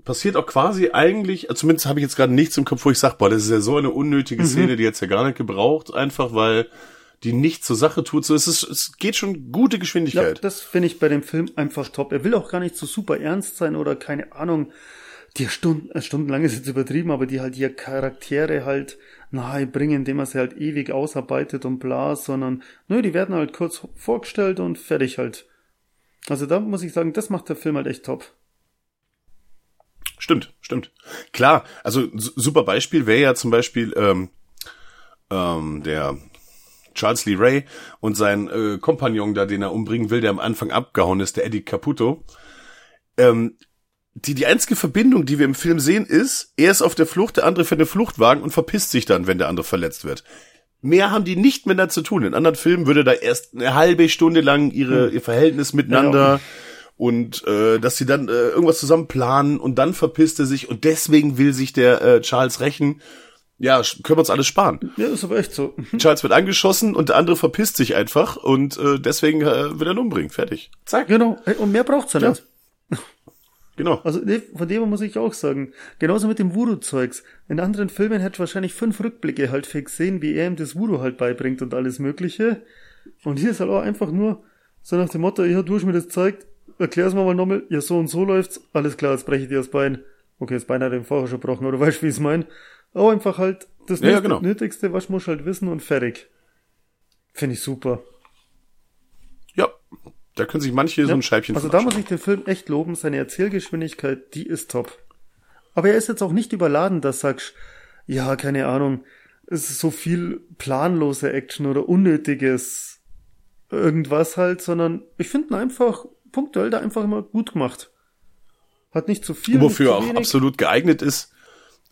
passiert auch quasi eigentlich, also zumindest habe ich jetzt gerade nichts im Kopf, wo ich sage, boah, das ist ja so eine unnötige Mhm. Szene, die jetzt ja gar nicht gebraucht, einfach weil die nichts zur Sache tut. So, es ist, es geht schon gute Ja, Geschwindigkeit. das finde ich bei dem Film einfach top. Er will auch gar nicht so super ernst sein oder keine Ahnung, die Stunden, stundenlang ist jetzt übertrieben, aber die halt die Charaktere halt nahe bringen, indem er sie halt ewig ausarbeitet und bla, sondern nö, die werden halt kurz vorgestellt und fertig halt. Also da muss ich sagen, das macht der Film halt echt top. Stimmt, stimmt. Klar, also su- super Beispiel wäre ja zum Beispiel ähm, ähm, der Charles Lee Ray und sein äh, Kompagnon da, den er umbringen will, der am Anfang abgehauen ist, der Eddie Caputo. Ähm, die, die einzige Verbindung, die wir im Film sehen, ist, er ist auf der Flucht, der andere fährt den Fluchtwagen und verpisst sich dann, wenn der andere verletzt wird. Mehr haben die nicht miteinander zu tun. In anderen Filmen würde da erst eine halbe Stunde lang ihre, ihr Verhältnis miteinander und äh, dass sie dann äh, irgendwas zusammen planen und dann verpisst er sich und deswegen will sich der äh, Charles rächen. Ja, können wir uns alles sparen. Ja, ist aber echt so. Charles wird angeschossen und der andere verpisst sich einfach und äh, deswegen äh, wird er ihn umbringen. Fertig. Zack. Genau. Und mehr braucht's ja Ja. nicht. Genau. Also nee, von dem muss ich auch sagen. Genauso mit dem Voodoo-Zeugs. In anderen Filmen hätte ich wahrscheinlich fünf Rückblicke halt fix sehen, wie er ihm das Voodoo halt beibringt und alles mögliche. Und hier ist halt auch einfach nur so nach dem Motto, ja, du hast mir das gezeigt, erklär's mir mal nochmal, ja, so und so läuft's, alles klar, jetzt breche ich dir das Bein. Okay, das Bein hat er ihm vorher schon gebrochen, oder weißt du, wie ich es mein? Aber einfach halt das Ja, ja, genau. Nötigste, was musst du halt wissen und fertig. Finde ich super. Ja. Da können sich manche so ein Scheibchen Also da muss ich den Film echt loben. Seine Erzählgeschwindigkeit, die ist top. Aber er ist jetzt auch nicht überladen, dass sagst, ja, keine Ahnung, es ist so viel planlose Action oder unnötiges irgendwas halt, sondern ich finde ihn einfach punktuell da einfach immer gut gemacht. Hat nicht zu viel. Wofür auch zu wenig. absolut geeignet ist,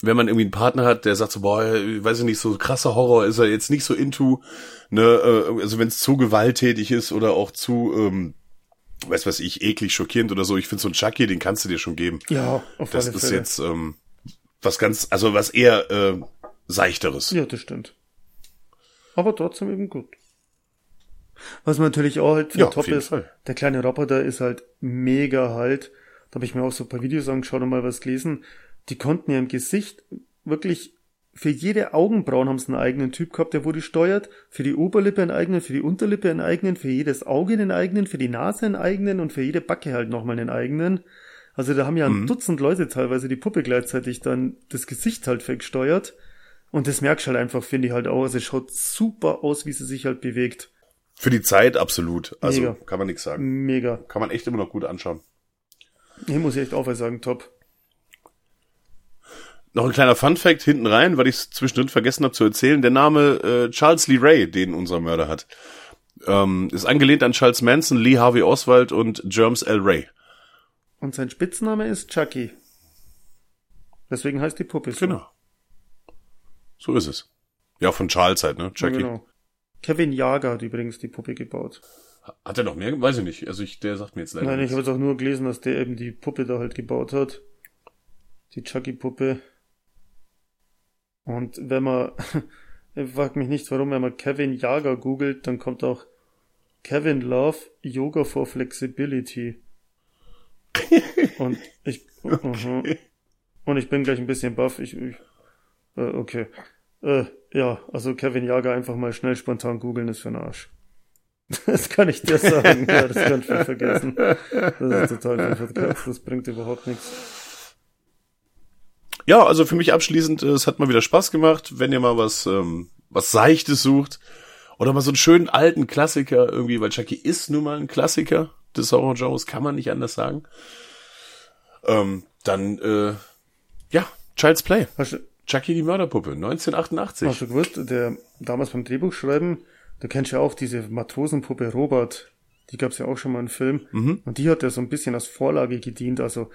wenn man irgendwie einen Partner hat, der sagt so, boah, ich weiß ich nicht, so krasser Horror ist er jetzt nicht so into, ne, äh, also wenn es zu gewalttätig ist oder auch zu, ähm, weiß was ich, eklig, schockierend oder so, ich finde so ein Chucky, den kannst du dir schon geben. Ja, auf Das ist Fälle. jetzt ähm, was ganz, also was eher äh, seichteres. Ja, das stimmt. Aber trotzdem eben gut. Was man natürlich auch halt Ja, top ist, Fall. der kleine Roboter ist halt mega halt. Da habe ich mir auch so ein paar Videos angeschaut und mal was gelesen. Die konnten ja im Gesicht wirklich für jede Augenbrauen haben sie einen eigenen Typ gehabt, der wurde steuert. Für die Oberlippe einen eigenen, für die Unterlippe einen eigenen, für jedes Auge einen eigenen, für die Nase einen eigenen und für jede Backe halt nochmal einen eigenen. Also da haben ja ein Dutzend Leute teilweise die Puppe gleichzeitig dann das Gesicht halt weggesteuert. Und das merkst du halt einfach, finde ich halt auch. Also es schaut super aus, wie sie sich halt bewegt. Für die Zeit absolut. Also Mega. kann man nichts sagen. Mega. Kann man echt immer noch gut anschauen. Hier muss ich echt auch was sagen, top. Noch ein kleiner Fun-Fact hinten rein, weil ich es zwischendrin vergessen habe zu erzählen. Der Name äh, Charles Lee Ray, den unser Mörder hat, ähm, ist angelehnt an Charles Manson, Lee Harvey Oswald und Jerms L. Ray. Und sein Spitzname ist Chucky. Deswegen heißt die Puppe so. Genau. So ist es. Ja, von Charles halt, ne? Ja, Chucky. genau. Kevin Jager hat übrigens die Puppe gebaut. Hat er noch mehr? Weiß ich nicht. Also ich, der sagt mir jetzt leider Nein, ich nichts. habe jetzt auch nur gelesen, dass der eben die Puppe da halt gebaut hat. Die Chucky-Puppe. Und wenn man, ich frag mich nicht, warum, wenn man Kevin Jager googelt, dann kommt auch Kevin Love Yoga for Flexibility. Und ich, mhm. und ich bin gleich ein bisschen baff. Ich, ich äh, okay. Äh, ja, also Kevin Jager einfach mal schnell spontan googeln ist für den Arsch. Das kann ich dir sagen. ja, das kannst du vergessen. Das ist total. Das bringt überhaupt nichts. Ja, also für mich abschließend, äh, es hat mal wieder Spaß gemacht, wenn ihr mal was, ähm, was Seichtes sucht. Oder mal so einen schönen alten Klassiker irgendwie, weil Chucky ist nun mal ein Klassiker des Horror-Genres, kann man nicht anders sagen. Ähm, dann, äh, ja, Child's Play. Hast du, Chucky die Mörderpuppe, 1988. hast du gewusst, der damals beim Drehbuchschreiben, du kennst ja auch diese Matrosenpuppe Robert. Die gab's ja auch schon mal im Film. Und die hat ja so ein bisschen als Vorlage gedient. Also,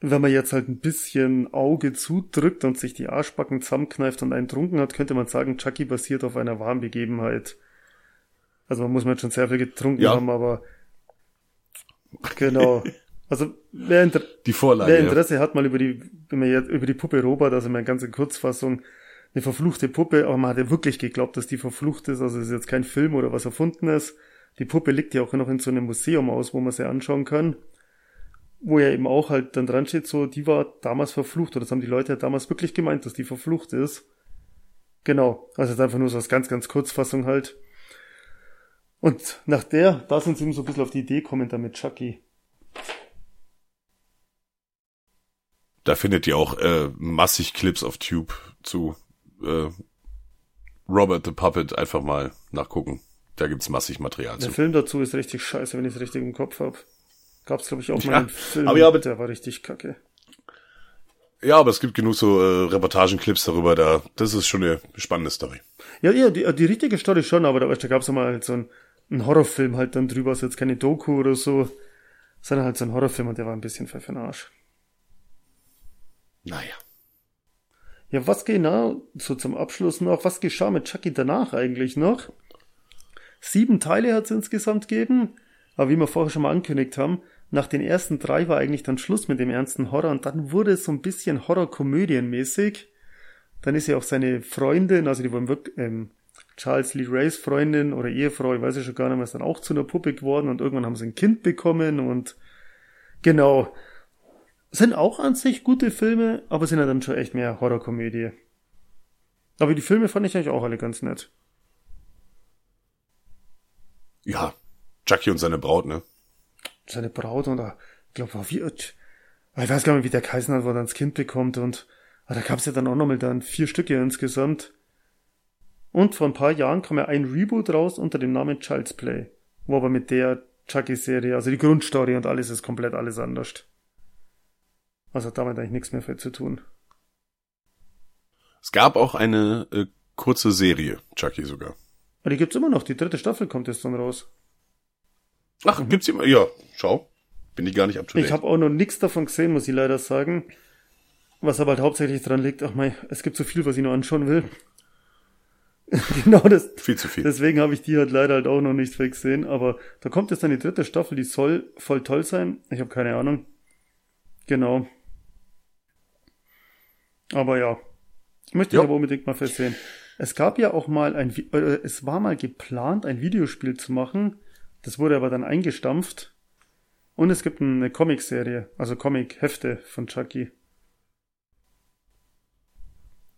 wenn man jetzt halt ein bisschen Auge zudrückt und sich die Arschbacken zusammenkneift und einen trunken hat, könnte man sagen, Chucky basiert auf einer wahren Begebenheit. Also man muss man schon sehr viel getrunken Ja. haben, aber genau. Also wer, inter Die Vorlage. wer ja. Interesse hat, mal über die, wenn man jetzt über die Puppe Robert, also meine ganze Kurzfassung, eine verfluchte Puppe, aber man hat ja wirklich geglaubt, dass die verflucht ist, also es ist jetzt kein Film oder was erfunden ist. Die Puppe liegt ja auch noch in so einem Museum aus, wo man sie anschauen kann. Wo ja eben auch halt dann dran steht, so, die war damals verflucht, oder das haben die Leute ja damals wirklich gemeint, dass die verflucht ist. Genau, also jetzt einfach nur so als ganz, ganz Kurzfassung halt. Und nach der, da sind sie eben so ein bisschen auf die Idee kommen, damit Chucky. Da findet ihr auch äh, massig Clips auf Tube zu äh, Robert the Puppet. Einfach mal nachgucken. Da gibt's massig Material Der zu. Film dazu ist richtig scheiße, wenn ich es richtig im Kopf hab. Gab's glaube ich auch mal Ja, einen Film, aber ja, aber- der war richtig kacke. Ja, aber es gibt genug so äh, Reportagenclips darüber. Da, das ist schon eine spannende Story. Ja, ja, die, die richtige Story schon, aber da, weißt, da gab's ja mal halt so einen, einen Horrorfilm halt dann drüber, ist jetzt keine Doku oder so, sondern halt so ein Horrorfilm und der war ein bisschen für den Arsch. Naja. Ja, was genau, so zum Abschluss noch, was geschah mit Chucky danach eigentlich noch? Sieben Teile hat es insgesamt gegeben, aber wie wir vorher schon mal angekündigt haben, nach den ersten drei war eigentlich dann Schluss mit dem ernsten Horror und dann wurde es so ein bisschen Horrorkomödienmäßig. Dann ist ja auch seine Freundin, also die waren wirklich, ähm, Charles Lee Rays Freundin oder Ehefrau, ich weiß ja schon gar nicht mehr, ist dann auch zu einer Puppe geworden und irgendwann haben sie ein Kind bekommen und genau. Sind auch an sich gute Filme, aber sind ja dann schon echt mehr Horrorkomödie. Aber die Filme fand ich eigentlich auch alle ganz nett. Ja. Chucky und seine Braut, ne? Seine Braut und äh, ich glaube, wie, ich weiß gar nicht, wie der hat, wo er dann das Kind bekommt und ah, da gab's ja dann auch nochmal dann vier Stücke insgesamt. Und vor ein paar Jahren kam ja ein Reboot raus unter dem Namen Child's Play. Wo aber mit der Chucky-Serie, also die Grundstory und alles ist komplett alles anders. Also hat damit eigentlich nichts mehr viel zu tun. Es gab auch eine äh, kurze Serie, Chucky sogar. Aber die gibt's immer noch, die dritte Staffel kommt jetzt dann raus. Ach, gibt's immer? Ja, schau. Bin ich gar nicht up to date. Ich habe auch noch nichts davon gesehen, muss ich leider sagen. Was aber halt hauptsächlich dran liegt, ach mein, es gibt so viel, was ich noch anschauen will. genau das. Viel zu viel. Deswegen habe ich die halt leider halt auch noch nicht gesehen. Aber da kommt jetzt dann die dritte Staffel, die soll voll toll sein. Ich habe keine Ahnung. Genau. Aber ja. Möchte Ja. ich aber unbedingt mal versehen. Es gab ja auch mal ein, äh, es war mal geplant, ein Videospiel zu machen. Das wurde aber dann eingestampft. Und es gibt eine Comicserie, also Comic-Hefte von Chucky.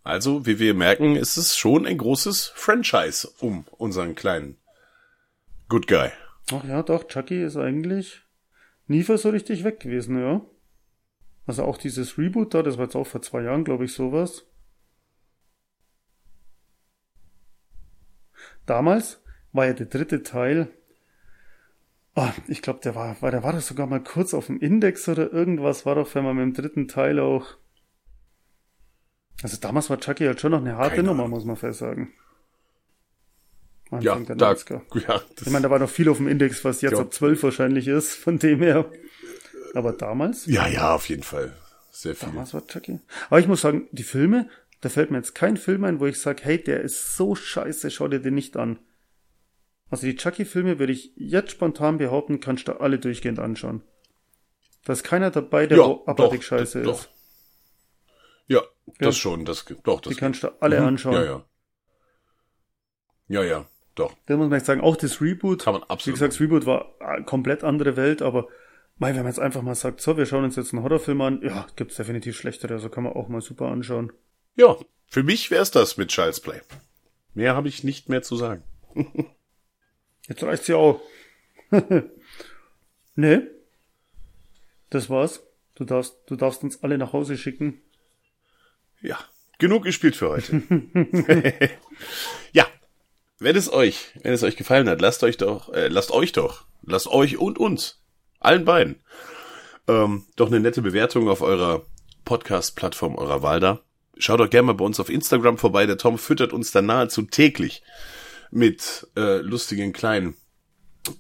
Also, wie wir merken, ist es schon ein großes Franchise um unseren kleinen Good Guy. Ach ja, doch, Chucky ist eigentlich nie so richtig weg gewesen, ja. Also auch dieses Reboot da, das war jetzt auch vor zwei Jahren, glaube ich, sowas. Damals war ja der dritte Teil. Ah, ich glaube, der war, war, der war doch sogar mal kurz auf dem Index oder irgendwas, war doch, wenn man mit dem dritten Teil auch. Also damals war Chucky halt schon noch eine harte Keine Nummer, Ahnung. muss man fest sagen. Ja, da, 90er. ja, das, Ich meine, da war noch viel auf dem Index, was jetzt Ja. ab 12 wahrscheinlich ist, von dem her. Aber damals? ja, ja, auf jeden Fall. Sehr viel. Damals war Chucky. Aber ich muss sagen, die Filme, da fällt mir jetzt kein Film ein, wo ich sage, hey, der ist so scheiße, schau dir den nicht an. Also die Chucky-Filme würde ich jetzt spontan behaupten, kannst du alle durchgehend anschauen. Da ist keiner dabei, der ja, abartig doch, scheiße doch. ist. Ja, Ja. das schon, das, doch, das Die kannst du alle Mhm. anschauen. Ja, ja. Ja, ja, doch. Da muss man jetzt sagen, auch das Reboot. Kann man Wie absolut. gesagt, das Reboot war eine komplett andere Welt, aber mei, wenn man jetzt einfach mal sagt, so, wir schauen uns jetzt einen Horrorfilm an, ja, gibt's definitiv schlechtere, also kann man auch mal super anschauen. Ja, für mich wär's das mit Child's Play. Mehr habe ich nicht mehr zu sagen. Jetzt reicht's ja auch. ne? Das war's. Du darfst, du darfst uns alle nach Hause schicken. Ja, genug gespielt für heute. ja, wenn es euch, wenn es euch gefallen hat, lasst euch doch, äh, lasst euch doch, lasst euch und uns, allen beiden, ähm, doch eine nette Bewertung auf eurer Podcast-Plattform eurer Wahl da. Schaut doch gerne mal bei uns auf Instagram vorbei. Der Tom füttert uns da nahezu täglich mit äh, lustigen kleinen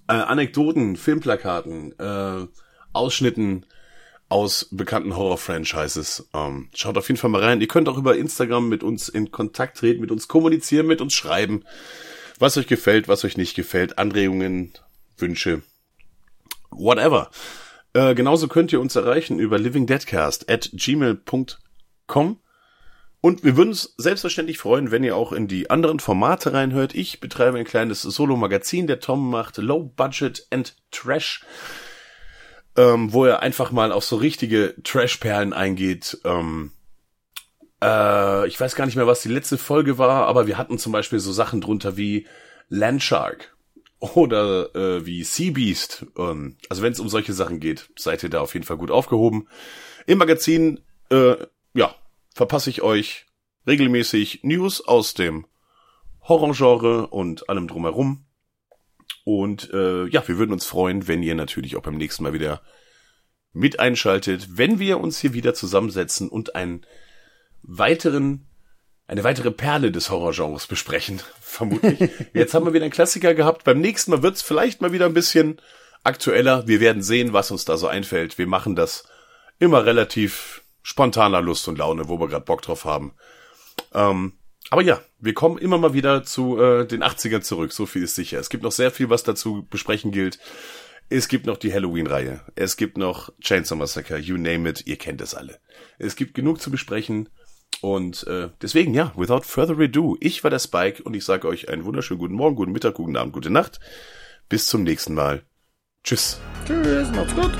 äh, Anekdoten, Filmplakaten, äh, Ausschnitten aus bekannten Horror-Franchises. Ähm, schaut auf jeden Fall mal rein. Ihr könnt auch über Instagram mit uns in Kontakt treten, mit uns kommunizieren, mit uns schreiben, was euch gefällt, was euch nicht gefällt, Anregungen, Wünsche, whatever. Äh, genauso könnt ihr uns erreichen über livingdeadcast at gmail.com und wir würden uns selbstverständlich freuen, wenn ihr auch in die anderen Formate reinhört. Ich betreibe ein kleines Solo-Magazin, der Tom macht Low Budget and Trash. ähm, wo er einfach mal auf so richtige Trash-Perlen eingeht. Ähm, äh, ich weiß gar nicht mehr, was die letzte Folge war, aber wir hatten zum Beispiel so Sachen drunter wie Landshark oder äh, wie Sea Beast. Ähm, also wenn es um solche Sachen geht, seid ihr da auf jeden Fall gut aufgehoben. Im Magazin, äh, verpasse ich euch regelmäßig News aus dem Horrorgenre und allem drumherum. Und äh, ja, wir würden uns freuen, wenn ihr natürlich auch beim nächsten Mal wieder mit einschaltet, wenn wir uns hier wieder zusammensetzen und einen weiteren, eine weitere Perle des Horrorgenres besprechen, vermutlich. Jetzt haben wir wieder einen Klassiker gehabt. Beim nächsten Mal wird's vielleicht mal wieder ein bisschen aktueller. Wir werden sehen, was uns da so einfällt. Wir machen das immer relativ spontaner Lust und Laune, wo wir gerade Bock drauf haben. Ähm, aber ja, wir kommen immer mal wieder zu äh, den 80ern zurück, so viel ist sicher. Es gibt noch sehr viel, was dazu besprechen gilt. Es gibt noch die Halloween-Reihe. Es gibt noch Chainsaw Massacre, you name it, ihr kennt es alle. Es gibt genug zu besprechen. Und äh, deswegen, ja, without further ado, ich war der Spike und ich sage euch einen wunderschönen guten Morgen, guten Mittag, guten Abend, gute Nacht. Bis zum nächsten Mal. Tschüss. Tschüss, macht's gut.